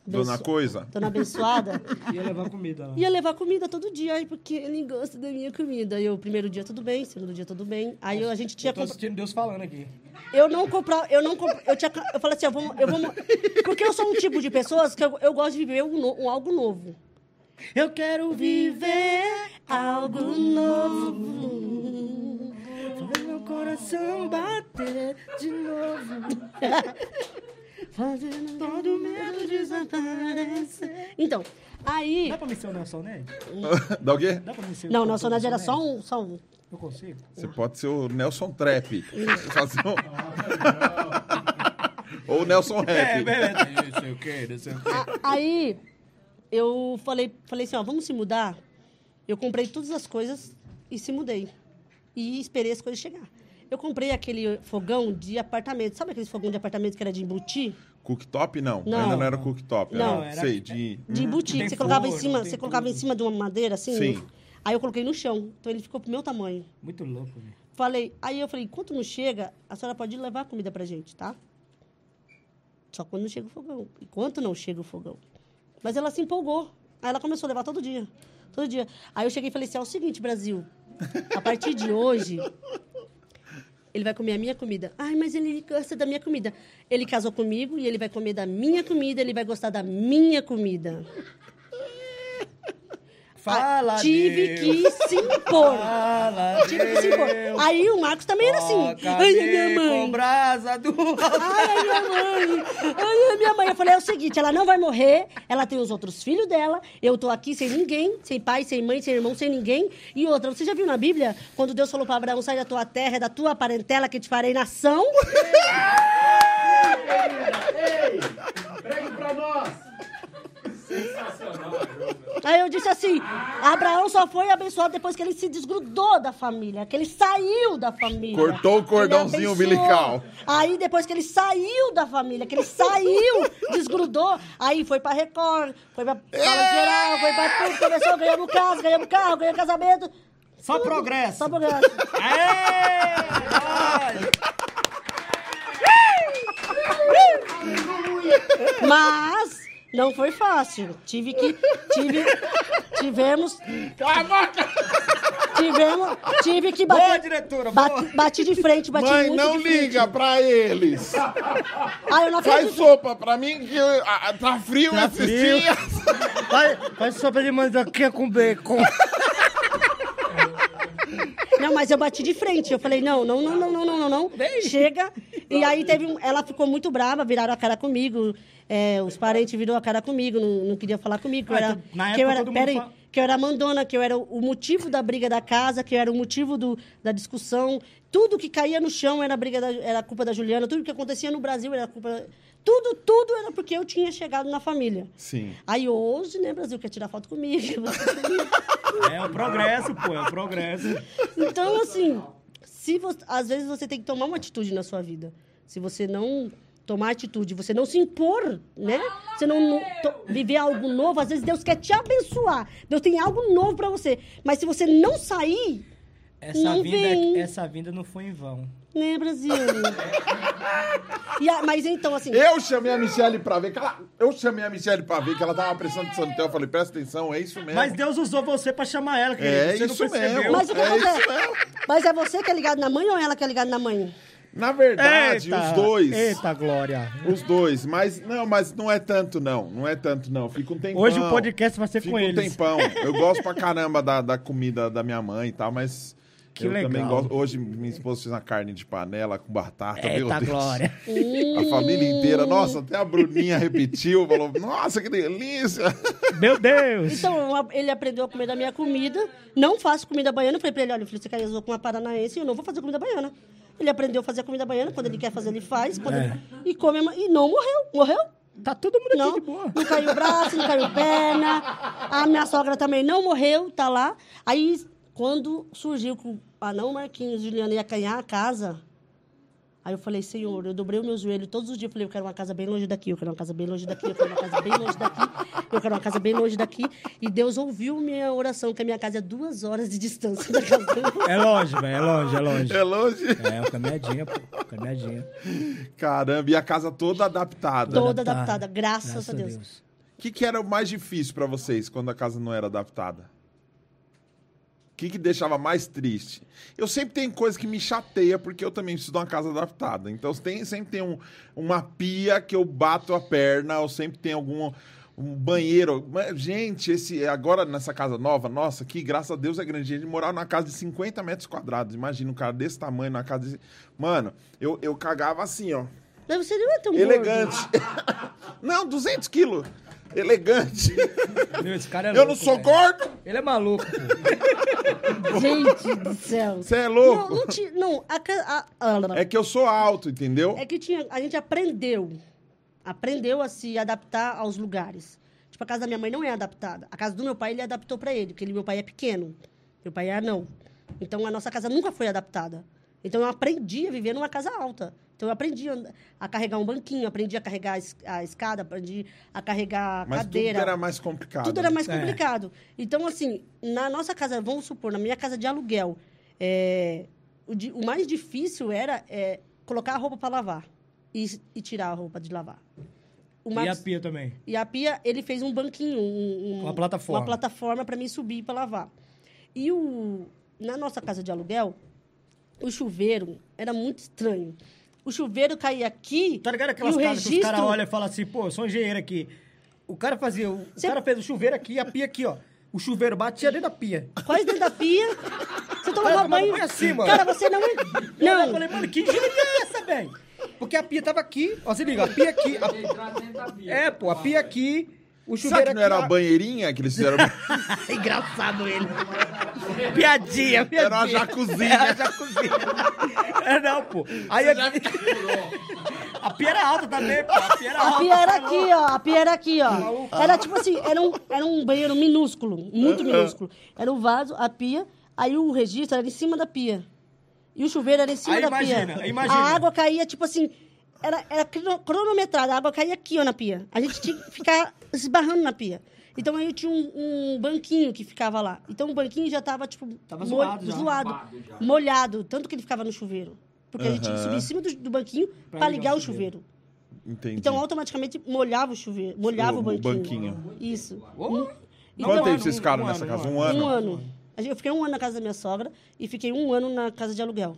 Dona Coisa. Dona abençoada Ia levar comida lá. ia levar comida todo dia, aí porque ele gosta da minha comida. Aí o primeiro dia tudo bem, segundo dia tudo bem. Aí eu- a gente tinha Eu tô assistindo Deus falando aqui. Eu não comprava, eu não compra, eu tinha, eu falei assim, eu vou, eu vou, porque eu sou um tipo de pessoas que eu, eu gosto de viver um, no- um algo novo. Eu quero Viver algo novo. Fazer meu coração bater de novo. Fazendo todo medo desaparecer. Então, aí. Dá pra me ser o Nelson Ned? Dá o quê? Dá pra me ser o Não, nossa Nelson Ned era só um, só um. Eu consigo? Você pode ser o Nelson Trap. Fazer um- Ou o Nelson Rap. beleza. Não sei o quê, não sei o quê. A- Aí eu falei, falei assim, ó, vamos se mudar. Eu comprei todas as coisas e se mudei. E esperei as coisas chegar. Eu comprei aquele fogão de apartamento. Sabe aquele fogão de apartamento que era de embutir? Cooktop, não. Não. Ainda não era cooktop. Não, era, era- sei, de... De embutir. Tem que você colocava em cima, você colocava em cima de uma madeira assim. Sim. Aí eu coloquei no chão. Então ele ficou pro meu tamanho. Muito louco, velho. Falei, aí eu falei, enquanto não chega, a senhora pode levar a comida pra gente, tá? Só quando não chega o fogão. Enquanto não chega o fogão. Mas ela se empolgou. Aí ela começou a levar todo dia. Todo dia. Aí eu cheguei e falei assim, é o seguinte, Brasil. A partir de hoje, ele vai comer a minha comida. Ai, mas ele gosta da minha comida. Ele casou comigo e ele vai comer da minha comida, ele vai gostar da minha comida. Fala, Ah, Tive Deus. que se impor. Fala, Tive que se impor. Aí o Marcos também era assim. Ai, a minha mãe. Com brasa do Ai, a minha mãe. Ai, a minha mãe. Eu falei, é o seguinte, ela não vai morrer, ela tem os outros filhos dela, eu tô aqui sem ninguém, sem pai, sem mãe, sem irmão, sem ninguém. E outra, você já viu na Bíblia, quando Deus falou para Abraão, sai da tua terra, é da tua parentela que te farei nação? Pregue pra nós. Aí eu disse assim, Abraão só foi abençoado depois que ele se desgrudou da família, que ele saiu da família. Cortou o cordãozinho umbilical. Aí depois que ele saiu da família, que ele saiu, desgrudou, aí foi pra Record, foi pra Fala Geral, foi pra tudo, começou, ganhamos casa, ganhamos carro, ganhamos casamento. Só Tudo. progresso. Só progresso. Aê! Mas não foi fácil. Tive que. Tive, tivemos. Tivemos. Tive que Boa, bater. diretora, boa. Bati, bati de frente, bati Mãe, muito não de frente. liga pra eles. Aí eu não Faz sopa pra mim que ah, tá frio Tá esses frio. dias. Faz, faz sopa de mandioquinha com bacon. Não, mas eu bati de frente. Eu falei, não, não, não, não, não, não, não, não. Chega. E aí teve um, ela ficou muito brava, viraram a cara comigo. É, os parentes viram a cara comigo, não, não queriam falar comigo. Que eu Ah, era, então, na que eu era, peraí, que eu era mandona, que eu era o motivo da briga da casa, que eu era o motivo do, da discussão. Tudo que caía no chão era a briga da, era a culpa da Juliana. Tudo que acontecia no Brasil era a culpa. Tudo, tudo era porque eu tinha chegado na família. Sim. Aí hoje, né, Brasil, quer tirar foto comigo. É o progresso, pô, é o progresso. Então, assim, se você, às vezes você tem que tomar uma atitude na sua vida. Se você não tomar atitude, você não se impor, né? Você não, não to- viver algo novo, às vezes Deus quer te abençoar. Deus tem algo novo pra você. Mas se você não sair, Essa Não vinda, vem. essa vinda não foi em vão. né, Brasil? E a- mas então, assim, Eu chamei a Michelle pra ver que ela. Eu chamei a Michelle pra ver que ela tava prestando atenção no teu. Eu falei, presta atenção, é isso mesmo. Mas Deus usou você pra chamar ela, querido. É você isso não percebeu. mesmo. mas o que é acontece? isso mesmo. Mas é você que é ligado na mãe ou ela que é ligada na mãe? Na verdade, Eita, os dois. Eita, Glória. Os dois. Mas não, mas não é tanto, não. Não é tanto, não. Fica um tempão. Hoje o podcast vai ser Fica com um eles. tempão. Eu gosto pra caramba da, da comida da minha mãe e tal, mas Que eu legal. também gosto. Hoje minha esposa fez uma carne de panela com batata. meu Eita Deus. glória. A família inteira. Nossa, até a Bruninha repetiu. Falou, nossa, que delícia. Meu Deus. Então, ele aprendeu a comer da minha comida. Não faço comida baiana. Eu falei pra ele, olha, você casou com uma paranaense, eu não vou fazer comida baiana. Ele aprendeu a fazer a comida baiana. Quando ele quer fazer, ele faz. Quando É. ele- E come... E não morreu. Morreu? Tá todo mundo Não, aqui de boa. não caiu braço, não caiu perna. A minha sogra também não morreu, tá lá. Aí, quando surgiu que o anão Marquinhos e Juliana ia ganhar a casa, aí eu falei, Senhor, eu dobrei o meu joelho todos os dias. Eu falei, eu quero uma casa bem longe daqui, eu quero uma casa bem longe daqui, eu quero uma casa bem longe daqui, eu quero uma casa bem longe daqui. E Deus ouviu minha oração, que a minha casa é duas horas de distância da casa dele. É longe, velho. É longe, é longe. É longe. É, o caminhadinha, pô. Caminhadinha. Caramba, e a casa toda adaptada. Toda Adaptada. adaptada, graças, a Deus. O que, que era o mais difícil pra vocês quando a casa não era adaptada? O que, que deixava mais triste? Eu sempre tenho coisa que me chateia, porque eu também preciso de uma casa adaptada. Então tem, sempre tem um- uma pia que eu bato a perna, ou sempre tem algum um banheiro. Mas, Gente, esse agora nessa casa nova, nossa, que graças a Deus é grande. Gente morava numa casa de 50 metros quadrados. Imagina um cara desse tamanho na casa de. Mano, eu, eu cagava assim, ó. Mas você não é tão Elegante. não, 200 quilos. Elegante. Meu, esse cara é Eu não louco, sou velho. gordo. Ele é maluco. Gente do céu. Você é Não, louco. não, ti- não a, a, a- É que eu sou alto, entendeu? É que tinha, a gente aprendeu. Aprendeu a se adaptar aos lugares. Tipo, a casa da minha mãe não é adaptada. A casa do meu pai, ele adaptou para ele, porque ele, meu pai é pequeno. Meu pai é anão. Então, a nossa casa nunca foi adaptada. Então, eu aprendi a viver numa casa alta. Então, eu aprendi a, carregar um banquinho, aprendi a carregar a, es- a escada, aprendi a carregar a Mas cadeira. tudo era mais complicado. Tudo era mais É. complicado. Então, assim, na nossa casa, vamos supor, na minha casa de aluguel, é, o, di- o mais difícil era é, colocar a roupa para lavar e, e tirar a roupa de lavar. O E a pia também. e a pia, ele fez um banquinho, um- um- Uma plataforma. Uma plataforma para mim subir para lavar. E o, na nossa casa de aluguel, o chuveiro era muito estranho. O chuveiro caía aqui. Tá ligado aquelas o casas que os registro- caras olham e falam assim, pô, eu sou engenheiro aqui. O cara fazia. O Cê- cara fez o chuveiro aqui e a pia aqui, ó. O chuveiro batia dentro da pia. Quase dentro da pia. Você Cara, tomava banho. assim, mano. Cara, você não. é- Eu Não. falei, mano, que engenharia é essa, velho? Porque a pia tava aqui, ó, se liga, a pia aqui. a- Entrar dentro da pia. É, pô, a pia aqui, o chuveiro Sabe que não era a banheirinha que eles fizeram? Engraçado ele. piadinha, piadinha. Era uma jacuzinha. Era uma jacuzinha. É, não, pô. Aí a... a pia era alta também, pô. A pia era A alta. pia era tá aqui, ó. A pia era aqui, ó. Era tipo assim, era um, era um banheiro minúsculo, muito minúsculo. Era um vaso, a pia, aí o registro era em cima da pia. E o chuveiro era em cima Aí da imagina, pia. imagina. A água caía, tipo assim, era, era crono- cronometrada, a água caía aqui, ó, na pia. A gente tinha que ficar esbarrando na pia. Então aí tinha um, um banquinho que ficava lá. Então o banquinho já tava, tipo, Tava zoado já. zoado, já. molhado, tanto que ele ficava no chuveiro. Porque a gente tinha que subir em cima do, do banquinho Pra para ligar o o chuveiro. Entendi. Então, automaticamente molhava o chuveiro, molhava O- o, o banquinho. banquinho. Isso. Ô, Um- Quanto Então, tempo vocês ficaram um nessa ano, casa? um ano? um ano. Eu fiquei um ano na casa da minha sogra e fiquei um ano na casa de aluguel.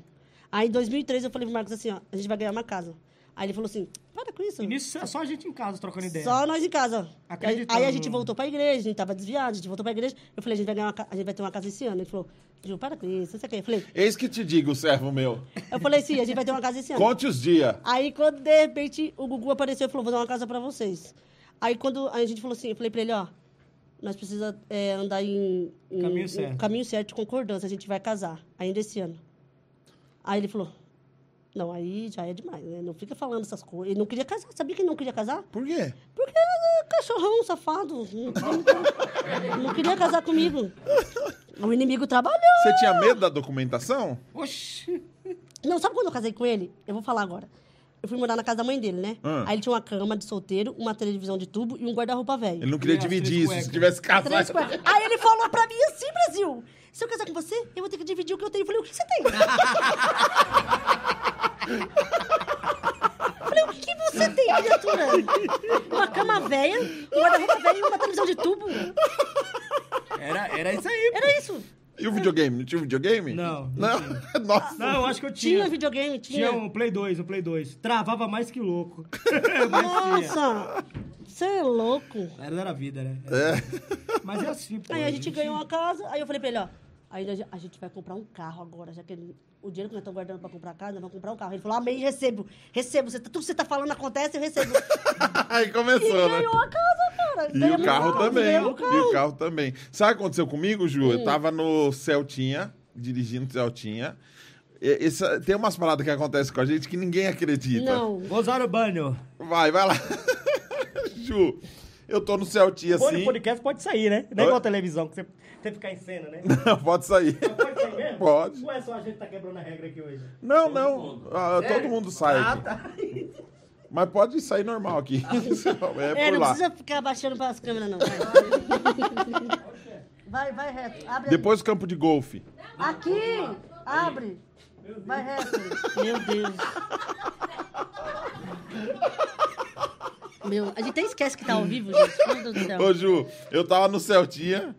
Aí, em 2003, eu falei pro Marcos assim, ó, a gente vai ganhar uma casa. Aí ele falou assim, para com isso. E nisso é só a gente em casa trocando ideia. Só nós em casa. Acreditando Aí a gente voltou pra igreja, a gente tava desviado, a gente voltou pra igreja. Eu falei, a gente vai, ganhar uma a gente vai ter uma casa esse ano. Ele falou, Ju, para com isso, não sei o quê. Eu falei, Eis que te digo, servo meu. eu falei, sim, a gente vai ter uma casa esse ano. Conte os dias. Aí, quando de repente o Gugu apareceu e falou: Vou dar uma casa pra vocês. Aí, quando a gente falou assim, eu falei pra ele: Ó, nós precisamos andar em, em- Caminho em certo. caminho certo, de concordância, a gente vai casar, ainda esse ano. Aí ele falou: Não, aí já é demais, né? Não fica falando essas coisas. Ele não queria casar, sabia que ele não queria casar? Por quê? Porque era cachorrão, safado. Não, queria casar comigo. O inimigo trabalhou. Você tinha medo da documentação? Oxi. Não, sabe quando eu casei com ele? Eu vou falar agora. Eu fui morar na casa da mãe dele, né? Ah. Aí ele tinha uma cama de solteiro, uma televisão de tubo e um guarda-roupa velho. Ele não queria dividir isso. Se tivesse casado. Aí ele falou pra mim assim, Brasil, se eu casar com você, eu vou ter que dividir o que eu tenho. Eu falei, o que você tem? Eu falei, o que você tem, criatura? Uma cama velha, um guarda-roupa velho e uma televisão de tubo. Era, era isso aí. pô. Era isso. E o videogame? Não tinha videogame? Não, Não? Nossa. Não, eu acho que eu Tinha tinha. videogame, Tinha tinha. um Play 2, um Play 2. Travava mais que louco. Nossa, você é louco. Era da vida, né? É. Mas é assim, pô. Aí a gente ganhou uma casa, aí eu falei pra ele, ó, Aí a a gente vai comprar um carro agora, já que ele- o dinheiro que nós estamos guardando para comprar casa, nós vamos comprar um carro. Ele falou, amém, recebo, recebo. Você, tá- tudo que você tá falando acontece, eu recebo. Aí e começou, né? ganhou a casa, cara. E Ganhamos o carro também. o E o carro. carro também. Sabe o que aconteceu comigo, Ju? Hum. Eu tava no Celtinha, dirigindo o Celtinha. E- essa- tem umas paradas que acontecem com a gente que ninguém acredita. Não. Vou usar o banho. Vai, vai lá. Ju, eu tô no Celtinha Pô, assim. no podcast pode sair, né? Não é igual televisão, que você tem que ficar em cena, né? Não, pode sair. Pode sair mesmo? Pode. Ou é só a gente que tá quebrando a regra aqui hoje? Não, não. Ah, todo mundo sai Ah, aqui. tá. Mas pode sair normal aqui. É É, não lá. precisa ficar baixando para as câmeras, não. Vai, vai, vai reto. Abre Depois do campo de golfe. Aqui! Abre! Vai reto. Meu Deus. Meu, a gente até esquece que tá ao vivo, gente. Meu Deus do céu. Ô, Ju, eu tava no Celtinha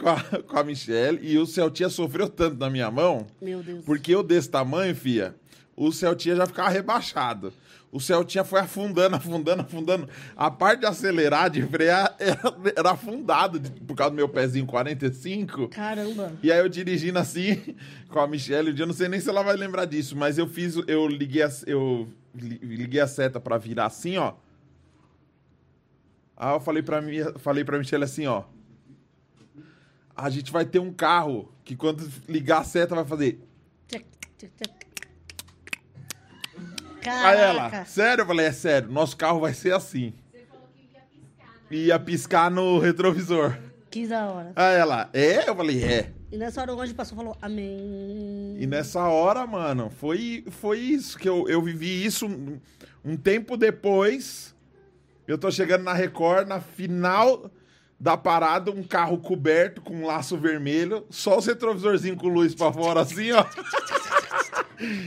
com a, com a Michelle e o Celtinha sofreu tanto na minha mão, Meu Deus. porque eu desse tamanho, fia, o Celtinha já ficava rebaixado. O Celtinha foi afundando, afundando, afundando. A parte de acelerar, de frear, era, era afundado de- por causa do meu pezinho 45. Caramba. E aí eu dirigindo assim com a Michelle, eu não sei nem se ela vai lembrar disso, mas eu fiz, eu liguei a, eu li- liguei a seta pra virar assim, ó. Aí eu falei pra mim, falei pra Michelle assim, ó. A gente vai ter um carro que quando ligar a seta vai fazer. Tchac. Aí ela, Caraca. sério? Eu falei, é sério, nosso carro vai ser assim. Ia piscar no retrovisor. Que da hora. Aí ela, é? Eu falei, é. E nessa hora o anjo passou e falou, amém. E nessa hora, mano, foi, foi isso que eu, eu vivi isso um, um tempo depois. Eu tô chegando na Record, na final da parada, um carro coberto com um laço vermelho, só os retrovisorzinhos com luz pra fora assim, ó.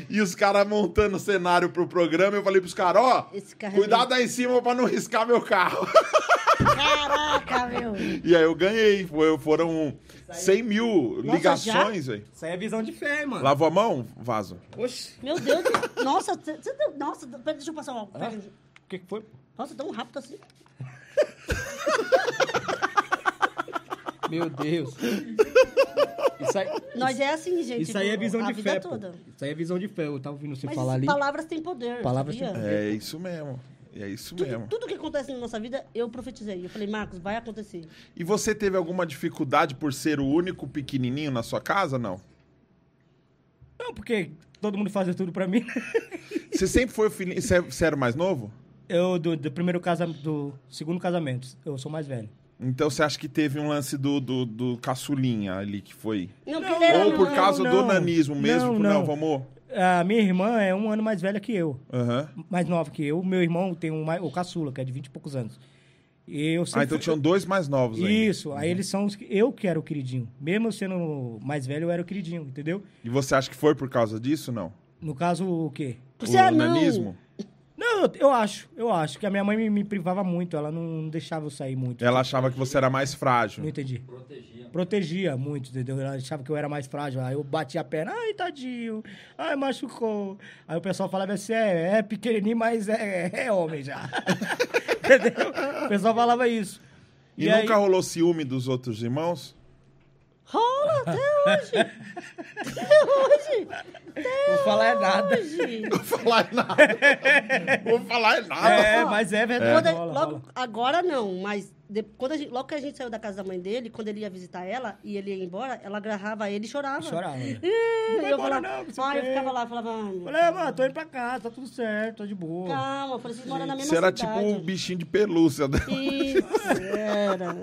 E os caras montando o cenário pro programa, eu falei pros caras, ó, é cuidado aí em cima pra não riscar meu carro. Caraca, meu. E aí eu ganhei, foi, foram 100 mil Nossa, ligações, velho. Isso aí é visão de fé, mano. Lavou a mão, vaso. Oxi. Meu Deus. do- Nossa, você você deu... Nossa, deixa eu passar o Ah, O que, que foi? Nossa, tão rápido assim. Meu Deus. Isso aí, Nós é assim, gente. isso aí é visão a de fé, pô. toda. Isso aí é visão de fé. Eu tava ouvindo você Mas falar ali. palavras têm poder, Palavras sabia? têm É isso mesmo. É isso Tudo, mesmo. tudo que acontece na nossa vida, eu profetizei. Eu falei, Marcos, vai acontecer. E você teve alguma dificuldade por ser o único pequenininho na sua casa, não? Não, porque todo mundo fazia tudo pra mim. Você sempre foi o filhinho... Você você era o mais novo? Eu, do, do primeiro casamento, do segundo casamento, eu sou mais velho. Então você acha que teve um lance do, do, do caçulinha ali que foi? Não, era Ou por não, causa do não. nanismo mesmo? Não, Não, não. vamos... A minha irmã é um ano mais velha que eu. Aham. Mais nova que eu. Meu irmão tem um, o caçula, que é de 20 e poucos anos. E eu sempre Ah, então fui- tinham dois mais novos ainda. Isso, aí eles são os que... Eu que era o queridinho. Mesmo eu sendo mais velho, eu era o queridinho, entendeu? E você acha que foi por causa disso, não? No caso, o quê? Você o é não. nanismo? Não, eu, eu acho. Eu acho que a minha mãe me, me privava muito. Ela não deixava eu sair muito. Ela achava que você era mais frágil. Não entendi. Protegia. Protegia muito, entendeu? Ela achava que eu era mais frágil. Aí eu batia a perna. Ai, tadinho. Ai, machucou. Aí o pessoal falava assim, é, é pequenininho, mas é, é homem já. entendeu? O pessoal falava isso. E, aí- nunca rolou ciúme dos outros irmãos? Rola até hoje. até hoje. Não vou falar é nada. Hoje. Vou falar em nada. Vou falar em nada. É, mas é verdade. ele- rola, logo, rola. agora não, mas de- quando a gente, logo que a gente saiu da casa da mãe dele, quando ele ia visitar ela e ele ia embora, ela agarrava ele e chorava. Chorava. né? Ih, Não vai eu embora falava, não, ah, eu ficava lá, falava, ah, Falei, ah, mano, tô indo pra casa, tá tudo certo, tá de boa. calma, eu falei, vocês moram na mesma Você era cidade. tipo um bichinho de pelúcia dela. Isso, era.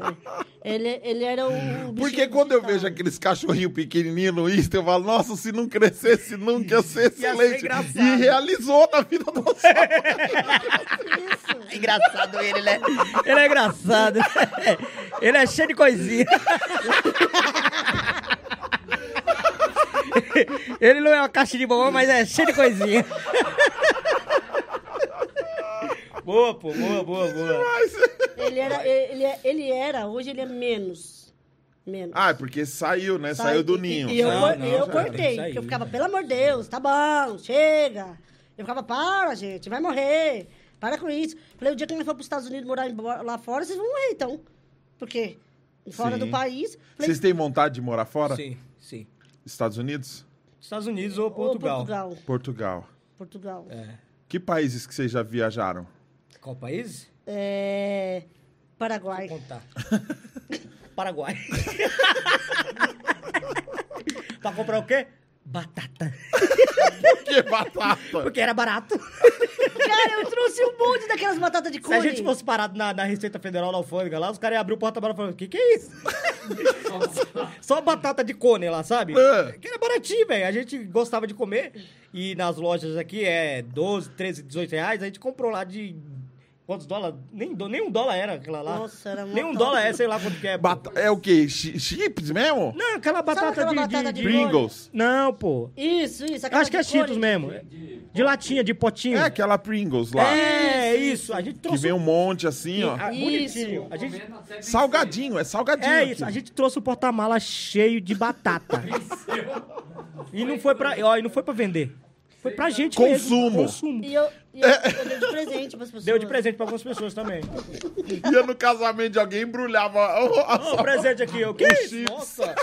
Ele, ele era o, o Porque quando eu vejo aqueles cachorrinhos pequenininhos no Insta, eu falo, nossa, se não crescesse nunca ia ser Ia ser excelente. e realizou na vida do Isso. Engraçado ele, né? Ele é engraçado. Ele é cheio de coisinha. Ele não é uma caixa de bombom, mas é cheio de coisinha. Boa, pô, boa, boa, boa. Ele era, ele, ele era, hoje ele é menos. Menos. Ah, é porque saiu, né? Saiu do ninho. E, e eu, Não, não, eu cortei, era, porque eu saiu. ficava, pelo amor de Deus, tá bom, chega. Eu ficava, para, gente, vai morrer. Para com isso. Falei, o dia que nós for para os Estados Unidos morar lá fora, vocês vão morrer, então. Porque fora Sim. do país. Falei, Vocês têm vontade de morar fora? Sim. sim. Estados Unidos? Estados Unidos ou Ou Portugal. Portugal. Portugal. Portugal. É. Que países que vocês já viajaram? Qual país? É, Paraguai. Vou contar. Paraguai. pra comprar o quê? Batata. Que batata! Porque era barato. Cara, eu trouxe um monte daquelas batatas de Se cone. a gente fosse parado na, na Receita Federal, na alfândega lá, os caras iam abrir o porta-malas e falaram, o que que é isso? Só batata de cone lá, sabe? É. Que era baratinho, velho. A gente gostava de comer. E nas lojas aqui é 12, 13, 18 reais. A gente comprou lá de... Quantos dólares? Nem, do- nem um dólar era aquela lá. Nossa, era mó Nem um dólar é, sei lá quanto que é. Bata- É o quê? Chi- Chips mesmo? Não, aquela batata, aquela de, batata de, de de- Pringles. Não, pô. Isso, isso. Acho que é de. Cheetos mesmo. De latinha, de potinho. É aquela Pringles lá. É, isso. A gente Que trouxe vem um monte assim, ó. Isso. bonitinho. A gente... Salgadinho, é salgadinho. É aqui. isso, a gente trouxe o porta-mala cheio de batata. e não foi pra, ó, e não foi pra vender. Foi pra gente Consumo. mesmo. Consumo. E eu, e eu, eu dei de presente pras pessoas. Deu de presente pra algumas pessoas também. Ia no casamento de alguém embrulhava. Ó, o presente aqui, que é isso? chips. Nossa.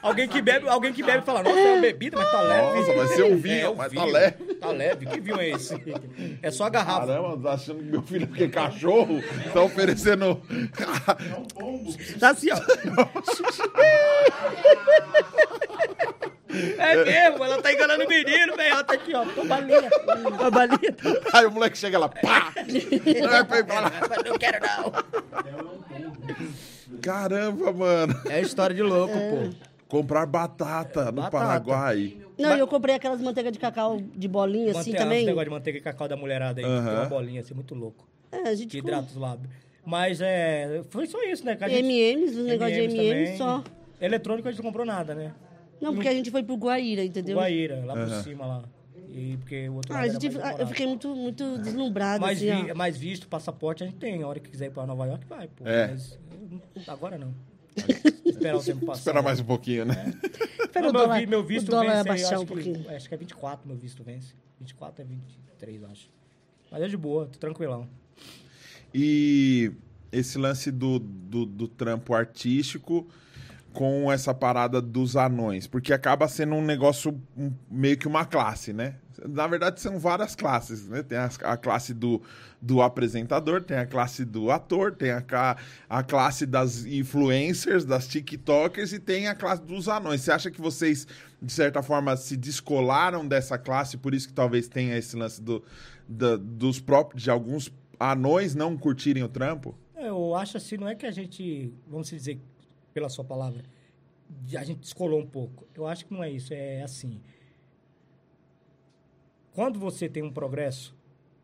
Alguém que bebe, alguém que bebe fala, nossa, é uma bebida, mas tá leve. Nossa, vai ser um vinho, É, um mas tá vinho. leve. Tá leve, que vinho é esse? É só a garrafa. Caramba, tá achando que meu filho é cachorro? Tá oferecendo. Tá assim, ó. É mesmo, ela tá enganando o menino, velho. Ela tá aqui, ó, com balinha. Com a balinha. Aí o moleque chega lá, pá! Vai pra ir pra lá. Não quero, não. Caramba, mano. É história de louco, pô. Comprar batata no Batata. Paraguai. Não, e eu comprei aquelas manteigas de cacau de bolinha assim também. Esse negócio de manteiga e cacau da mulherada aí, tem uma bolinha assim, muito louco. É, a gente hidrata os lábios. Mas é. Foi só isso, né? Que a gente- M&M's, um negócio de M&Ms só. Eletrônico a gente não comprou nada, né? Não, porque a gente foi pro Guaíra, entendeu? Guaíra, lá por cima lá. E porque o outro Ah, lado era gente, mais ah, eu fiquei muito, muito deslumbrada, mais, assim, vi- ó. mais visto, passaporte a gente tem. A hora que quiser ir pra Nova York, vai, pô. É. Mas eu- agora não. Esperar o tempo passar. Espera mais um pouquinho, né? Espera Não, meu, dólar, vi- meu visto o dólar vence, aí, abaixar acho um que- pouquinho. acho que é 24 meu visto vence. 24 é 23, eu acho. Mas é de boa, tô tranquilão. E esse lance do, do, do trampo artístico com essa parada dos anões, porque acaba sendo um negócio um- meio que uma classe, né? Na verdade, são várias classes, né? Tem as- a, classe do, do apresentador, tem a classe do ator, tem a, a classe das influencers, das TikTokers e tem a classe dos anões. Você acha que vocês, de certa forma, se descolaram dessa classe, por isso que talvez tenha esse lance do, da- dos próprios, de alguns anões não curtirem o trampo? Eu acho assim, não é que a gente, vamos dizer, pela sua palavra, a gente descolou um pouco. Eu acho que não é isso, é assim. Quando você tem um progresso,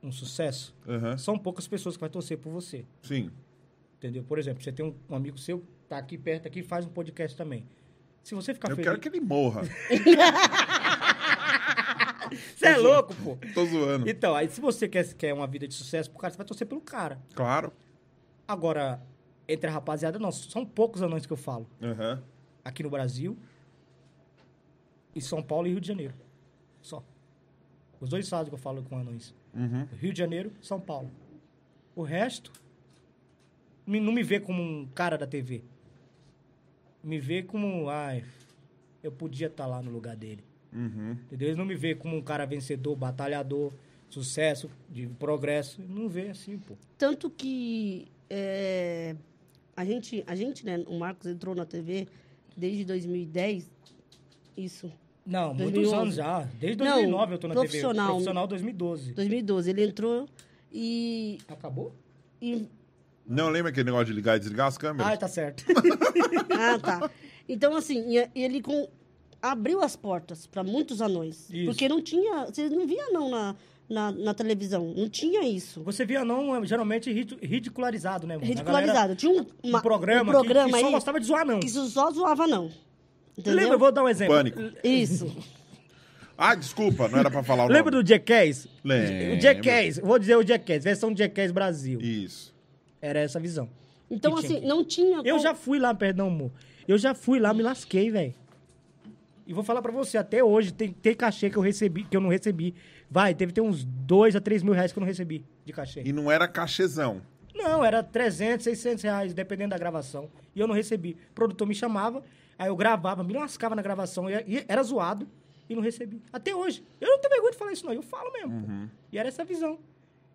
um sucesso, Aham, são poucas pessoas que vai torcer por você. Sim. Entendeu? Por exemplo, você tem um, um amigo seu, tá aqui perto aqui, faz um podcast também. Se você ficar Eu feliz. quero que ele morra. Você é louco, pô. Tô zoando. Então, aí se você quer, quer uma vida de sucesso pro cara, você vai torcer pelo cara. Claro. Agora, entre a rapaziada, não, são poucos anões que eu falo. Aham. Aqui no Brasil, e São Paulo e Rio de Janeiro. Só. Os dois estados que eu falo com anões. Uhum. Rio de Janeiro, São Paulo. O resto, me- não me vê como um cara da TV. Me vê como, ai, eu podia estar lá no lugar dele. Uhum. Entendeu? Eles não me vê como um cara vencedor, batalhador, sucesso, de progresso. Não vê assim, pô. Tanto que é, a gente, a gente, né, o Marcos entrou na TV desde 2010, isso, Não, muitos 2011. anos já. Desde Não, 2009 eu tô na profissional. TV. Profissional 2012. 2012, ele entrou e, Acabou? e Não lembra aquele negócio de ligar e desligar as câmeras? Ah, tá certo. ah, tá. Então assim, ele com abriu as portas para muitos anões, Isso. porque não tinha, você não via não na, na, na televisão, não tinha isso. Você via não, é, geralmente rid- ridicularizado, né, mano? Ridicularizado. Tinha um, galera- uma- um programa, um que- programa que, só aí gostava de zoar, não. que isso só zoava não. Entendeu? Lembra, eu vou dar um exemplo. Pânico. Isso. Ah, desculpa, não era pra falar o Lembra nome. do Jackass? Lembro. O Jackass, vou dizer o Jackass, versão Jackass Brasil. Isso. Era essa a visão. Então, Que tinha assim, que- não tinha. Eu como- já fui lá, perdão, amor. Eu já fui lá, me lasquei, velho. E vou falar pra você, até hoje tem, tem cachê que eu recebi, que eu não recebi. Vai, teve tem uns 2 a 3 mil reais que eu não recebi de cachê. E não era cachezão. Não, era 300, 600 reais, dependendo da gravação. E eu não recebi. O produtor me chamava, Aí eu gravava, me lascava na gravação, e, era zoado e não recebi. Até hoje. Eu não tenho vergonha de falar isso, não. Eu falo mesmo. Uhum. E era essa visão.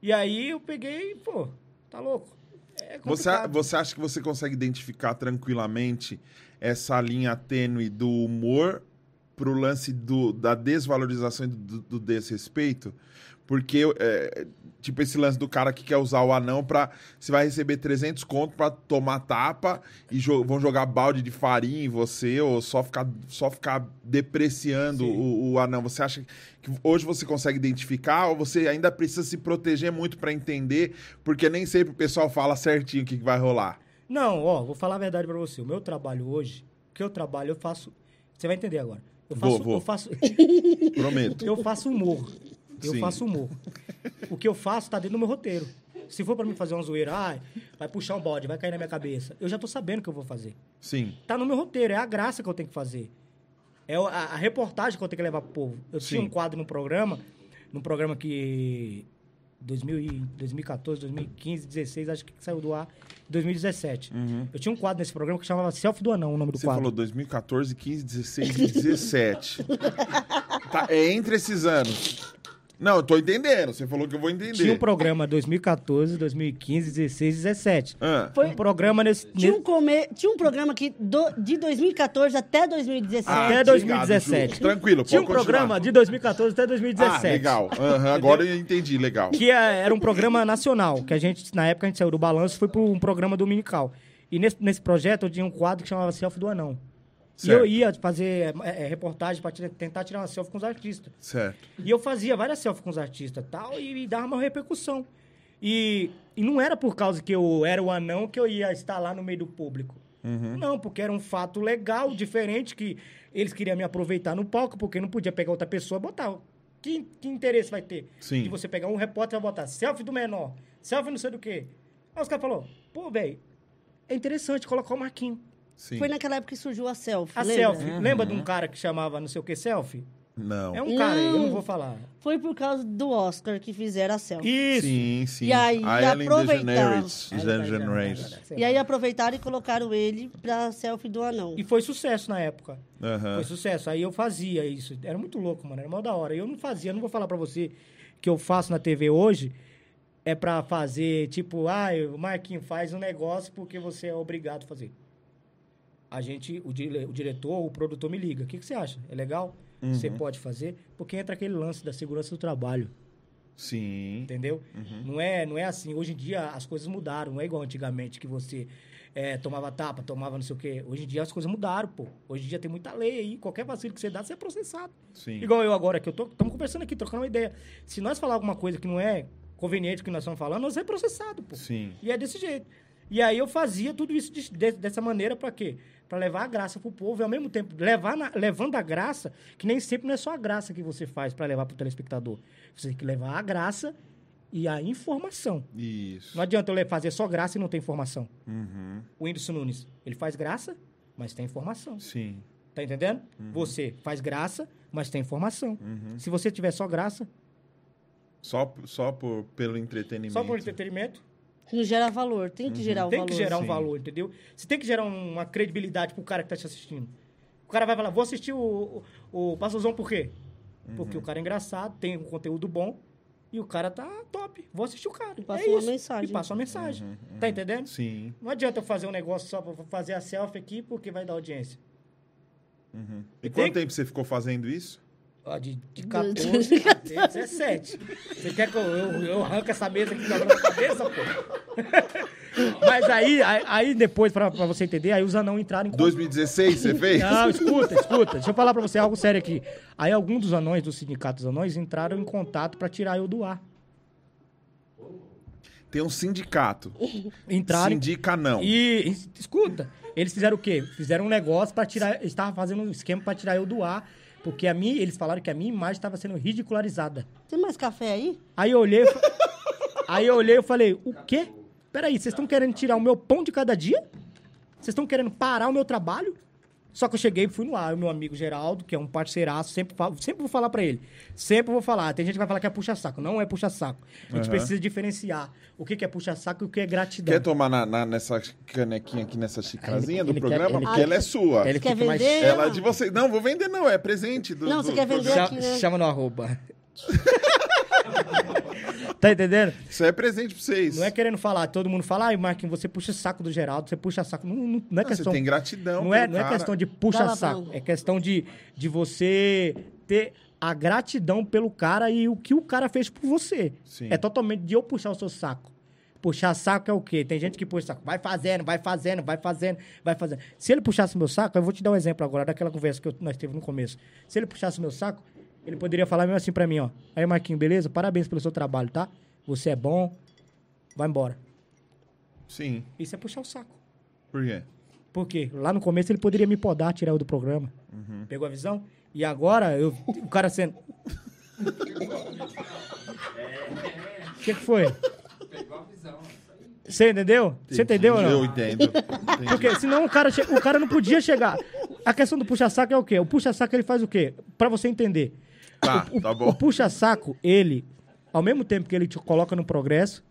E aí eu peguei, pô, tá louco. É Você, você acha que você consegue identificar tranquilamente essa linha tênue do humor pro lance do, da desvalorização e do, do desrespeito? Porque, é, tipo, esse lance do cara que quer usar o anão pra... Você vai receber 300 conto pra tomar tapa e jo- vão jogar balde de farinha em você ou só ficar, só ficar depreciando o, o anão. Você acha que hoje você consegue identificar ou você ainda precisa se proteger muito pra entender? Porque nem sempre o pessoal fala certinho o que, que vai rolar. Não, ó, vou falar a verdade pra você. O meu trabalho hoje, o que eu trabalho, eu faço. Você vai entender agora. Eu Vou, faço, vou. eu faço, Prometo. eu faço humor. Eu Sim. faço humor. O que eu faço tá dentro do meu roteiro. Se for pra mim fazer uma zoeira, ai, vai puxar um bode, vai cair na minha cabeça. Eu já tô sabendo o que eu vou fazer. Sim. Tá no meu roteiro, é a graça que eu tenho que fazer. É a, a reportagem que eu tenho que levar pro povo. Eu tinha Sim. um quadro no programa, num programa que 2000 e 2014, 2015, 16, acho que saiu do ar em 2017. Eu tinha um quadro nesse programa que chamava Selfie do Anão, o nome do Você quadro. falou 2014, 15, 16 e 17. Tá, é entre esses anos. Não, eu tô entendendo. Você falou que eu vou entender. Tinha um programa 2014, 2015, 16, 17. Ah, Foi- Um programa nesse, Tinha um, come... Tinha um programa que do- de 2014 até 2017. Ah, até obrigado, 2017. Ju. Tranquilo, Tinha um pode continuar. programa de 2014 até 2017. Ah, legal. Aham, agora eu entendi, legal. Que é- era um programa nacional, que a gente, na época, a gente saiu do balanço e foi para um programa dominical. E nesse, nesse projeto eu tinha um quadro que chamava Selfie do Anão. E Certo. eu ia fazer é, é, reportagem para tentar tirar uma selfie com os artistas. Certo. E eu fazia várias selfies com os artistas e tal, e, e dava uma repercussão. E, e não era por causa que eu era o anão que eu ia estar lá no meio do público. Uhum. Não, porque era um fato legal, diferente, que eles queriam me aproveitar no palco, porque não podia pegar outra pessoa e botar. Que, que interesse vai ter? Sim. De você pegar um repórter e botar selfie do menor, selfie não sei do quê. Aí os caras falaram, pô, velho, é interessante colocar o Marquinho. Sim. Foi naquela época que surgiu a selfie. A lembra? selfie. Lembra de um cara que chamava não sei o que selfie? Não. É um cara, aí, eu não vou falar. Foi por causa do Oscar que fizeram a selfie. Isso. Sim, sim. E aí, a aproveitaram. DeGeneres. DeGeneres. já- E aí aproveitaram e colocaram ele pra selfie do anão. E foi sucesso na época. Aham. Foi sucesso. Aí eu fazia isso. Era muito louco, mano. Era mó da hora. E eu não fazia, não vou falar pra você que eu faço na TV hoje. É pra fazer, tipo, ah, o Marquinhos faz um negócio porque você é obrigado a fazer. A gente, o, dire- o diretor, o produtor me liga. O que, que você acha? É legal? Você pode fazer? Porque entra aquele lance da segurança do trabalho. Sim. Entendeu? Não, é, não é assim. Hoje em dia as coisas mudaram. Não é igual antigamente que você é, tomava tapa, tomava não sei o quê. Hoje em dia as coisas mudaram, pô. Hoje em dia tem muita lei aí. Qualquer vacilo que você dá, você é processado. Sim. Igual eu agora, que eu tô. Estamos conversando aqui, trocando uma ideia. Se nós falar alguma coisa que não é conveniente que nós estamos falando, nós é processado, pô. Sim. E é desse jeito. E aí eu fazia tudo isso de- de- dessa maneira pra quê? Pra levar a graça pro povo e ao mesmo tempo levar na- levando a graça, que nem sempre não é só a graça que você faz pra levar pro telespectador. Você tem que levar a graça e a informação. Isso. Não adianta eu fazer só graça e não ter informação. Uhum. O Whindersson Nunes, ele faz graça, mas tem informação. Sim. Tá entendendo? Uhum. Você faz graça, mas tem informação. Se você tiver só graça, Só, só por, pelo entretenimento. só por entretenimento, Não gera valor. Tem que gerar o tem valor. que gerar um Sim. valor, entendeu? Você tem que gerar um, uma credibilidade pro cara que tá te assistindo. O cara vai falar, vou assistir o, o, o Pastorzão por quê? Uhum. Porque o cara é engraçado, tem um conteúdo bom e o cara tá top. Vou assistir o cara. E passa é uma isso. mensagem. E passa uma mensagem. Uhum, Tá entendendo? Sim. Não adianta eu fazer um negócio só pra fazer a selfie aqui porque vai dar audiência. E Tem quanto que- tempo você ficou fazendo isso? Ó, de, de 14 até 17. Você quer que eu, eu, eu arranque essa mesa aqui na minha cabeça, pô? Mas aí, aí, aí depois, pra, pra você entender, aí os anão entraram em 2016 você fez? Não, escuta, escuta. Deixa eu falar pra você algo sério aqui. Aí alguns dos anões, do sindicato dos anões, entraram em contato pra tirar eu do ar. Tem um sindicato. Entraram. Sindica não. E, es- escuta, eles fizeram o quê? Fizeram um negócio pra tirar. Eles estavam fazendo um esquema pra tirar eu do ar. Porque a minha, eles falaram que a minha imagem estava sendo ridicularizada. Tem mais café aí? Aí eu olhei. fa- aí eu olhei e falei, o quê? Peraí, vocês estão querendo tirar o meu pão de cada dia? Vocês estão querendo parar o meu trabalho? Só que eu cheguei e fui no ar. O meu amigo Geraldo, que é um parceiraço, sempre, falo, sempre vou falar pra ele. Sempre vou falar. Tem gente que vai falar que é puxa-saco. Não é puxa-saco. A gente Aham. precisa diferenciar o que, que é puxa-saco e o que é gratidão. Quer tomar na, na- nessa canequinha aqui, nessa xicrazinha Ele- do ele quer- programa? ele Porque quer- ela é sua. Ele Quer fica mais- vender? Ela é de você. Não, vou vender não, é presente do Não, do você quer vender programa. aqui, Chama, né? chama no arroba. tá entendendo? Isso é presente pra vocês. Não é querendo falar, todo mundo fala, ai, Marquinhos, você puxa saco do Geraldo, você puxa saco. Não, não, não é questão. Você tem gratidão Não é, não é questão de puxa-saco. Palavrão. É questão de, de você ter a gratidão pelo cara e o que o cara fez por você. Sim. É totalmente de eu puxar o seu saco. Puxar saco é o quê? Tem gente que puxa saco. Vai fazendo, vai fazendo, vai fazendo, vai fazendo. Se ele puxasse meu saco, eu vou te dar um exemplo agora daquela conversa que eu- nós tivemos no começo. Se ele puxasse meu saco, ele poderia falar mesmo assim pra mim, ó. Aí, Marquinhos, beleza? Parabéns pelo seu trabalho, tá? Você é bom. Vai embora. Sim. Isso é puxar o saco. Por quê? Porque lá no começo ele poderia me podar, tirar eu do programa. Pegou a visão? E agora, eu, o cara sendo. O que, que foi? Você entendeu? Você entendeu ou Eu não? entendo. Entendi. Porque senão o cara, che- o cara não podia chegar. A questão do puxa-saco é o quê? O puxa-saco ele faz o quê? Pra você entender. Tá, o, tá o bom. puxa-saco, ele, ao mesmo tempo que ele te coloca no progresso,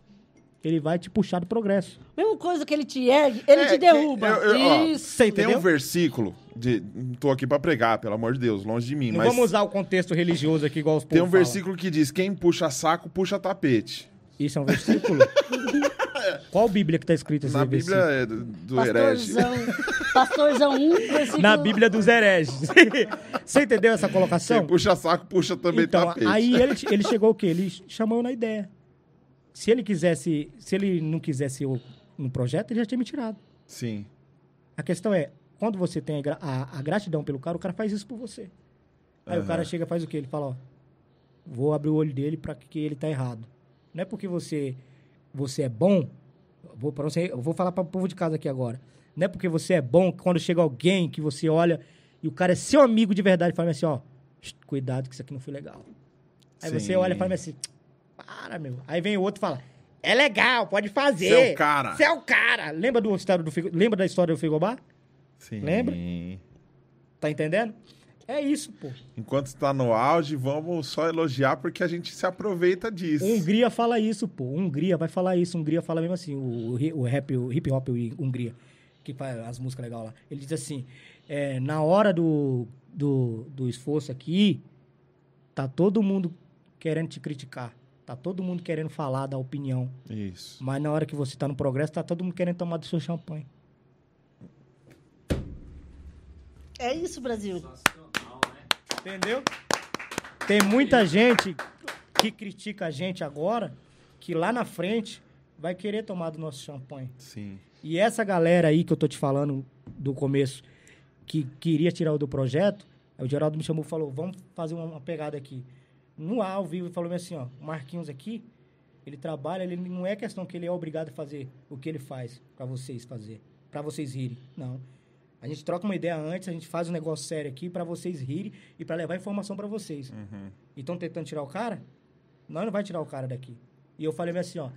ele vai te puxar do progresso. Mesma coisa que ele te ergue, ele É, te derruba. eu- eu- ó, Isso. Tem entendeu? um versículo, de, tô aqui pra pregar, pelo amor de Deus, longe de mim, Não mas vamos usar o contexto religioso aqui igual os tem um falam. versículo que diz, quem puxa saco, puxa tapete. Isso é um versículo? Qual Bíblia que tá escrito esse Na Bíblia versículo? é do, do herege. Pastorzão, pastorzão 1, versículo... Na Bíblia dos hereges. Você entendeu essa colocação? Quem puxa saco, puxa também Então, tapete. aí ele, ele chegou o quê? Ele chamou na ideia. Se ele quisesse, se ele não quisesse eu no projeto, ele já tinha me tirado. Sim. A questão é, quando você tem a, a- a gratidão pelo cara, o cara faz isso por você. Aí o Aham. cara chega e faz o quê? Ele fala, ó, vou abrir o olho dele para que ele tá errado. Não é porque você você é bom, eu vou, pra você, eu vou falar para o povo de casa aqui agora. Não é porque você é bom que quando chega alguém que você olha e o cara é seu amigo de verdade, fala assim, ó, "Shh, cuidado que isso aqui não foi legal. Aí Sim. você olha e fala assim, para, meu. Aí vem o outro e fala, é legal, pode fazer. Você é o cara. Você é o cara. Lembra, do, do, lembra da história do Figobá? Sim. Lembra? Tá entendendo? É isso, pô. Enquanto está no auge, vamos só elogiar porque a gente se aproveita disso. Hungria fala isso, pô. Hungria vai falar isso. Hungria fala mesmo assim, o, o, rap, o hip hop o Hungria, que faz as músicas legais lá. Ele diz assim, é, na hora do, do, do esforço aqui, tá todo mundo querendo te criticar. Tá todo mundo querendo falar da opinião. Isso. Mas na hora que você tá no progresso, tá todo mundo querendo tomar do seu champanhe. É isso, Brasil. Entendeu? Tem muita gente que critica a gente agora, que lá na frente vai querer tomar do nosso champanhe. Sim. E essa galera aí que eu tô te falando do começo, que queria tirar o do projeto, o Geraldo me chamou e falou, vamos fazer uma, pegada aqui. No ar, ao vivo, ele falou assim, ó, o Marquinhos aqui, ele trabalha, ele não é questão que ele é obrigado a fazer o que ele faz pra vocês fazer, pra vocês rirem. Não. A gente troca uma ideia antes, a gente faz um negócio sério aqui pra vocês rirem e pra levar informação pra vocês. Uhum. E estão tentando tirar o cara? Nós não vai tirar o cara daqui. E eu falei assim, ó,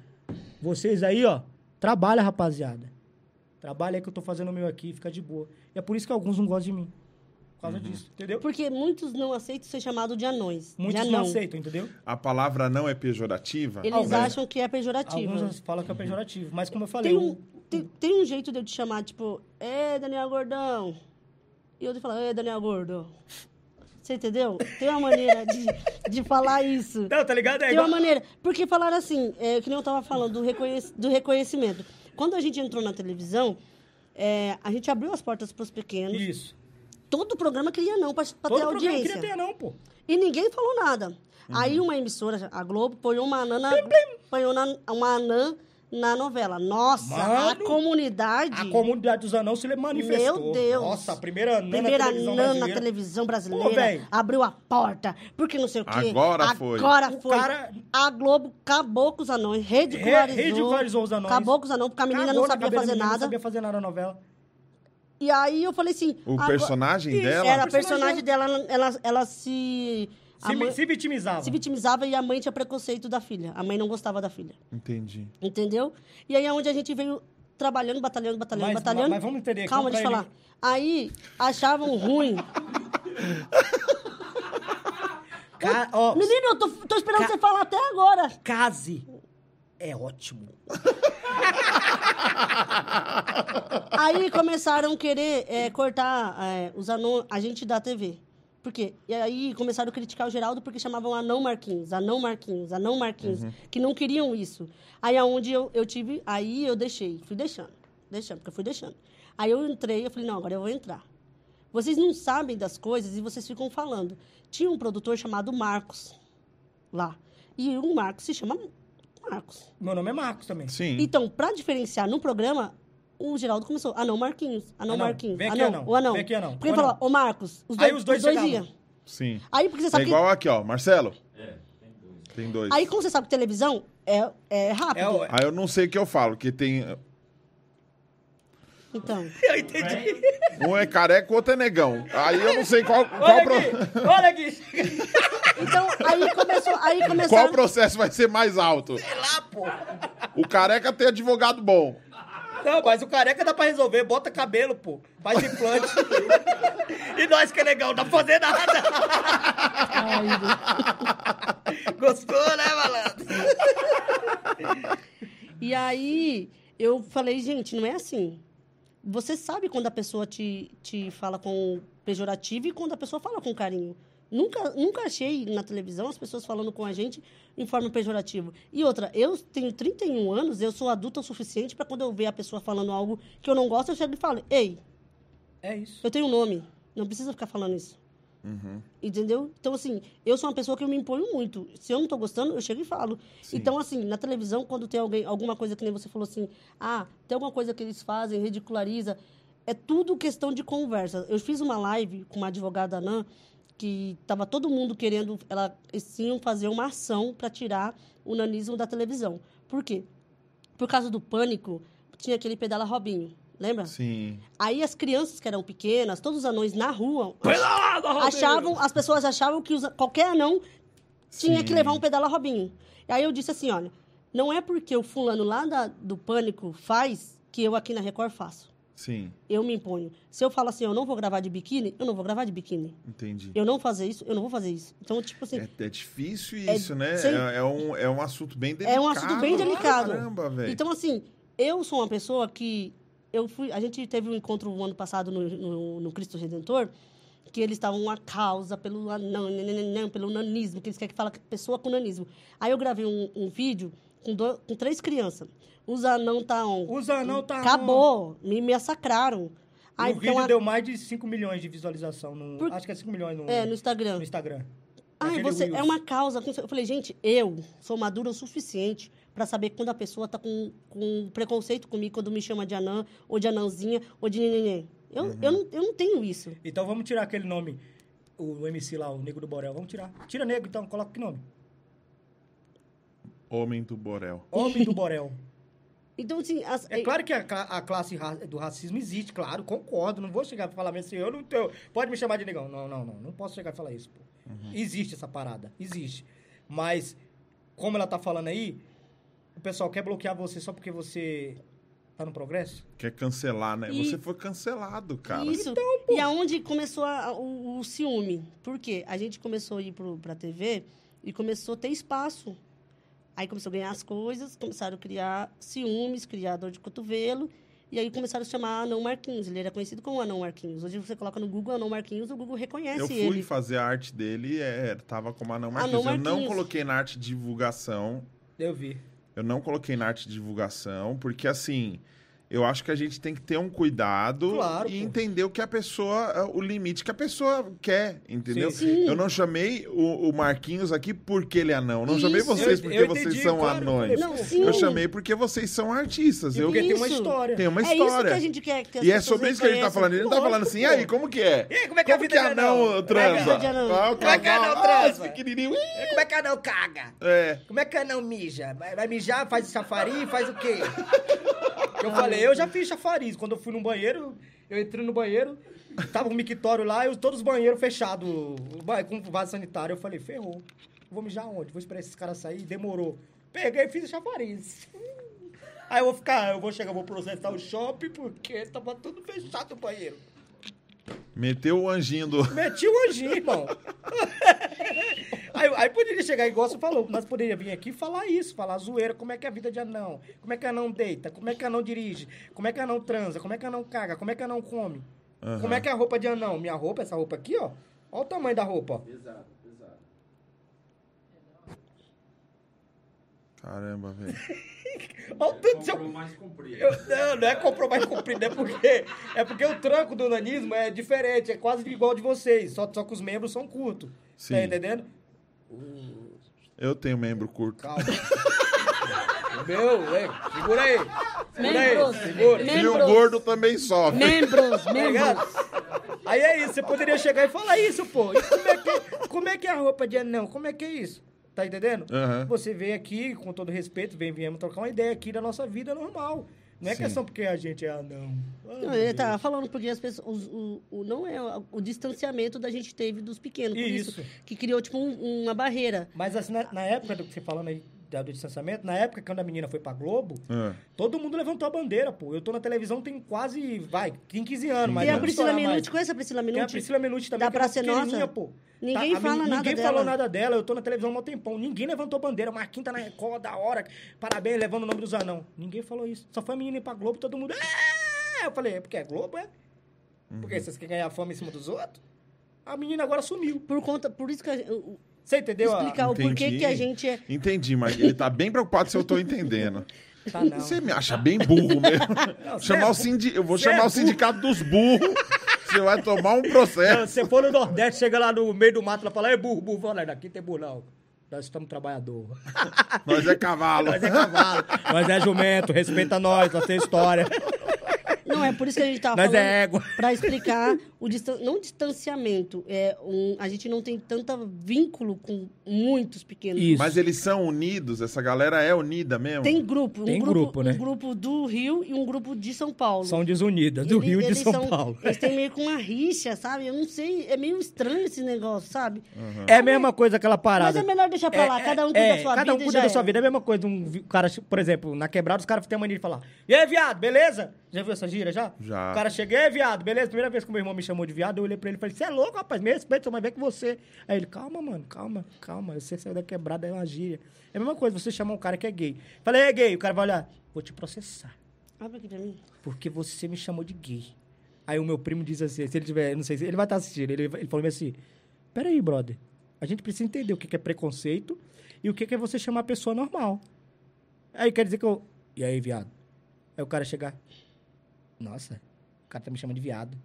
vocês aí, ó, trabalha, rapaziada. Trabalha aí que eu tô fazendo o meu aqui, fica de boa. E é por isso que alguns não gostam de mim. Por causa disso, entendeu? Porque muitos não aceitam ser chamado de anões. Muitos de não aceitam, entendeu? A palavra não é pejorativa? Eles Alguns- acham que é pejorativo. Alguns falam que é pejorativo. Mas como eu falei, Tem um, tem, tem um jeito de eu te chamar, tipo, é Daniel Gordão. E eu te falar, é Daniel Gordo. Você entendeu? Tem uma maneira de, de falar isso. Não, tá ligado? É Tem uma maneira. Porque falaram assim, é, que nem eu tava falando, do, reconhec- do reconhecimento. Quando a gente entrou na televisão, é, a gente abriu as portas para os pequenos. Isso. Todo programa queria não para ter Todo programa audiência. queria ter não, pô. E ninguém falou nada. Uhum. Aí uma emissora, a Globo, põe uma anã na, põe uma, uma anã na novela. Nossa, a Mano, comunidade... A comunidade dos anãos se manifestou. Meu Deus. Nossa, a primeira anã Primeira na televisão anã na brasileira. televisão Pô, brasileira. véi. abriu a porta, porque não sei o quê. Agora foi. Agora O foi. cara- A Globo acabou com os anões, ridicularizou. Ridicularizou os anões. Acabou com os anões, porque a menina Cagou não na sabia fazer menina, Não nada. sabia fazer nada na novela. E aí eu falei assim... O agora- personagem Isso, dela? Era a O personagem personagem dela, ela, ela, ela se... Se, mãe- se vitimizava. se vitimizava e a mãe tinha preconceito da filha. A mãe não gostava da filha. Entendi. Entendeu? E aí é onde a gente veio trabalhando, batalhando, batalhando, Mas- batalhando. mas vamos entender, Calma, deixa eu falar. Aí, achavam ruim. Ca- ó, Menino, eu tô, tô esperando Ca- você falar até agora. case é ótimo. Aí começaram a querer é, cortar é, os anão, a gente da TV. Por quê? E aí começaram a criticar o Geraldo porque chamavam anão Marquinhos, anão Marquinhos, anão Marquinhos, que não queriam isso. Aí aonde eu, eu tive, aí eu deixei, fui deixando, deixando, porque eu fui deixando. Aí eu entrei, eu falei, não, agora eu vou entrar. Vocês não sabem das coisas e vocês ficam falando. Tinha um produtor chamado Marcos lá. E o Marcos se chama Marcos. Meu nome é Marcos também. Sim. Então, pra diferenciar no programa, o Geraldo começou, anão Marquinhos, anão, Anão, Marquinhos, vem aqui, anão, o anão. vem aqui, anão, Porque o ele falou, anão. ô Marcos, os Aí dois, os dois chegavam. iam. Sim. Aí, porque você É sabe que... igual aqui, ó. Marcelo? É, tem dois. Aí, como você sabe que televisão é, é rápido. É o- Aí eu não sei o que eu falo, que tem. Então, Eu entendi. Um é careca, o outro é negão. Aí eu não sei qual, qual, Olha pro- aqui, olha aqui. então aí começou, aí qual começaram... processo vai ser mais alto. Sei lá, pô. O careca tem advogado bom. Não, mas o careca dá pra resolver. Bota cabelo, pô. Faz implante. e nós que é legal, não dá pra fazer nada. Gostou, né, malandro? E aí, eu falei, gente, não é assim. Você sabe quando a pessoa te, te fala com pejorativo e quando a pessoa fala com carinho. Nunca, nunca achei na televisão as pessoas falando com a gente em forma pejorativa. E outra, eu tenho 31 anos, eu sou adulta o suficiente para quando eu ver a pessoa falando algo que eu não gosto, eu chego e falo, ei, É isso. eu tenho um nome, não precisa ficar falando isso. Entendeu? Então, assim, eu sou uma pessoa que eu me imponho muito. Se eu não tô gostando, eu chego e falo. Então, assim, na televisão, quando tem alguém, alguma coisa que nem você falou assim, ah, tem alguma coisa que eles fazem, ridiculariza, é tudo questão de conversa. Eu fiz uma live com uma advogada anã, que tava todo mundo querendo, ela, eles iam fazer uma ação para tirar o nanismo da televisão. Por quê? Por causa do pânico, tinha aquele pedala Robinho, lembra? Sim. Aí as crianças que eram pequenas, todos os anões na rua, Pedala, Robinho! achavam, as pessoas achavam que os- qualquer anão tinha Sim. que levar um pedala Robinho. E aí eu disse assim, olha, não é porque o fulano lá da- do pânico faz que eu aqui na Record faço. Sim. Eu me imponho. Se eu falo assim, eu não vou gravar de biquíni, eu não vou gravar de biquíni. Entendi. Eu não fazer isso, eu não vou fazer isso. Então, tipo assim, É, é difícil É- isso, né? sem- É, é um, é um assunto bem delicado. É um assunto bem delicado. Caramba, velho. Então, assim, eu sou uma pessoa que. Eu fui, a gente teve um encontro o ano passado no, no, no Cristo Redentor, que eles estavam uma causa pelo anão, nananã, pelo nanismo, que eles querem que fala pessoa com nanismo. Aí eu gravei um, um vídeo com, do- com três crianças. Os anão tá on. Os anão tá on. Acabou. Me massacraram. Aí o vídeo deu mais de 5 milhões de visualização. No, Por- Acho que é 5 milhões no, É, no Instagram. no Instagram. Ai, você é uma causa. Eu falei, gente, eu sou madura o suficiente para saber quando a pessoa tá com, com preconceito comigo, quando me chama de anã, ou de anãzinha, ou de nenenê. Eu, Uhum. eu, não, eu não tenho isso. Então vamos tirar aquele nome, o MC lá, o Nego do Borel. Vamos tirar. Tira Nego, então. Coloca que nome? Homem do Borel. Homem do Borel. Então, assim, as- É claro que a, a classe ra- do racismo existe, claro, concordo. Não vou chegar e falar assim, eu não tenho. Pode me chamar de negão. Não, não, não. Não posso chegar e falar isso, pô. Existe essa parada. Existe. Mas, como ela tá falando aí, o pessoal quer bloquear você só porque você tá no progresso? Quer cancelar, né? E- Você foi cancelado, cara. Isso. e aonde começou a- o, o ciúme? Por quê? A gente começou a ir pro, pra TV e começou a ter espaço. Aí começou a ganhar as coisas, começaram a criar ciúmes, criar dor de cotovelo. E aí começaram a chamar Anão Marquinhos. Ele era conhecido como Anão Marquinhos. Hoje você coloca no Google Anão Marquinhos, o Google reconhece Eu fui ele. fazer a arte dele, é, tava com Anão Marquinhos. Anão Eu não Marquinhos. coloquei na arte de divulgação. Eu vi. Eu não coloquei na arte de divulgação, porque assim, eu acho que a gente tem que ter um cuidado Claro, e pô. entender o que a pessoa, o limite que a pessoa quer, entendeu? Sim, sim. Eu não chamei o, o Marquinhos aqui porque ele é anão. Eu não chamei Isso. vocês Eu- porque eu vocês entendi, são claro, eu anões. Não. Eu chamei porque vocês são artistas. E Eu porque tem uma história. tenho uma É isso que história. a gente quer que as E é sobre isso que a gente tá falando. Ele não tá falando assim, e aí, como que é? E aí, como é que é a Como vida que de anão anão? transa? Como é que é? Ah, Como é que anão ah, transa? pequenininho. E como é que anão caga? É. Como é que anão mija? Vai, mijar, faz chafariz, faz o quê? Eu falei, eu já fiz chafariz. Quando eu fui no banheiro, eu entrei no banheiro, tava um mictório lá e todos os banheiros fechados, com vaso sanitário. Eu falei, ferrou. Vou mijar onde? Vou esperar esses caras sair. Demorou. Peguei e fiz chafariz. Aí eu vou ficar, eu vou chegar, eu vou processar o shopping porque tava tudo fechado o banheiro. Meteu o anjinho do. Meti o anjinho, irmão. aí, aí poderia chegar, igual você falou, nós poderíamos vir aqui e falar isso, falar zoeira, como é que é a vida de anão, como é que anão deita, como é que anão dirige, como é que anão transa, como é que anão caga, como é que anão come, Aham. como é que é a roupa de anão. Minha roupa, essa roupa aqui, ó, olha o tamanho da roupa, ó. Pesado, Caramba, velho. Olha o tanto. Comprou mais comprido. Eu- não, não é comprou mais comprido, é porque, é porque o tranco do nanismo é diferente, é quase igual de vocês, só, só que os membros são curtos. Sim. Tá entendendo? Eu tenho membro curto. Calma. Meu, é, segura aí. Segura aí, Membros. segura. Membros. E o gordo também sofre. Membros, Tá membros. Aí é isso, você poderia chegar e falar isso, pô. E como é que, como é, que é a roupa de anão? Como é que é isso? Tá entendendo? Aham. Você veio aqui, com todo respeito, vem, viemos trocar uma ideia aqui da nossa vida normal. Não é Sim. questão porque a gente é anão. Ah, Não, ele tá falando porque as pessoas. os- o, o- não é o, o distanciamento da gente teve dos pequenos. Por isso. Isso. que criou, tipo, um- uma barreira. Mas assim, na, na época do que você falando aí do distanciamento, na época quando a menina foi pra Globo, Ah. todo mundo levantou a bandeira, pô. Eu tô na televisão tem quase, vai, tem 15 anos, mas e a Priscila. Minuti, conhece a Priscila Tem a Minuti? Priscila Minuti também, Da que é Praça é Nossa? pô. Ninguém a fala nada Ninguém dela. falou nada dela, eu tô na televisão há um tempão. Ninguém levantou bandeira, Marquinhos tá na Record, da hora. Parabéns, levando o nome dos anão. Ninguém falou isso. Só foi a menina ir pra Globo, todo mundo... "É!" Eu falei, é porque é Globo, é? Uhum. Porque vocês querem ganhar fama em cima dos outros? A menina agora sumiu. Por conta. Por isso que. a- o- Você entendeu? a- explicar o porquê que a gente é. Entendi, mas ele tá bem preocupado se eu tô entendendo. Tá, não. Você me acha bem burro mesmo. Não, chamar é o sindi... Eu vou você chamar é o sindicato dos burros. Você vai tomar um processo. Não, Você for no Nordeste, chega lá no meio do mato e fala, é burro, burro. Fala, daqui tem burro não. Nós estamos trabalhador. Nós é cavalo. Nós é cavalo. nós é jumento. Respeita nós, nós tem história. Não, é por isso que a gente tava Nós falando. é égua. Pra explicar o distan... não distanciamento. É um... A gente não tem tanto vínculo com muitos pequenos. Isso. Mas eles são unidos? Essa galera é unida mesmo? Tem grupo. Um Tem grupo, grupo, né? Um grupo do Rio e um grupo de São Paulo. São desunidas, do Ele- Rio e de eles São são- Paulo. Eles têm meio que uma rixa, sabe? Eu não sei, é meio estranho esse negócio, sabe? É a mesma coisa aquela parada. Mas é melhor deixar pra lá, cada um cuida é, da sua cada um vida e cuida já da sua é. vida. É a mesma coisa. Um cara, por exemplo, na quebrada, os caras têm a mania de falar: E aí, viado, beleza? Já viu essa gira já? Já. O cara chega, e aí, viado, beleza? Primeira vez que o meu irmão me chamou de viado, eu olhei pra ele e falei: Você é louco, rapaz? Me respeita, sou mais velho que você. Aí ele: Calma, mano, calma, calma. Você saiu da quebrada, é uma gíria. É a mesma coisa, você chamar um cara que é gay. Falei: É gay. O cara vai olhar: Vou te processar. Abre aqui pra mim. Porque você me chamou de gay. Aí o meu primo diz assim, se ele tiver, não sei se ele vai estar assistindo, ele, ele falou assim, peraí, brother, a gente precisa entender o que é preconceito e o que que é você chamar a pessoa normal. Aí quer dizer que eu, e aí, viado? Aí o cara chegar, nossa, o cara tá me chamando de viado,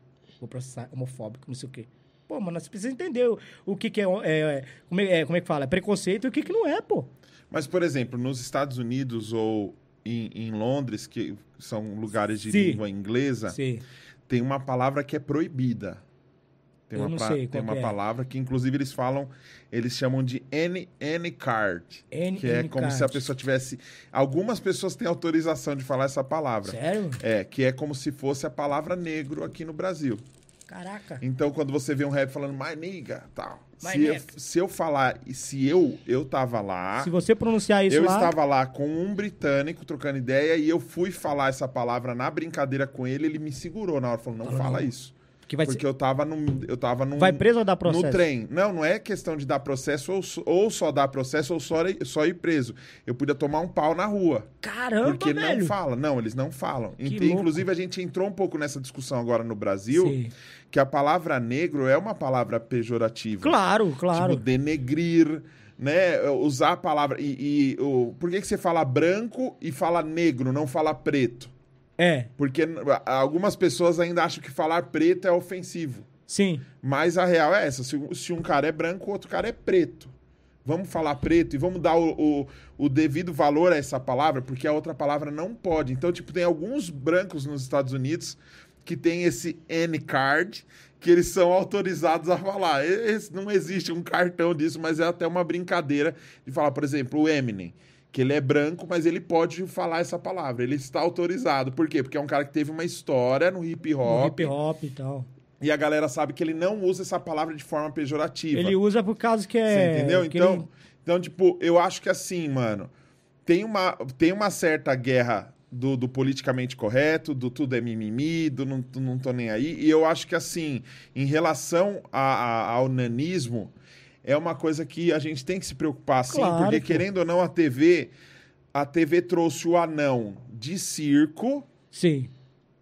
vou processar, homofóbico, não sei o quê. Pô, mano, você precisa entender o, o que que é, é, é, como é, é, como é que fala, é preconceito e o que que não é, pô. Mas, por exemplo, nos Estados Unidos ou em, em Londres, que são lugares de Sim. língua inglesa, Sim. tem uma palavra que é proibida. Tem Eu uma, sei tem uma é. palavra que, inclusive, eles falam, eles chamam de N, N card. N- que é N como card. se a pessoa tivesse. Algumas pessoas têm autorização de falar essa palavra. Sério? É, que é como se fosse a palavra negro aqui no Brasil. Caraca. Então, quando você vê um rap falando my nigga, tal. My Se eu, nigga. se eu falar, e se eu, eu tava lá, Se você pronunciar isso eu lá... estava lá com um britânico trocando ideia e eu fui falar essa palavra na brincadeira com ele, ele me segurou na hora, falou, não fala não. isso. Que vai, Porque ser, eu tava num. Eu tava num. vai preso ou dá processo? No trem. Não, não é questão de dar processo ou, só- ou só dar processo ou só, ir- só ir preso. Eu podia tomar um pau na rua. Caramba, porque velho. não fala. Não, eles não falam. Que Int- louco. Inclusive, a gente entrou um pouco nessa discussão agora no Brasil, Sim. que a palavra negro é uma palavra pejorativa. Claro, claro. Tipo, denegrir, né? Usar a palavra. E, e o, por que, que você fala branco e fala negro, não fala preto? É, Porque algumas pessoas ainda acham que falar preto é ofensivo. sim. Mas a real é essa: se, um- se um cara é branco, o outro cara é preto. Vamos falar preto e vamos dar o, o, o devido valor a essa palavra, porque a outra palavra não pode. Então, tipo, tem alguns brancos nos Estados Unidos que tem esse N-card, que eles são autorizados a falar. Esse- não existe um cartão disso, mas é até uma brincadeira de falar, por exemplo, o Eminem. Que ele é branco, mas ele pode falar essa palavra. Ele está autorizado. Por quê? Porque é um cara que teve uma história no hip No hop. hip hop e tal. E a galera sabe que ele não usa essa palavra de forma pejorativa. Ele usa por causa que Você é. entendeu? que Então, ele- então, tipo, eu acho que assim, mano, tem uma, tem uma certa guerra do, do politicamente correto, do tudo é mimimi, do não, do não tô nem aí. E eu acho que, assim, em relação a- a- ao nanismo, é uma coisa que a gente tem que se preocupar, sim, Claro, porque, pô. querendo ou não, a TV, a TV trouxe o anão de circo Sim.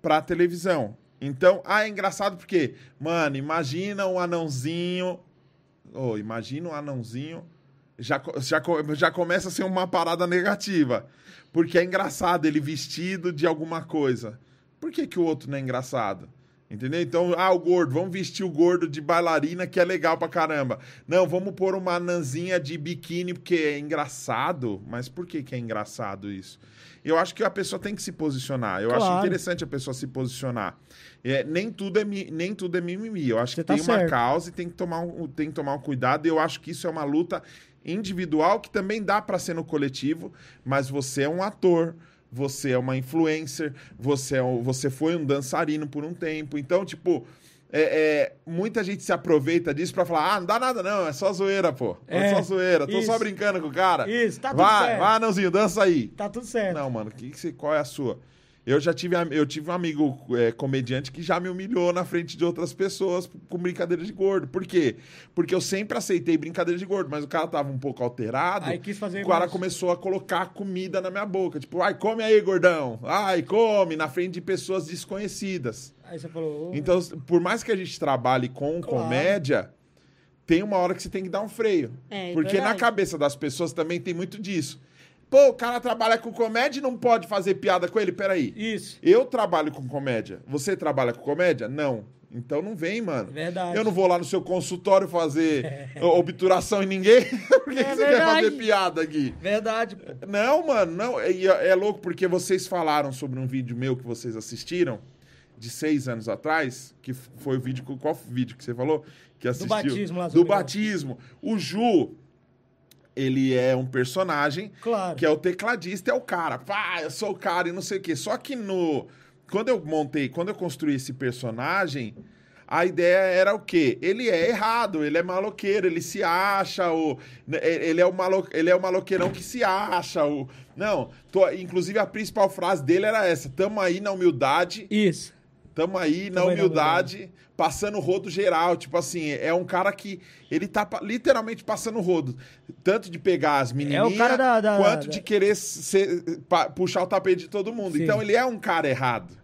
pra televisão. Então, ah, é engraçado porque, mano, imagina um anãozinho. Ô, imagina um anãozinho. Já, já, já começa a ser uma parada negativa. Porque é engraçado ele vestido de alguma coisa. Por que, que o outro não é engraçado? Entendeu? Então, ah, o gordo, vamos vestir o gordo de bailarina que é legal pra caramba. Não, vamos pôr uma anãzinha de biquíni porque é engraçado. Mas por que, que é engraçado isso? Eu acho que a pessoa tem que se posicionar. Eu acho Claro. interessante a pessoa se posicionar. É, nem, tudo é, mi- nem tudo é mimimi. Eu acho Você que tá tem uma certo. causa e tem que, tomar um, tem que tomar um cuidado. E eu acho que isso é uma luta individual que também dá pra ser no coletivo, mas você é um ator. Você é uma influencer, você, é você foi um dançarino por um tempo. Então, tipo, é, é, muita gente se aproveita disso pra falar: ah, não dá nada, não, é só zoeira, pô. É, É, só zoeira, tô só isso. brincando com o cara. Isso, tá tudo vai, certo. vai, Anãozinho, dança aí. Tá tudo certo. Não, mano, que que qual é a sua? Eu já tive, eu tive um amigo é, comediante que já me humilhou na frente de outras pessoas com brincadeira de gordo. Por quê? Porque eu sempre aceitei brincadeira de gordo, mas o cara tava um pouco alterado. Aí quis fazer o cara mais. começou a colocar comida na minha boca. Tipo, ai, come aí, gordão. Ai, come, na frente de pessoas desconhecidas. Aí você falou. Então, por mais que a gente trabalhe com Claro. comédia, tem uma hora que você tem que dar um freio. É, Porque na verdade. cabeça das pessoas também tem muito disso. Pô, o cara trabalha com comédia e não pode fazer piada com ele? Peraí. Isso. Eu trabalho com comédia. Você trabalha com comédia? Não. Então não vem, mano. Verdade. Eu não vou lá no seu consultório fazer obturação em ninguém. Por que, É que você quer fazer piada aqui? Verdade, pô. Não, mano, não. E É, é louco porque vocês falaram sobre um vídeo meu que vocês assistiram de seis anos atrás, que foi o vídeo. Qual vídeo que você falou? Que assistiu? batismo lá, Do batismo. O Ju, ele é um personagem Claro. que é o tecladista, é o cara. Pá, eu sou o cara e não sei o quê. Só que no. Quando eu montei, quando eu construí esse personagem, a ideia era o quê? Ele é errado, ele é maloqueiro, ele se acha, o, né, ele, é o malo, ele é o maloqueirão que se acha. O, não, tô- inclusive a principal frase dele era essa: tamo aí na humildade, Isso. Tamo aí na humildade, passando o rodo geral. Tipo assim, é um cara que ele tá literalmente passando o rodo. Tanto de pegar as menininhas, É da- da- quanto da- de querer ser- puxar o tapete de todo mundo. Sim. Então ele é um cara errado.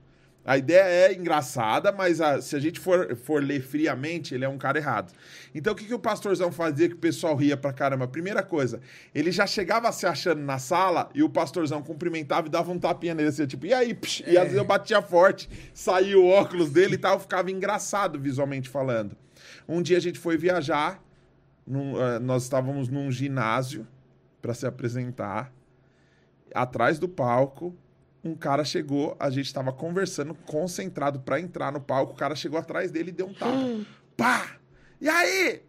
A ideia é engraçada, mas a- se a gente for, for ler friamente, ele é um cara errado. Então o que, que o pastorzão fazia que o pessoal ria pra caramba? Primeira coisa, ele já chegava se achando na sala e o pastorzão cumprimentava e dava um tapinha nele assim, tipo, e aí? Psh, E às vezes eu batia forte, saía o óculos dele e tal, ficava engraçado visualmente falando. Um dia a gente foi viajar, num, eh, nós estávamos num ginásio para se apresentar. Atrás do palco, um cara chegou, a gente estava conversando, concentrado para entrar no palco, o cara chegou atrás dele e deu um tapa. Pá! E aí?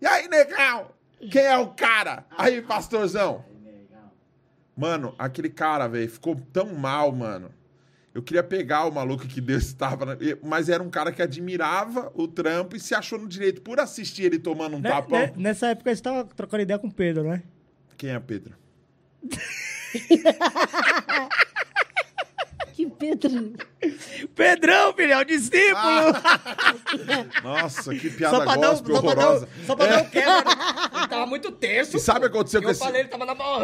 E aí, negão? Quem é o cara? Aí, pastorzão. Mano, aquele cara, velho, ficou tão mal, mano. Eu queria pegar o maluco que Deus estava, mas era um cara que admirava o trampo e se achou no direito por assistir ele tomando um Né- tapão. né- nessa época você tava trocando ideia com o Pedro, né? Quem é Pedro? Que Pedro. Pedrão, filho, é o discípulo! Nossa, que piada só um- gospel só pra dar, horrorosa. um- só pra dar um quebra. Ele tava muito terso. E sabe o que aconteceu com eu esse... falei, ele tava na mão. Ô,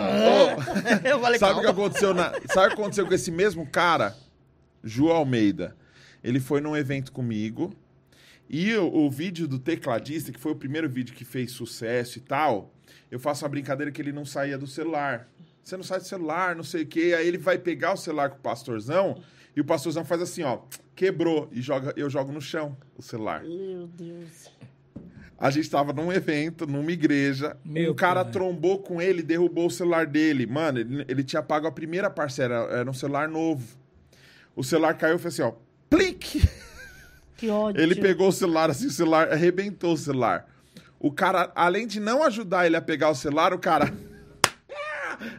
Eu falei, Sabe o que aconteceu na... Sabe o que aconteceu com esse mesmo cara? Ju Almeida. Ele foi num evento comigo e o, o vídeo do tecladista, que foi o primeiro vídeo que fez sucesso e tal, eu faço uma brincadeira que ele não saía do celular. Você não sai do celular, não sei o quê. Aí ele vai pegar o celular com o pastorzão e o pastorzão faz assim, ó, quebrou e joga, eu jogo no chão o celular. Meu Deus. A gente tava num evento, numa igreja. Meu um cara pai. trombou com ele, derrubou o celular dele. Mano, ele, ele tinha pago a primeira parcela, era um celular novo. O celular caiu e fez assim, ó. Plique! Que ódio. Ele pegou o celular assim, o celular arrebentou o celular. O cara, além de não ajudar ele a pegar o celular, o cara.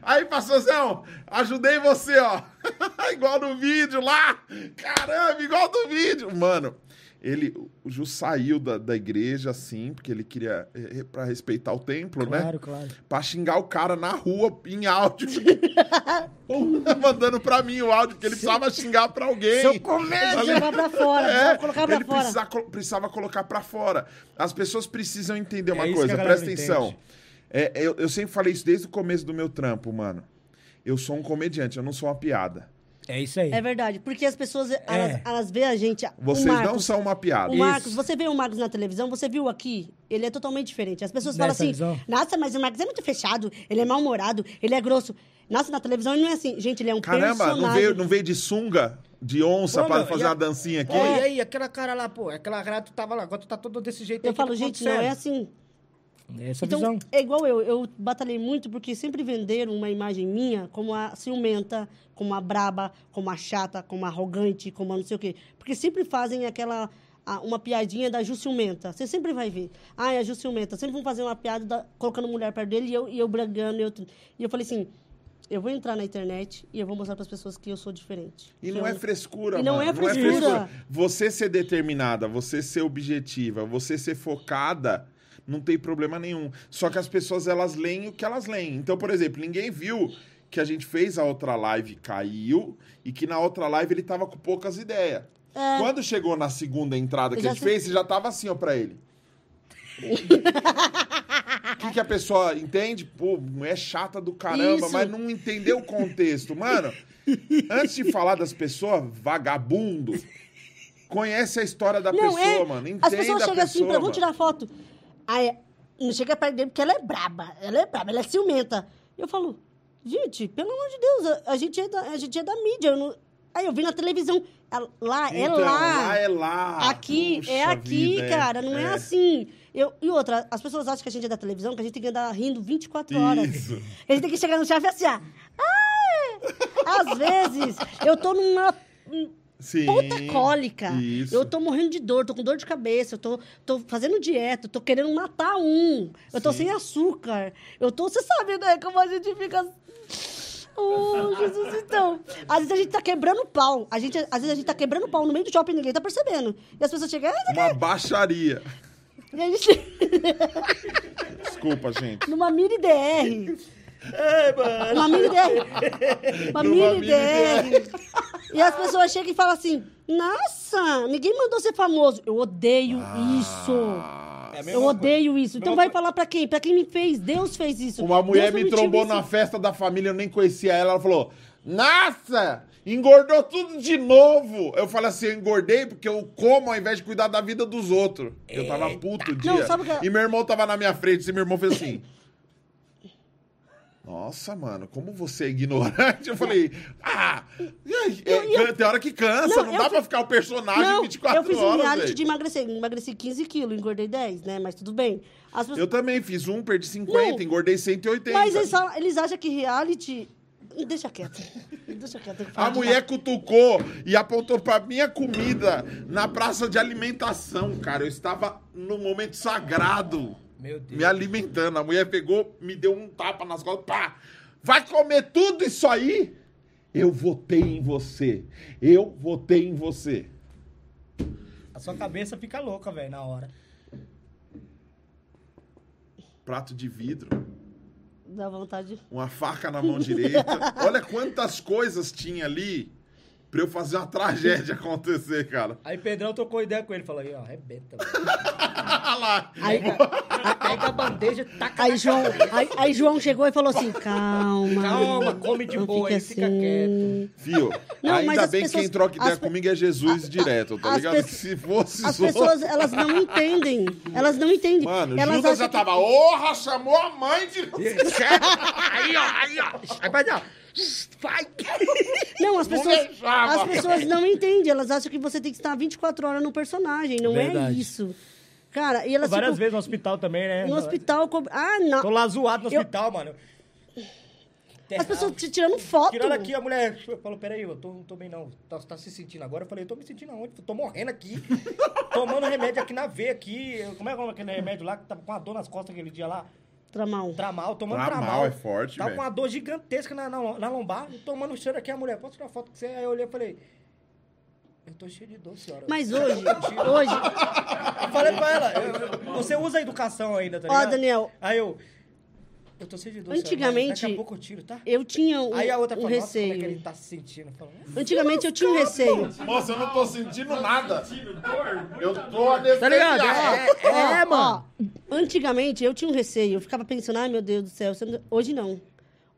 Aí, pastorzão, ajudei você, ó. igual no vídeo lá. Caramba, igual do vídeo. Mano, Ele, o Ju saiu da, da igreja, assim, porque ele queria, eh, pra respeitar o templo, né? Claro, claro. Pra xingar o cara na rua, em áudio. Mandando pra mim o áudio, que ele precisava xingar pra alguém. Seu comédia! Jogar pra fora, É, precisava colocar pra ele fora. precisa- colo- precisava colocar pra fora. As pessoas precisam entender uma É coisa, presta atenção. entende. É, eu, eu sempre falei isso desde o começo do meu trampo, mano. Eu sou um comediante, eu não sou uma piada. É isso aí. É verdade, porque as pessoas, elas, elas veem a gente... Vocês Marcos, não são uma piada. O Marcos, Isso. você vê o Marcos na televisão, você viu aqui, ele é totalmente diferente. As pessoas Nessa falam assim, visão? nossa, mas o Marcos é muito fechado, ele é mal-humorado, ele é grosso. Nossa, na televisão ele não é assim. Gente, ele é um Caramba, personagem. não veio, não veio de sunga, de onça, para fazer a- uma dancinha aqui? Pô, e aí, aquela cara lá, pô, aquela cara tu tava lá, agora tu tá todo desse jeito aí, Eu que falo, tá gente, não é assim. Essa Então, visão. é igual eu. Eu batalhei muito porque sempre venderam uma imagem minha como a ciumenta, como a braba, como a chata, como a arrogante, como a não sei o quê. Porque sempre fazem aquela... Uma piadinha da Ju Ciumenta. Você sempre vai ver. Ah, é a Ju Ciumenta. Sempre vão fazer uma piada da- colocando mulher perto dele e eu, e eu bragando. E eu, e eu falei assim, eu vou entrar na internet e eu vou mostrar para as pessoas que eu sou diferente. E não eu- é frescura, E não mano. é frescura. Você ser determinada, você ser objetiva, você ser focada, não tem problema nenhum. Só que as pessoas, elas leem o que elas leem. Então, por exemplo, ninguém viu que a gente fez a outra live caiu e que na outra live ele tava com poucas ideias. Quando chegou na segunda entrada que É. A gente se- fez, você já tava assim, ó, pra ele. O que, que a pessoa entende? Pô, mulher chata do caramba, Isso. mas não entendeu o contexto. Mano, antes de falar das pessoas, vagabundo, conhece a história da Não, pessoa, é. mano. Entenda As pessoas chegam assim, pessoa, pra, vamos tirar foto. Aí, não chega perto dele porque ela é braba. Ela é braba, ela é ciumenta. Eu falo, gente, pelo amor de Deus, a, a gente, é da, a gente é da mídia. eu não- Aí eu vi na televisão. Lá é Então, lá. lá é lá. Aqui Puxa é aqui, vida, é. cara. Não é, É. assim. Eu, e outra, as pessoas acham que a gente é da televisão, que a gente tem que andar rindo 24 horas. Isso. A gente tem que chegar no chefe assim. Ah! Às vezes, eu tô numa Sim. puta cólica. Isso. Eu tô morrendo de dor, tô com dor de cabeça, eu tô, tô fazendo dieta, tô querendo matar um. Eu tô Sim. sem açúcar. Eu tô, você sabe, né, como a gente fica. Oh, Jesus, então. Às vezes a gente tá quebrando pau. A gente, às vezes a gente tá quebrando pau no meio do shopping e ninguém tá percebendo. E as pessoas chegam. "Ah, Uma baixaria. E a gente. Desculpa, gente. numa mini DR. Uma mini DR. Uma mini DR. E as pessoas chegam e falam assim: Nossa, ninguém mandou ser famoso. Eu odeio isso. Ah, É a mesma Eu coisa. odeio isso. Então Mesma vai coisa. falar pra quem? Pra quem me fez. Deus fez isso. Uma mulher Deus me trombou isso. na festa da família, eu nem conhecia ela. Ela falou: Nossa, engordou tudo de novo. Eu falei assim: eu engordei porque eu como ao invés de cuidar da vida dos outros. Eu tava puto o dia. Não, sabe que- E meu irmão tava na minha frente e meu irmão fez assim. Nossa, mano, como você é ignorante. Eu falei, ah, e aí? É, eu- tem hora que cansa, Não, não, eu dá fi- pra ficar o personagem Não, 24 eu fiz um horas. reality velho. de emagrecer. Emagreci 15 quilos, engordei 10, né? Mas tudo bem. As pessoas... Eu também fiz um, perdi 50, Não, engordei 180. Mas eles, eles acham que reality... Deixa quieto. Deixa quieto. eu A mulher cutucou e apontou pra minha comida na praça de alimentação, cara. Eu estava no momento sagrado. Me alimentando. A mulher pegou, me deu um tapa nas costas, pá! Vai comer tudo isso aí? Eu votei em você. Eu votei em você. A sua cabeça fica louca, velho, na hora. Prato de vidro, Dá vontade. uma faca na mão direita. Olha quantas coisas tinha ali pra eu fazer uma tragédia acontecer, cara. Aí Pedrão trocou ideia com ele, falou aí, ó, arrebenta, lá. Aí, Pega a bandeja, taca aí, na João, aí, aí João chegou e falou assim: calma. Calma, come de não boa fica aí, fica assim." quieto. Fio, Não, mas ainda as bem que pessoas- quem troca ideia as comigo é Jesus direto, tá as ligado? pe- Se fosse As só- pessoas, elas não entendem. Elas não entendem. Mano, elas Judas já que- tava, orra, chamou a mãe de... aí, ó, aí, ó. Aí dar. Vai. Não, as pessoas, as pessoas não entendem. Elas acham que você tem que estar 24 horas no personagem. Não é Verdade. isso. Cara, e elas Várias ficam vezes no hospital também, né? no hospital. co- Ah, não. Tô lá zoado no Eu- hospital, mano. As pessoas te tirando foto. Tirando aqui, a mulher falou, peraí, eu tô, não tô bem não. Tá, tá se sentindo agora? Eu falei, eu tô me sentindo aonde? Tô morrendo aqui. Tomando remédio aqui na veia aqui. Como é que é o nome daquele remédio lá que tava com a dor nas costas aquele dia lá? Tramal. Tramal, tomando Tramal tramal. é forte, Tava velho. com uma dor gigantesca na, na, na lombar, tomando cheiro aqui, a mulher, posso tirar foto com você? Aí eu olhei e falei, Eu tô cheio de dor, senhora. Mas hoje, hoje, Eu falei pra ela, eu- eu- você usa a educação ainda, tá ó, ligado? Daniel, Aí eu. Eu tô cheio de Antigamente- Daqui a pouco eu tiro, tá? eu tinha um, Aí a outra um fala, nossa, como é que receio. ele tá se sentindo? "Hum, Antigamente eu tinha um receio. Nossa, eu não tô sentindo nada. Eu tô Tá ligado? anestesiado. É, é, Ó, mano. ó, antigamente eu tinha um receio, eu ficava pensando, ai meu Deus do céu, hoje não.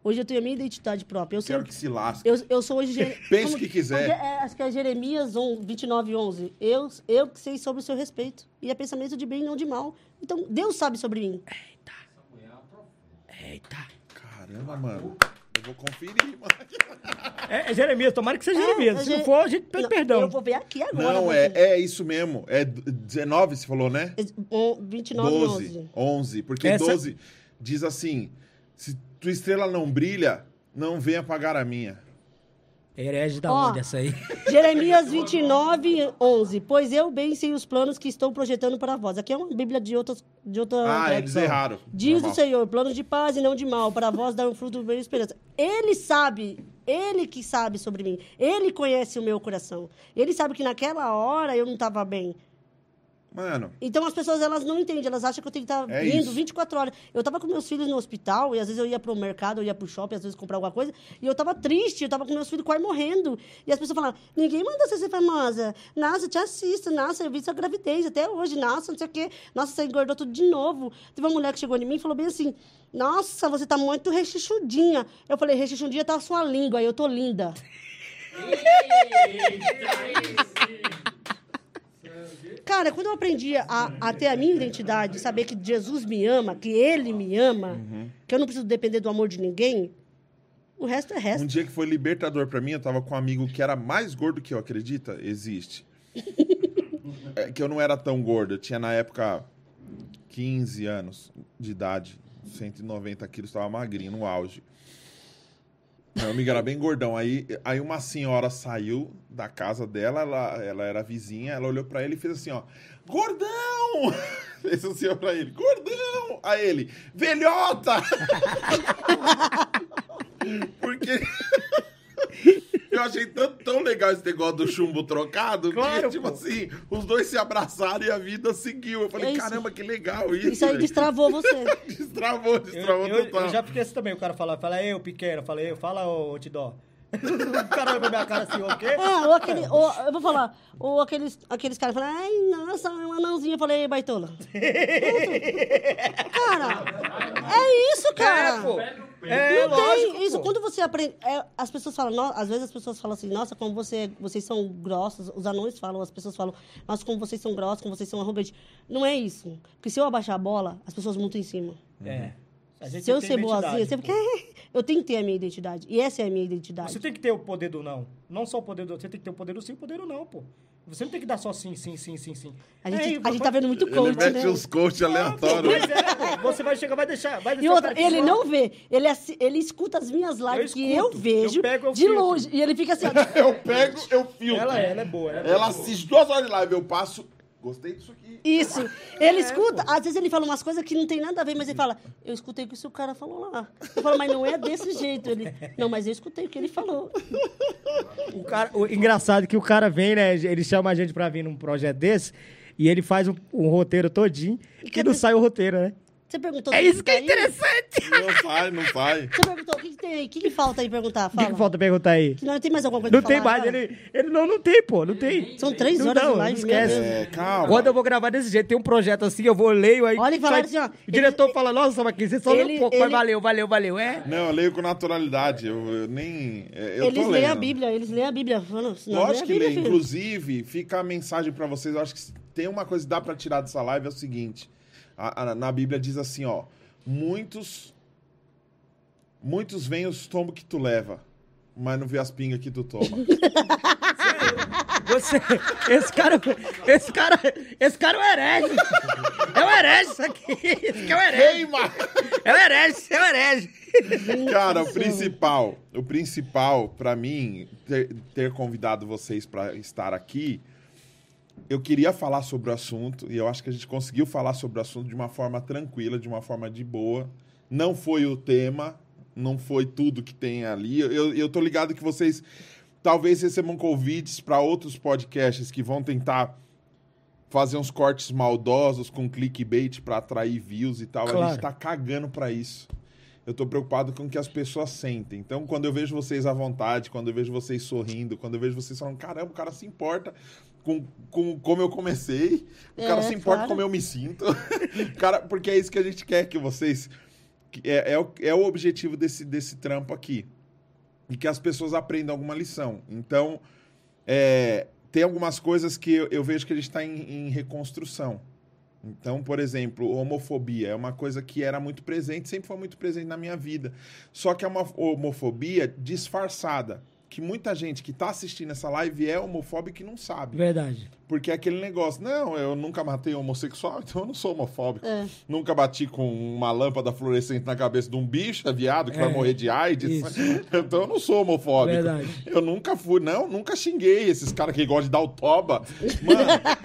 Hoje eu tenho a minha identidade própria. Eu, Quero que se lasque. eu, eu sou hoje. Pense o que quiser. É, é, acho que é Jeremias 11, 29, 11. Eu, eu que sei sobre o seu respeito. E é pensamento de bem, não de mal. Então, Deus sabe sobre mim. Eita. Caramba, mano. Eu vou conferir, mano. É, é Jeremias, tomara que seja Jeremias. é Se não Je- for, a gente pede perdão. Eu vou ver aqui agora. Não, é, é isso mesmo. É 19, você falou, né? On- 29, 12. 11. 11. Porque Essa- 12 diz assim: se tua estrela não brilha, não venha apagar a minha. Herege da Ó. onde essa aí? Jeremias 29, 11. Pois eu bem sei os planos que estou projetando para vós. Aqui é uma Bíblia de, outras, de outra Ah, eles erraram. Diz Normal. o Senhor, planos de paz e não de mal, para vós dar um fruto do bem e esperança. Ele sabe, ele que sabe sobre mim. Ele conhece o meu coração. Ele sabe que naquela hora eu não estava bem. Mano, Então as pessoas elas não entendem, elas acham que eu tenho que estar É indo isso. 24 24 horas. Eu tava com meus filhos no hospital e às vezes eu ia pro mercado, eu ia pro shopping, às vezes comprar alguma coisa, e eu tava triste, eu tava com meus filhos quase morrendo. E as pessoas falavam: "Ninguém mandou você ser famosa. Nossa, eu te assisto, nossa, eu vi sua gravidez até hoje, nossa, não sei o quê. Nossa, você engordou tudo de novo". Teve uma mulher que chegou em mim e falou bem assim: "Nossa, você tá muito rechichudinha". Eu falei: "Rechichudinha tá a sua língua, aí eu tô linda". Cara, quando eu aprendi a, a ter a minha identidade, saber que Jesus me ama, que Ele me ama, que eu não preciso depender do amor de ninguém, o resto é um resto. dia que foi libertador pra mim, eu tava com um amigo que era mais gordo que eu, acredita? Existe. É que eu não era tão gordo, eu tinha na época 15 anos de idade, 190 quilos, tava magrinho, no auge. Meu amigo era bem gordão. Aí, aí uma senhora saiu da casa dela, ela, ela era vizinha, ela olhou pra ele e fez assim, ó, gordão! Fez assim ó pra ele, gordão! Aí ele, velhota! Porque eu achei tão, tão legal esse negócio do chumbo trocado Claro, que, tipo pô. assim, os dois se abraçaram e a vida seguiu. Eu falei, É caramba, que legal isso. Isso aí velho. destravou você. Destravou, destravou eu- total. eu já fiquei assim também, o cara fala, fala eu, pequeno, fala eu, fala ô, Tidó. o cara olha pra minha cara assim, o quê? É, ou aquele. Ou, eu vou falar, ou aqueles, aqueles caras falam, ai, nossa, é um anãozinho. Eu falei, "Ei, baitola. Cara, é isso, cara. É, pô. É, não lógico, tem isso. pô. Quando você aprende. é, as pessoas falam, no- às vezes as pessoas falam assim, nossa, como você, vocês são grossos. Os anões falam, as pessoas falam, nossa, como vocês são grossos, como vocês são arrogantes. Não é isso. Porque se eu abaixar a bola, as pessoas montam em cima. É. A gente Se eu ser boazinha, você porque eu tenho que ter a minha identidade. E essa é a minha identidade. Você tem que ter o poder do não. Não só o poder do... Você tem que ter o poder do sim e o poder do não, pô. Você não tem que dar só sim, sim, sim, sim, sim. A gente, É, a gente tá vendo muito Ele coach, mete né? uns coach aleatórios. Pois é, pô. Você vai chegar, vai deixar... Vai E deixar o outra, ele não vê. Ele, ele escuta as minhas lives Eu que eu escuto. vejo Eu pego, eu de filtro. longe. E ele fica assim. Eu pego, eu filtro. Ela, ela é boa. Ela, é Ela boa. assiste duas horas de live, eu passo. Gostei disso aqui. Isso. Ele escuta. Às vezes ele fala umas coisas que não tem nada a ver, mas ele fala, eu escutei o que o seu cara falou lá. Eu falo, mas não é desse jeito. Ele, não, mas eu escutei o que ele falou. O cara, o engraçado é que o cara vem, né? Ele chama a gente pra vir num projeto desse e ele faz um, um roteiro todinho e quer não sai o roteiro, né? Você perguntou É isso que é tá aí? interessante. Não sai, não sai. Você perguntou, o que, que tem aí? O que, que falta aí perguntar? O que, Fala. que falta perguntar aí? Não, tem mais alguma coisa Não pra tem falar? mais, Fala. ele, ele não, não tem, pô, não tem. São três Não, horas não, de live, esquece. É, calma. Quando eu vou gravar desse jeito, tem um projeto assim, eu vou, leio, aí... Olha, e sai- assim, ó, O diretor fala, nossa, mas você só leu ele- um pouco, mas ele- valeu, valeu, valeu, é? Não, eu leio com naturalidade. Eu, eu nem. é, Eu Eles tô leem a. Bíblia, eles leem a Bíblia. Falam, "Não, Lógico que filho." Inclusive, fica a mensagem pra vocês. Eu acho que tem uma coisa que dá pra tirar dessa live: é o seguinte. A- a- na Bíblia diz assim, ó. Muitos. Muitos vêm os tombos que tu leva, mas não vê as pingas que tu toma. Você, esse cara, esse cara, esse cara é um herege. É um herege isso aqui. Aqui é um herege. Queima! É um herege, é um herege. Cara, o principal, o principal pra mim ter, ter convidado vocês pra estar aqui, eu queria falar sobre o assunto e eu acho que a gente conseguiu falar sobre o assunto de uma forma tranquila, de uma forma de boa. Não foi o tema, não foi tudo que tem ali. Eu, eu tô ligado que vocês talvez recebam convites para outros podcasts que vão tentar fazer uns cortes maldosos com clickbait para atrair views e tal. A Claro. gente tá cagando para isso. Eu tô preocupado com o que as pessoas sentem. Então, quando eu vejo vocês à vontade, quando eu vejo vocês sorrindo, quando eu vejo vocês falando, caramba, o cara se importa com, com como eu comecei, o cara É, se importa claro. como eu me sinto. cara, porque é isso que a gente quer que vocês. que É, é, o, é o objetivo desse, desse trampo aqui. E que as pessoas aprendam alguma lição. Então, é, tem algumas coisas que eu, eu vejo que a gente está em, em reconstrução. Então, por exemplo, homofobia é uma coisa que era muito presente, sempre foi muito presente na minha vida. Só que é uma homofobia disfarçada. Que muita gente que está assistindo essa live é homofóbica e não sabe. Verdade. Porque é aquele negócio, não, eu nunca matei um homossexual, então eu não sou homofóbico. É. Nunca bati com uma lâmpada fluorescente na cabeça de um bicho, é viado, que É, vai morrer de AIDS. isso. Então eu não sou homofóbico. Verdade. Eu nunca fui, não, nunca xinguei esses caras que gostam de dar o toba. Mano,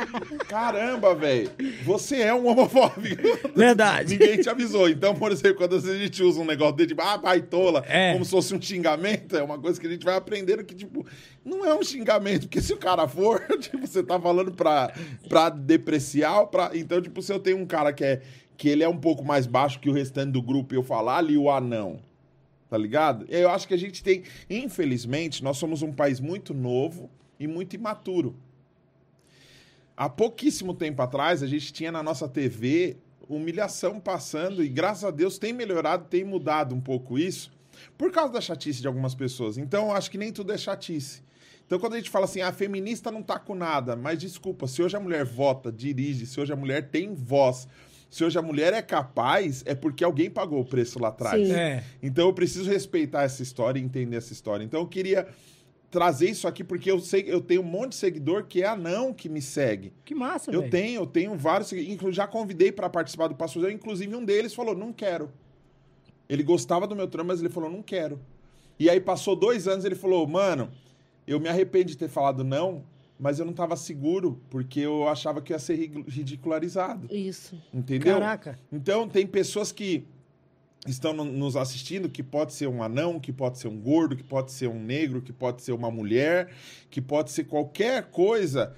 caramba, velho. Você é um homofóbico. Verdade. Ninguém te avisou. Então, por exemplo, quando a gente usa um negócio de tipo, ah, baitola, É. como se fosse um xingamento, é uma coisa que a gente vai aprendendo que, tipo, não é um xingamento, porque se o cara for, tipo, você tá falando pra, pra depreciar, pra... então, tipo, se eu tenho um cara que é que ele é um pouco mais baixo que o restante do grupo e eu falar ali o anão, tá ligado? Eu acho que a gente tem, infelizmente, nós somos um país muito novo e muito imaturo. Há pouquíssimo tempo atrás, a gente tinha na nossa TV humilhação passando e graças a Deus tem melhorado, tem mudado um pouco isso por causa da chatice de algumas pessoas. Então, eu acho que nem tudo é chatice. Então, quando a gente fala assim, a feminista não tá com nada, mas desculpa, se hoje a mulher vota, dirige, se hoje a mulher tem voz, se hoje a mulher é capaz, é porque alguém pagou o preço lá atrás. Sim. É. Então eu preciso respeitar essa história e entender essa história. Então eu queria trazer isso aqui porque eu sei eu tenho um monte de seguidor que é anão que me segue. Que massa, Eu velho. tenho, eu tenho vários, já convidei para participar do Pastorzão, inclusive um deles falou, não quero. Ele gostava do meu trampo, mas ele falou, não quero. E aí passou dois anos, ele falou, mano, eu me arrependo de ter falado não, mas eu não estava seguro, porque eu achava que ia ser ri- ridicularizado. Isso. Entendeu? Caraca. Então, tem pessoas que estão no- nos assistindo que pode ser um anão, que pode ser um gordo, que pode ser um negro, que pode ser uma mulher, que pode ser qualquer coisa.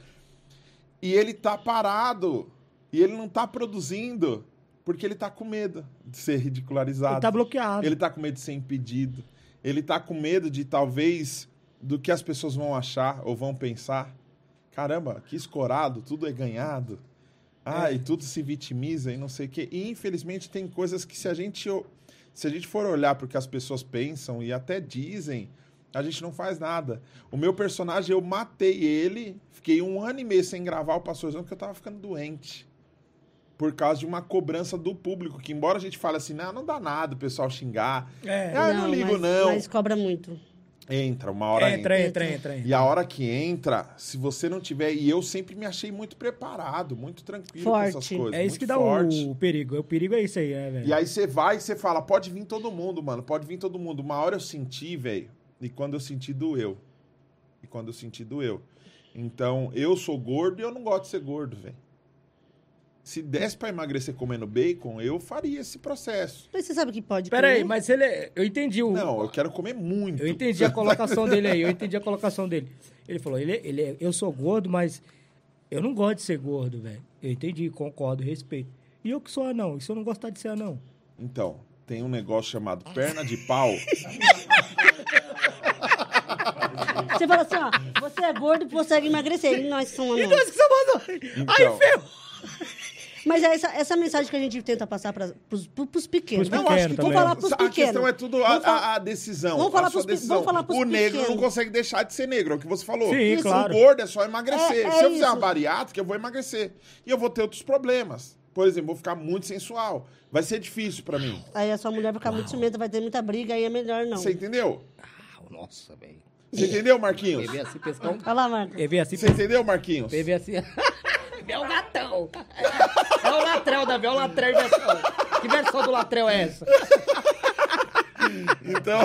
E ele tá parado. E ele não tá produzindo. Porque ele tá com medo de ser ridicularizado. Ele tá bloqueado. Ele tá com medo de ser impedido. Ele tá com medo de talvez do que as pessoas vão achar ou vão pensar. Caramba, que escorado, tudo é ganhado. Ah, É. e tudo se vitimiza e não sei o quê. E infelizmente tem coisas que se a gente se a gente for olhar para o que as pessoas pensam e até dizem, a gente não faz nada. O meu personagem, eu matei ele, fiquei um ano e meio sem gravar o Pastorzão porque eu tava ficando doente. Por causa de uma cobrança do público, que embora a gente fale assim, não, não dá nada o pessoal xingar. É. Ah, eu não ligo, mas, não. Mas cobra muito. Entra, uma hora entra. Entra, entra, entra, entra. E a hora que entra, se você não tiver. E eu sempre me achei muito preparado, muito tranquilo com essas Forte. coisas. É isso muito que dá forte. o, perigo. O perigo é isso aí, é, velho. E aí você vai e você fala, pode vir todo mundo, mano, pode vir todo mundo. Uma hora eu senti, velho, e quando eu senti, doeu. E quando eu senti, doeu. Então, eu sou gordo e eu não gosto de ser gordo, velho. Se desse pra emagrecer comendo bacon, eu faria esse processo. Mas você sabe que pode Pera aí, comer? mas ele. é- Eu entendi o. Não, eu quero comer muito. Eu entendi a colocação dele aí, eu entendi a colocação dele. Ele falou, ele, ele, é- eu sou gordo, mas eu não gosto de ser gordo, velho. Eu entendi, concordo, respeito. E eu que sou anão, e se eu não gostar de ser anão? Então, tem um negócio chamado perna de pau. Você fala assim, ó, você é gordo e consegue emagrecer. E nós somos Então, anões. isso que você mandou. Aí, Então. Mas é essa, essa mensagem que a gente tenta passar para os pequenos. Não, Vamos acho que também. falar pros a pequenos. questão é tudo a, Vamos a- a decisão. Vamos falar a sua pros pe- decisão. vamos falar pros o negro pequenos. não consegue deixar de ser negro, é o que você falou. Sim, Isso. claro. O gordo é só emagrecer. É- é Se eu fizer uma isso. bariátrica, eu vou emagrecer. E eu vou ter outros problemas. Por exemplo, vou ficar muito sensual. Vai ser difícil pra mim. Aí a sua mulher vai ficar muito ciumenta, vai ter muita briga, aí é melhor não. Você entendeu? Ah, Nossa, velho. Você entendeu, Marquinhos? PV assim, pescar um... Olha lá, Marco. PV assim, Você entendeu, Marquinhos? É o gatão. É o latrel, Davi, é o latrel versão. Que versão do latrel é essa? Então,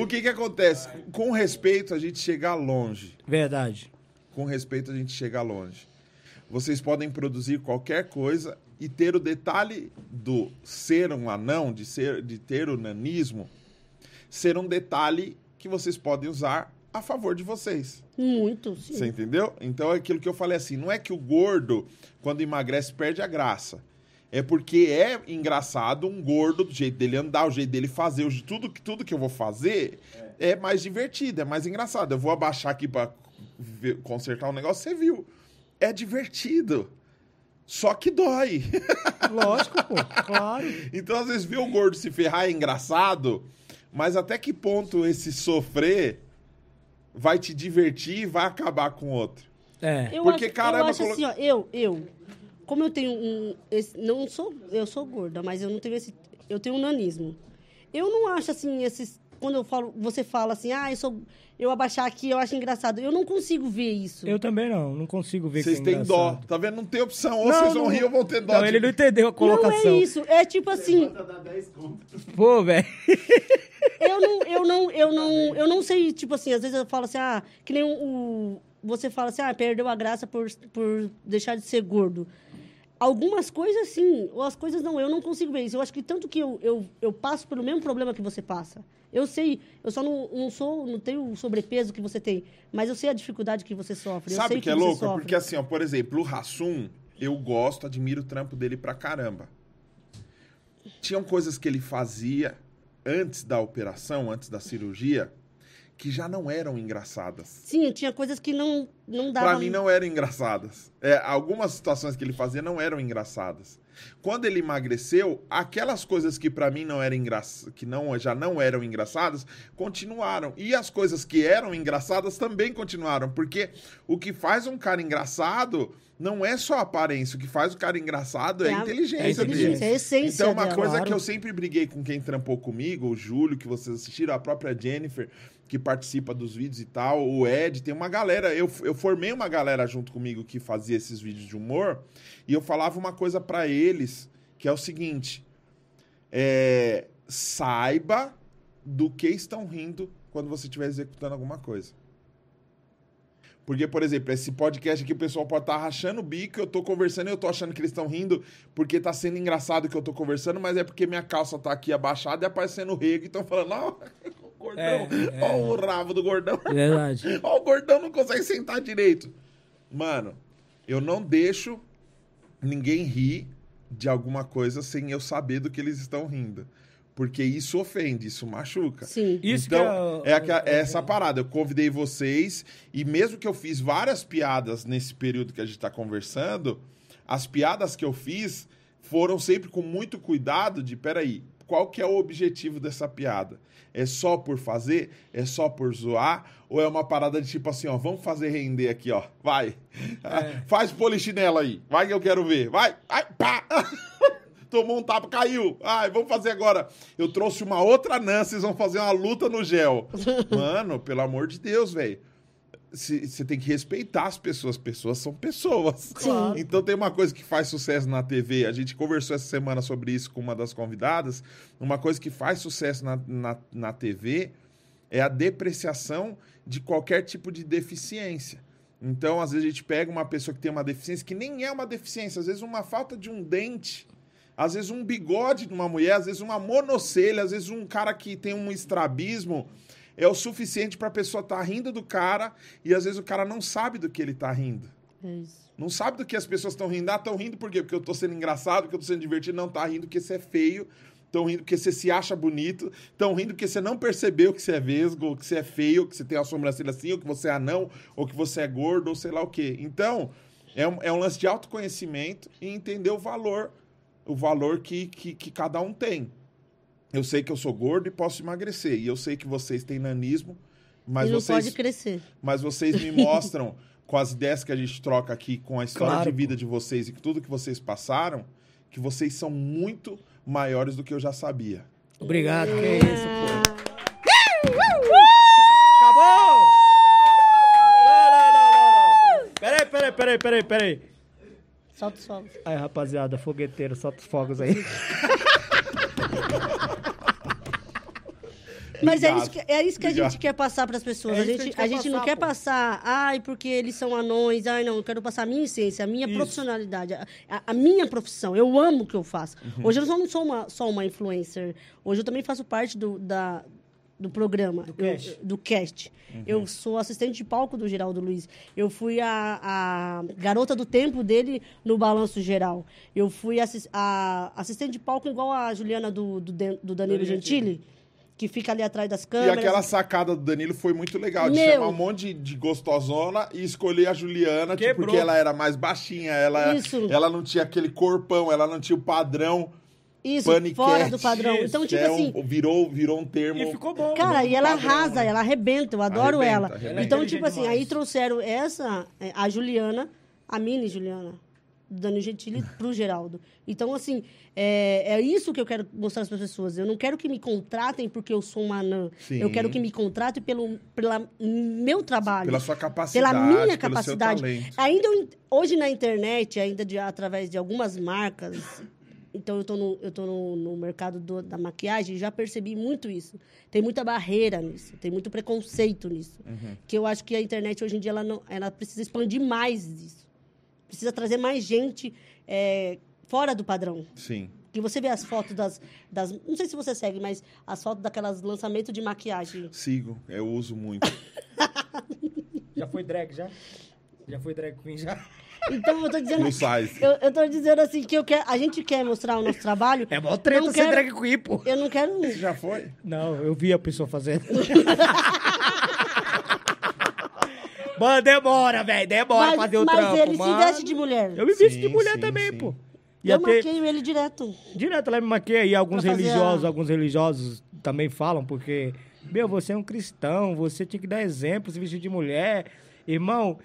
o que que acontece? Com respeito, a gente chega longe. Verdade. com respeito a gente chega longe. Vocês podem produzir qualquer coisa e ter o detalhe do ser um anão, de ser de ter o nanismo, ser um detalhe que vocês podem usar a favor de vocês. Muito, sim. Você entendeu? Então é aquilo que eu falei assim: não é que o gordo, quando emagrece, perde a graça. É porque é engraçado um gordo, do jeito dele andar, o jeito dele fazer, o- tudo, que- tudo que eu vou fazer é. mais divertido, é mais engraçado. Eu vou abaixar aqui pra ver- consertar um negócio, você viu. É divertido. Só que dói. Lógico, pô. Claro. Então, às vezes, ver o gordo se ferrar é engraçado, mas até que ponto esse sofrer vai te divertir e vai acabar com o outro? É. Eu Porque, acho, caramba, eu acho colo- assim, ó, eu, eu, como eu tenho um, esse- não sou, eu sou gorda, mas eu não tenho esse, eu tenho um nanismo. Eu não acho assim, esses, quando eu falo, você fala assim, ah, eu sou, eu abaixar aqui, eu acho engraçado. Eu não consigo ver isso. Eu também não. Não consigo ver Vocês é têm dó, tá vendo? Não tem opção. Ou Não, vocês vão não- rir ou vão ter dó. Não, de- ele não entendeu a não colocação. é isso, é tipo assim, Levanta, dá 10 contos. Pô, velho. eu não, eu não, eu não, eu não sei, tipo assim, às vezes eu falo assim, ah, que nem o, você fala assim, ah, perdeu a graça por, por deixar de ser gordo. Algumas coisas sim, ou as coisas não, eu não consigo ver isso. Eu acho que tanto que eu, eu, eu passo pelo mesmo problema que você passa. Eu sei, eu só não, não sou, não tenho o sobrepeso que você tem, mas eu sei a dificuldade que você sofre. Sabe o que é louco? sofre. Porque assim, ó, por exemplo, o Rassum, eu gosto, admiro o trampo dele pra caramba. Tinham coisas que ele fazia antes da operação, antes da cirurgia, que já não eram engraçadas. Sim, tinha coisas que não, não dava... Pra mim não eram engraçadas. É, algumas situações que ele fazia não eram engraçadas. Quando ele emagreceu, aquelas coisas que pra mim não eram engraçadas, que não, já não eram engraçadas, continuaram. E as coisas que eram engraçadas também continuaram, porque o que faz um cara engraçado não é só a aparência, o que faz o cara engraçado é, É a inteligência, é inteligência, dele. é a essência Então, uma dela. coisa claro. que eu sempre briguei com quem trampou comigo, o Júlio, que vocês assistiram, a própria Jennifer, que participa dos vídeos e tal, o Ed, tem uma galera. Eu, eu formei uma galera junto comigo que fazia esses vídeos de humor, e eu falava uma coisa pra eles, que é o seguinte: é, saiba do que estão rindo quando você estiver executando alguma coisa. Porque, por exemplo, esse podcast aqui, o pessoal pode estar rachando o bico, eu tô conversando e eu tô achando que eles estão rindo porque tá sendo engraçado que eu tô conversando, mas é porque minha calça tá aqui abaixada e aparecendo rego e estão falando, ó, o gordão, É, é. ó o rabo do gordão. Verdade. Ó, o gordão não consegue sentar direito. Mano, eu não deixo ninguém rir de alguma coisa sem eu saber do que eles estão rindo. Porque isso ofende, isso machuca. Sim. Isso então, que é, aqua- é essa parada. Eu convidei vocês, e mesmo que eu fiz várias piadas nesse período que a gente tá conversando, as piadas que eu fiz foram sempre com muito cuidado de, peraí, qual que é o objetivo dessa piada? É só por fazer? É só por zoar? Ou é uma parada de tipo assim, ó, vamos fazer render aqui, ó, vai. Faz polichinelo aí, vai que eu quero ver, vai, ai, pá! Tomou um tapa, caiu. Ai, vamos fazer agora. Eu trouxe uma outra Nan, vocês vão fazer uma luta no gel. Mano, pelo amor de Deus, velho. Você tem que respeitar as pessoas. Pessoas são pessoas. Sim. Então tem uma coisa que faz sucesso na TV. A gente conversou essa semana sobre isso com uma das convidadas. Uma coisa que faz sucesso na, na, na TV é a depreciação de qualquer tipo de deficiência. Então, às vezes, a gente pega uma pessoa que tem uma deficiência que nem é uma deficiência, às vezes, uma falta de um dente, às vezes, um bigode de uma mulher, às vezes, uma monocelha, às vezes, um cara que tem um estrabismo é o suficiente para a pessoa estar rindo do cara e, às vezes, o cara não sabe do que ele está rindo. É isso. Não sabe do que as pessoas estão rindo. Ah, estão rindo por quê? Porque eu tô sendo engraçado, porque eu tô sendo divertido. Não, tá rindo porque você é feio. Estão rindo porque você se acha bonito. Estão rindo porque você não percebeu que você é vesgo, ou que você é feio, ou que você tem a sobrancelha assim, ou que você é anão, ou que você é gordo, ou sei lá o quê. Então, é um, é um lance de autoconhecimento e entender o valor, o valor que, que, que cada um tem. Eu sei que eu sou gordo e posso emagrecer. E eu sei que vocês têm nanismo, mas e não vocês pode crescer. mas vocês me mostram com as ideias que a gente troca aqui, com a história Claro, de vida de vocês e com tudo que vocês passaram, que vocês são muito maiores do que eu já sabia. Obrigado, que é isso, pô. Acabou! Não, não, não, não, não. Peraí, peraí, peraí, peraí, peraí. Solta os fogos. Aí, rapaziada, fogueteiro, solta os fogos aí. Mas é isso que, é isso que a gente quer passar para as pessoas. É a que a gente, gente a gente não passar, quer pô. passar, ai, porque eles são anões, ai, não, eu quero passar a minha essência, a minha Isso. profissionalidade, a, a- a minha profissão. Eu amo o que eu faço. Uhum. Hoje eu não sou uma, só uma influencer. Hoje eu também faço parte do, da, do programa. Do Eu- cast. do cast. Uhum. Eu sou assistente de palco do Geraldo Luiz. Eu fui a, a garota do tempo dele no Balanço Geral. Eu fui assis- a assistente de palco igual a Juliana do, do, do Danilo Gentili, que fica ali atrás das E câmeras. aquela sacada do Danilo foi muito legal, de Meu. chamar um monte de, de gostosona e escolher a Juliana, tipo, porque ela era mais baixinha, ela, Isso. ela não tinha aquele corpão, ela não tinha o padrão Isso, paniquete. fora do padrão. Isso, Então, tipo é assim, um- virou, virou um termo. E ficou bom. Cara, e ela padrão, arrasa, né? ela arrebenta, eu adoro Arrebenta, ela. arrebenta. Então, é tipo assim, inteligente aí demais. trouxeram essa, é, a Juliana, a mini Juliana, do Danilo Gentili pro Geraldo. Então, assim, é, é isso que eu quero mostrar para as pessoas. Eu não quero que me contratem porque eu sou uma anã. Sim. Eu quero que me contratem pelo pela meu trabalho. Pela sua capacidade, pela minha pelo capacidade. Ainda hoje na internet, ainda de, através de algumas marcas, então eu tô no, eu tô no, no mercado do- da maquiagem, já percebi muito isso. Tem muita barreira nisso, tem muito preconceito nisso. Uhum. Que eu acho que a internet hoje em dia ela, não, ela precisa expandir mais isso. Precisa trazer mais gente é, fora do padrão. Sim. Que você vê as fotos das, das. Não sei se você segue, mas as fotos daquelas lançamentos de maquiagem. Sigo, eu uso muito. Já foi drag, já? Já foi drag queen, já? Então eu tô dizendo. Plus size. Eu, eu tô dizendo assim que eu quero, a gente quer mostrar o nosso trabalho. É mó treta Não ser quero- drag queen, pô. Eu não quero. Já foi? Não, eu vi a pessoa fazendo. Mano, demora, velho. Demora mas fazer o mas trampo, ele mano. se veste de mulher. Eu me visto de mulher sim, também, sim. pô. Eu Ia ter... maqueio ele direto. Direto ela me maquia e alguns religiosos, a- alguns religiosos também falam, porque, meu, você é um cristão, você tinha que dar exemplo, se vestir de mulher. Irmão,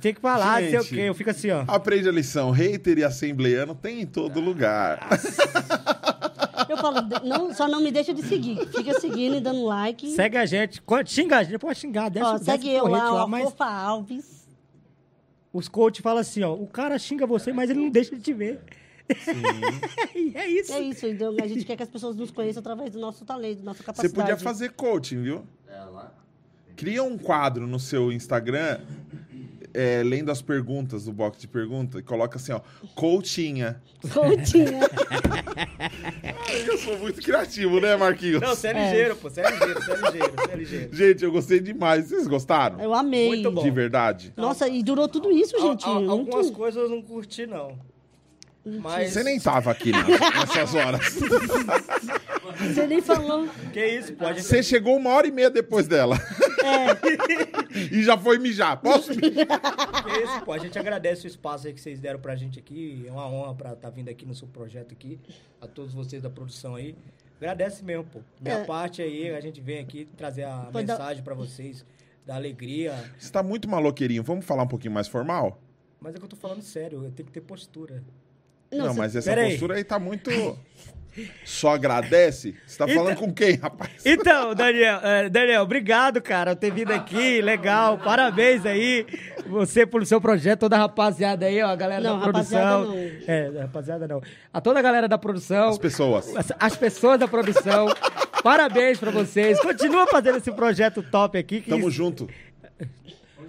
tem que falar, sei o Gente. quê. Eu fico assim, ó. Aprende a lição. Hater e assembleiano tem em todo lugar. Eu falo, não, só não me deixa de seguir. Fica seguindo e dando like. Segue a gente. Quando- Xinga a gente, pode xingar, deixa, Ó, desce segue o eu porrete lá, ó, mas Fofa Alves. os coaches falam assim, ó, o cara xinga você, mas ele não deixa de te ver. E é isso. É isso, então a gente quer que as pessoas nos conheçam através do nosso talento, da nossa Você capacidade. podia fazer coaching, viu? Cria um quadro no seu Instagram, é, lendo as perguntas do box de pergunta, e coloca assim, ó, coachinha. Coachinha. Eu sou muito criativo, né, Marquinhos? Não, você é ligeiro, pô. Você é ligeiro, você é ligeiro, você é ligeiro. Gente, eu gostei demais. Vocês gostaram? Eu amei. Muito bom. De verdade? Nossa, e durou tudo isso, gente. Al- al- muito... algumas coisas eu não curti, não. Mas... Você nem tava aqui né, nessas horas. Você nem falou. Que isso, gente... Você chegou uma hora e meia depois dela. É, e já foi mijar. Posso mijar? Que isso, pô. A gente agradece o espaço aí que vocês deram pra gente aqui. É uma honra pra estar vindo aqui no seu projeto aqui. A todos vocês da produção aí. Agradece mesmo, pô. Minha É. parte aí, a gente vem aqui trazer a Pode dar- mensagem pra vocês. Da alegria. Você tá muito maloqueirinho. Vamos falar um pouquinho mais formal? Mas é que eu tô falando sério. Eu tenho que ter postura. Não, Não, mas essa Pera aí. postura aí tá muito... Só agradece? Você tá falando Então- com quem, rapaz? Então, Daniel, é, Daniel, obrigado, cara, por ter vindo aqui, legal, parabéns aí, você pelo seu projeto, toda a rapaziada aí, ó, a galera Não, da produção. rapaziada É, rapaziada não. A toda a galera da produção, As pessoas. as, as pessoas da produção, parabéns pra vocês, continua fazendo esse projeto top aqui. Que Tamo isso- junto.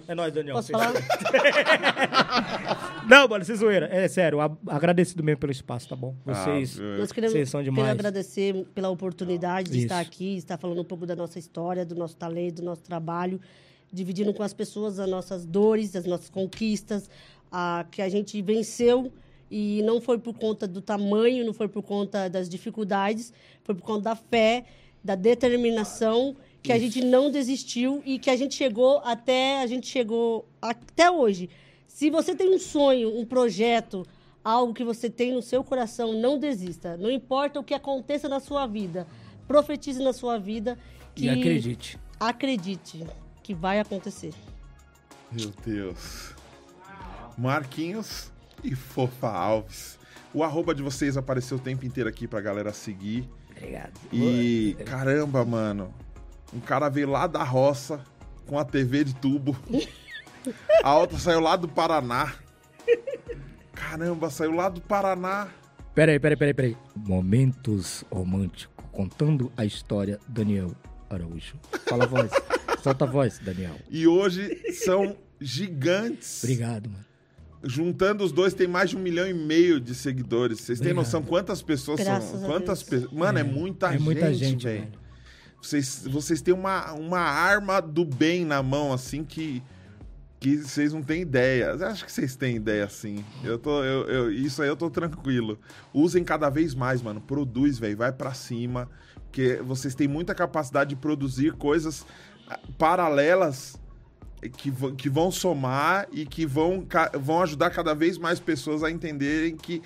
É nóis, Daniel. Posso falar? Não, mano, sem zoeira, é sério, a- agradecido mesmo pelo espaço, tá bom? Vocês... Ah, Nós queremos Vocês são quero demais. agradecer pela oportunidade de Isso. estar aqui, estar falando um pouco da nossa história, do nosso talento, do nosso trabalho, dividindo com as pessoas as nossas dores, as nossas conquistas, a, que a gente venceu e não foi por conta do tamanho, não foi por conta das dificuldades, foi por conta da fé, da determinação, que a gente não desistiu e que a gente chegou até a gente chegou até hoje. Se você tem um sonho, um projeto, algo que você tem no seu coração, não desista. Não importa o que aconteça na sua vida, profetize na sua vida que E acredite. acredite que vai acontecer. Meu Deus. Marquinhos e Fofa Alves. O arroba de vocês apareceu o tempo inteiro aqui pra galera seguir. Obrigado. E caramba, mano. Um cara veio lá da roça com a TV de tubo. A outra saiu lá do Paraná. Caramba, saiu lá do Paraná. Peraí, peraí, peraí, peraí. Momentos românticos, contando a história Daniel Araújo. Fala a voz. Solta a voz, Daniel. E hoje são gigantes. Obrigado, mano. Juntando os dois, tem mais de um milhão e meio de seguidores. Vocês têm Obrigado. noção quantas pessoas Graças são? Quantas pessoas. Mano, é, muita é gente, muita gente, velho. Vocês, vocês têm uma, uma arma do bem na mão, assim, que, que vocês não têm ideia. Acho que vocês têm ideia, assim. Eu tô, eu, eu- isso aí eu tô tranquilo. Usem cada vez mais, mano. Produz, velho. Vai pra cima. Porque vocês têm muita capacidade de produzir coisas ah, paralelas que, vão- que vão somar e que vão, vão ajudar cada vez mais pessoas a entenderem que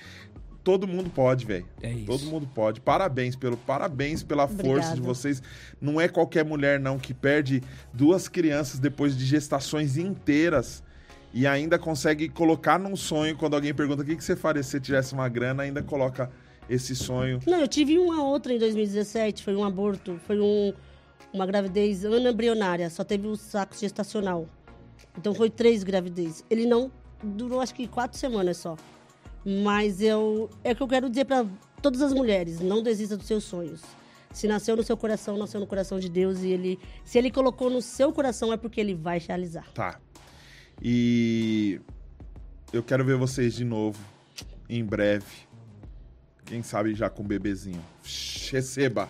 todo mundo pode, velho. É isso. Todo mundo pode. Parabéns pelo parabéns pela força de Obrigada. vocês. Não é qualquer mulher não que perde duas crianças depois de gestações inteiras e ainda consegue colocar num sonho quando alguém pergunta o que, que você faria se você tivesse uma grana, ainda coloca esse sonho. Não, eu tive uma outra em 2017, foi um aborto, foi um, uma gravidez anaembrionária, só teve o saco gestacional. Então foi três gravidezes. Ele não durou acho que quatro semanas só. Mas eu é o que eu quero dizer para todas as mulheres, não desista dos seus sonhos. Se nasceu no seu coração, nasceu no coração de Deus e ele, se ele colocou no seu coração é porque ele vai realizar. Tá. E eu quero ver vocês de novo em breve. Quem sabe já com um bebezinho. Receba.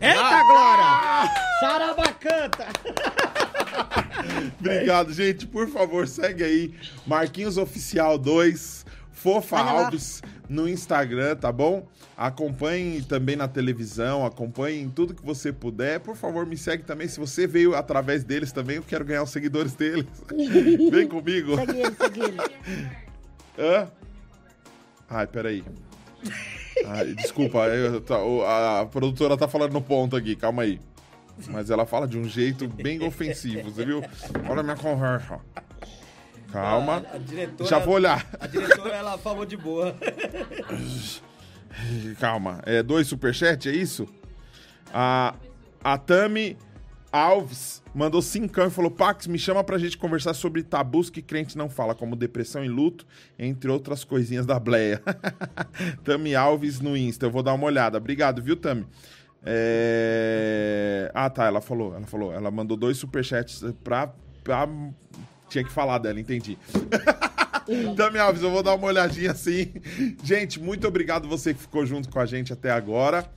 Eita, Glória! Sarabacanta! Obrigado, gente. Por favor, segue aí. Marquinhos Oficial 2, Fofa. Alves no Instagram, tá bom? Acompanhe também na televisão, acompanhe em tudo que você puder. Por favor, me segue também. Se você veio através deles também, eu quero ganhar os seguidores deles. Vem comigo. Segue ele, segue ele. Hã? Ai, peraí. Ai, desculpa, eu- tá- a produtora tá falando no ponto aqui, calma aí. Mas ela fala de um jeito bem ofensivo, você viu? Olha a minha conversa. Calma. A diretora, Já vou olhar. A diretora, ela falou de boa. Calma. É dois superchat, é isso? A, a Tami Alves mandou cincão e falou: Pax, me chama pra gente conversar sobre tabus que crente não fala, como depressão e luto, entre outras coisinhas da bleia. Tami Alves no Insta, eu vou dar uma olhada. Obrigado, viu, Tami? É... Ah, tá, ela falou, ela falou, ela mandou dois superchats pra, pra... Tinha que falar dela, entendi. Tami Alves, eu vou dar uma olhadinha assim. Gente, muito obrigado você que ficou junto com a gente até agora.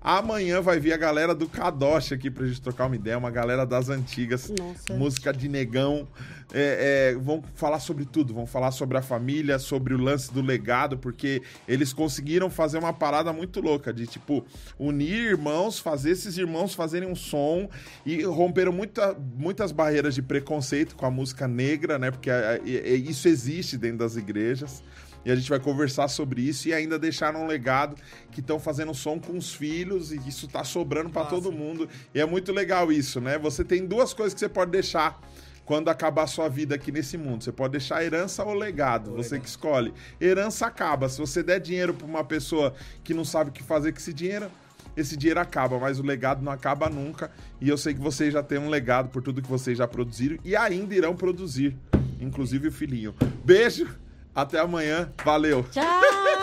Amanhã vai vir a galera do Kadosh aqui pra gente trocar uma ideia, uma galera das antigas, Nossa. música de negão. É, é, vão falar sobre tudo, vão falar sobre a família, sobre o lance do legado, porque eles conseguiram fazer uma parada muito louca de tipo unir irmãos, fazer esses irmãos fazerem um som e romperam muita, muitas barreiras de preconceito com a música negra, né? Porque é, é, é, isso existe dentro das igrejas. E a gente vai conversar sobre isso e ainda deixaram um legado que estão fazendo som com os filhos e isso tá sobrando para todo mundo. E é muito legal isso, né? Você tem duas coisas que você pode deixar quando acabar a sua vida aqui nesse mundo. Você pode deixar herança ou legado, você que escolhe. Herança acaba. Se você der dinheiro para uma pessoa que não sabe o que fazer com esse dinheiro, esse dinheiro acaba, mas o legado não acaba nunca. E eu sei que vocês já têm um legado por tudo que vocês já produziram e ainda irão produzir, inclusive o filhinho. Beijo, até amanhã, valeu. Tchau!